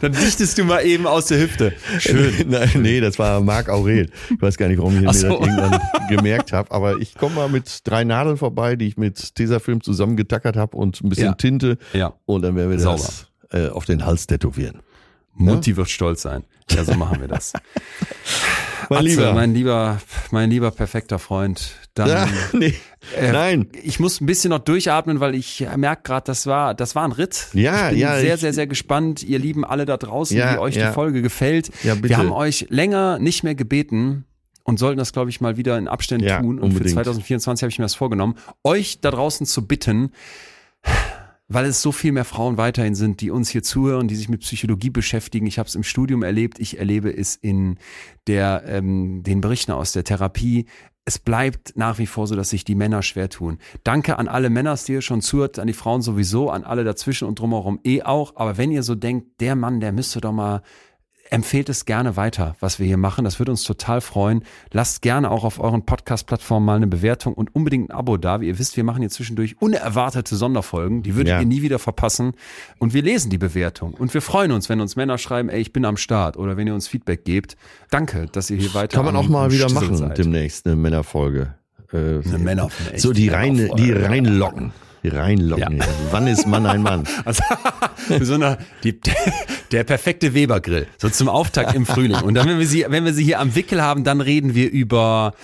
Dann dichtest du mal eben aus der Hüfte. Schön. (laughs) Nein, nee, das war Marc Aurel. Ich weiß gar nicht, warum ich mir so. das irgendwann (laughs) gemerkt habe. Aber ich komme mal mit drei Nadeln vorbei, die ich mit Tesafilm zusammengetackert habe und ein bisschen ja. Tinte. Ja. Und dann werden wir Sauber. das äh, auf den Hals tätowieren. Mutti ne? wird stolz sein. Ja, so machen wir das. (laughs) mein Atze, lieber, mein lieber, mein lieber perfekter Freund. Dann, ja, (laughs) nee, äh, nein. Ich muss ein bisschen noch durchatmen, weil ich merke gerade, das war, das war ein Ritt. Ja, ich bin ja. Sehr, sehr, sehr gespannt. Ihr Lieben alle da draußen, ja, wie euch ja. die Folge gefällt. Ja, bitte. Wir haben euch länger nicht mehr gebeten und sollten das, glaube ich, mal wieder in Abständen ja, tun. Und unbedingt. für 2024 habe ich mir das vorgenommen, euch da draußen zu bitten, weil es so viel mehr Frauen weiterhin sind, die uns hier zuhören, die sich mit Psychologie beschäftigen. Ich habe es im Studium erlebt, ich erlebe es in der ähm, den Berichten aus der Therapie. Es bleibt nach wie vor so, dass sich die Männer schwer tun. Danke an alle Männer, die ihr schon zuhört, an die Frauen sowieso, an alle dazwischen und drumherum eh auch. Aber wenn ihr so denkt, der Mann, der müsste doch mal empfehlt es gerne weiter, was wir hier machen. Das würde uns total freuen. Lasst gerne auch auf euren Podcast-Plattformen mal eine Bewertung und unbedingt ein Abo da. Wie ihr wisst, wir machen hier zwischendurch unerwartete Sonderfolgen. Die würdet ja. ihr nie wieder verpassen. Und wir lesen die Bewertung. Und wir freuen uns, wenn uns Männer schreiben, ey, ich bin am Start. Oder wenn ihr uns Feedback gebt. Danke, dass ihr hier weiter Kann man auch mal wieder machen seid. demnächst, eine Männerfolge. Äh, eine Männer so die rein, die reinlocken reinlocken. Ja. (laughs) Wann ist Mann ein Mann? Also, (laughs) so eine, die, der perfekte Webergrill, so zum Auftakt im Frühling. Und dann, wenn wir sie, wenn wir sie hier am Wickel haben, dann reden wir über,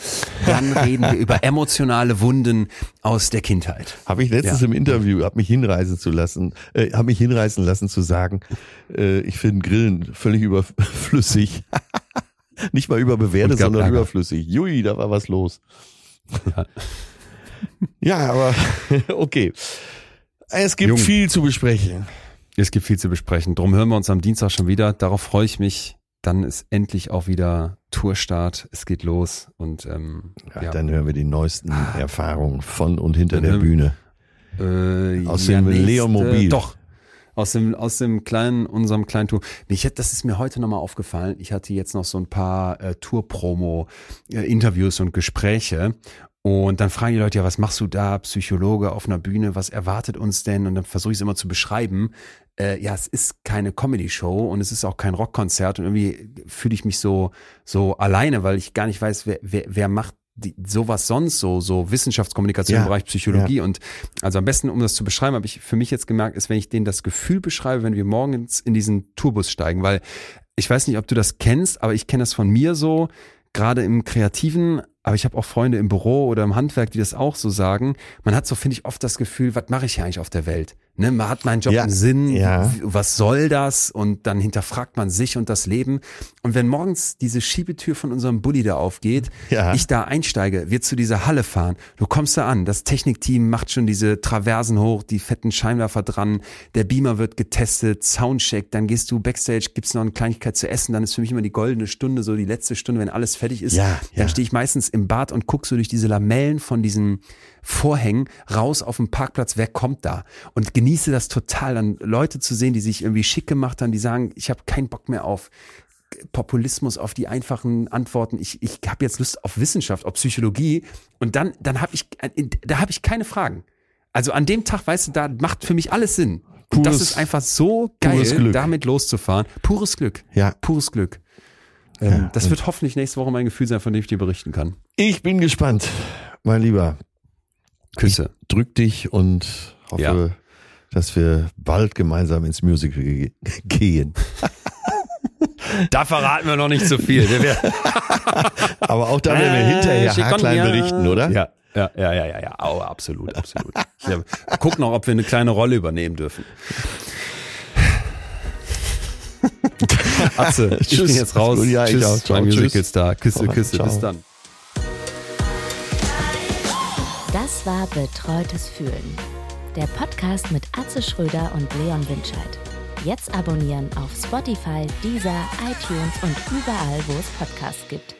dann reden wir über emotionale Wunden aus der Kindheit. Habe ich letztens ja. im Interview, habe mich hinreisen zu lassen, äh, habe mich hinreißen lassen zu sagen, äh, ich finde Grillen völlig überflüssig. (laughs) Nicht mal überbewertet, sondern Ärger. überflüssig. Jui, da war was los. Ja. Ja, aber (laughs) okay. Es gibt Jung. viel zu besprechen. Es gibt viel zu besprechen. Drum hören wir uns am Dienstag schon wieder. Darauf freue ich mich. Dann ist endlich auch wieder Tourstart. Es geht los und ähm, ja, ja. dann hören wir die neuesten Erfahrungen von und hinter dann der Bühne. Äh, aus ja, dem Leon Mobil. Doch, aus dem, aus dem kleinen, unserem kleinen Tour. Ich, das ist mir heute nochmal aufgefallen. Ich hatte jetzt noch so ein paar äh, Tour-Promo-Interviews äh, und Gespräche. Und dann fragen die Leute, ja, was machst du da, Psychologe auf einer Bühne, was erwartet uns denn? Und dann versuche ich es immer zu beschreiben. Äh, ja, es ist keine Comedy-Show und es ist auch kein Rockkonzert und irgendwie fühle ich mich so, so alleine, weil ich gar nicht weiß, wer, wer, wer macht die, sowas sonst so, so Wissenschaftskommunikation ja, im Bereich Psychologie. Ja. Und also am besten, um das zu beschreiben, habe ich für mich jetzt gemerkt, ist, wenn ich denen das Gefühl beschreibe, wenn wir morgens in diesen Tourbus steigen, weil ich weiß nicht, ob du das kennst, aber ich kenne das von mir so, gerade im Kreativen aber ich habe auch Freunde im Büro oder im Handwerk, die das auch so sagen. Man hat so, finde ich, oft das Gefühl, was mache ich hier eigentlich auf der Welt? Ne, man hat meinen Job ja, im Sinn, ja. was soll das? Und dann hinterfragt man sich und das Leben. Und wenn morgens diese Schiebetür von unserem Bulli da aufgeht, ja. ich da einsteige, wir zu dieser Halle fahren, du kommst da an, das Technikteam macht schon diese Traversen hoch, die fetten Scheinwerfer dran, der Beamer wird getestet, Soundcheck, dann gehst du Backstage, gibt's noch eine Kleinigkeit zu essen, dann ist für mich immer die goldene Stunde, so die letzte Stunde, wenn alles fertig ist, dann stehe ich meistens sitze im Bad und gucke so durch diese Lamellen von diesen Vorhängen raus auf dem Parkplatz, wer kommt da? Und genieße das total, dann Leute zu sehen, die sich irgendwie schick gemacht haben, die sagen, ich habe keinen Bock mehr auf Populismus, auf die einfachen Antworten. Ich, ich habe jetzt Lust auf Wissenschaft, auf Psychologie. Und dann, dann habe ich, da habe ich keine Fragen. Also an dem Tag, weißt du, da macht für mich alles Sinn. Pures, das ist einfach so geil, damit loszufahren. Pures Glück. Ja. Pures Glück. Ähm, ja, das wird hoffentlich nächste Woche mein Gefühl sein, von dem ich dir berichten kann. Ich bin gespannt, mein Lieber. Küsse. Ich drück dich und hoffe, ja. dass wir bald gemeinsam ins Musical gehen. (laughs) da verraten wir noch nicht so viel. (laughs) Aber auch da werden wir hinterher äh, haarklein berichten, oder? Ja, ja, ja, ja, ja, ja. Oh, absolut, absolut. Ich guck noch, ob wir eine kleine Rolle übernehmen dürfen. (laughs) Atze, ich bin jetzt raus. Ja, Tschüss, ich auch. Ciao, mein Musical-Star. Küsse, Küsse, Ciao. bis dann. Das war Betreutes Fühlen. Der Podcast mit Atze Schröder und Leon Winscheid. Jetzt abonnieren auf Spotify, Deezer, iTunes und überall, wo es Podcasts gibt.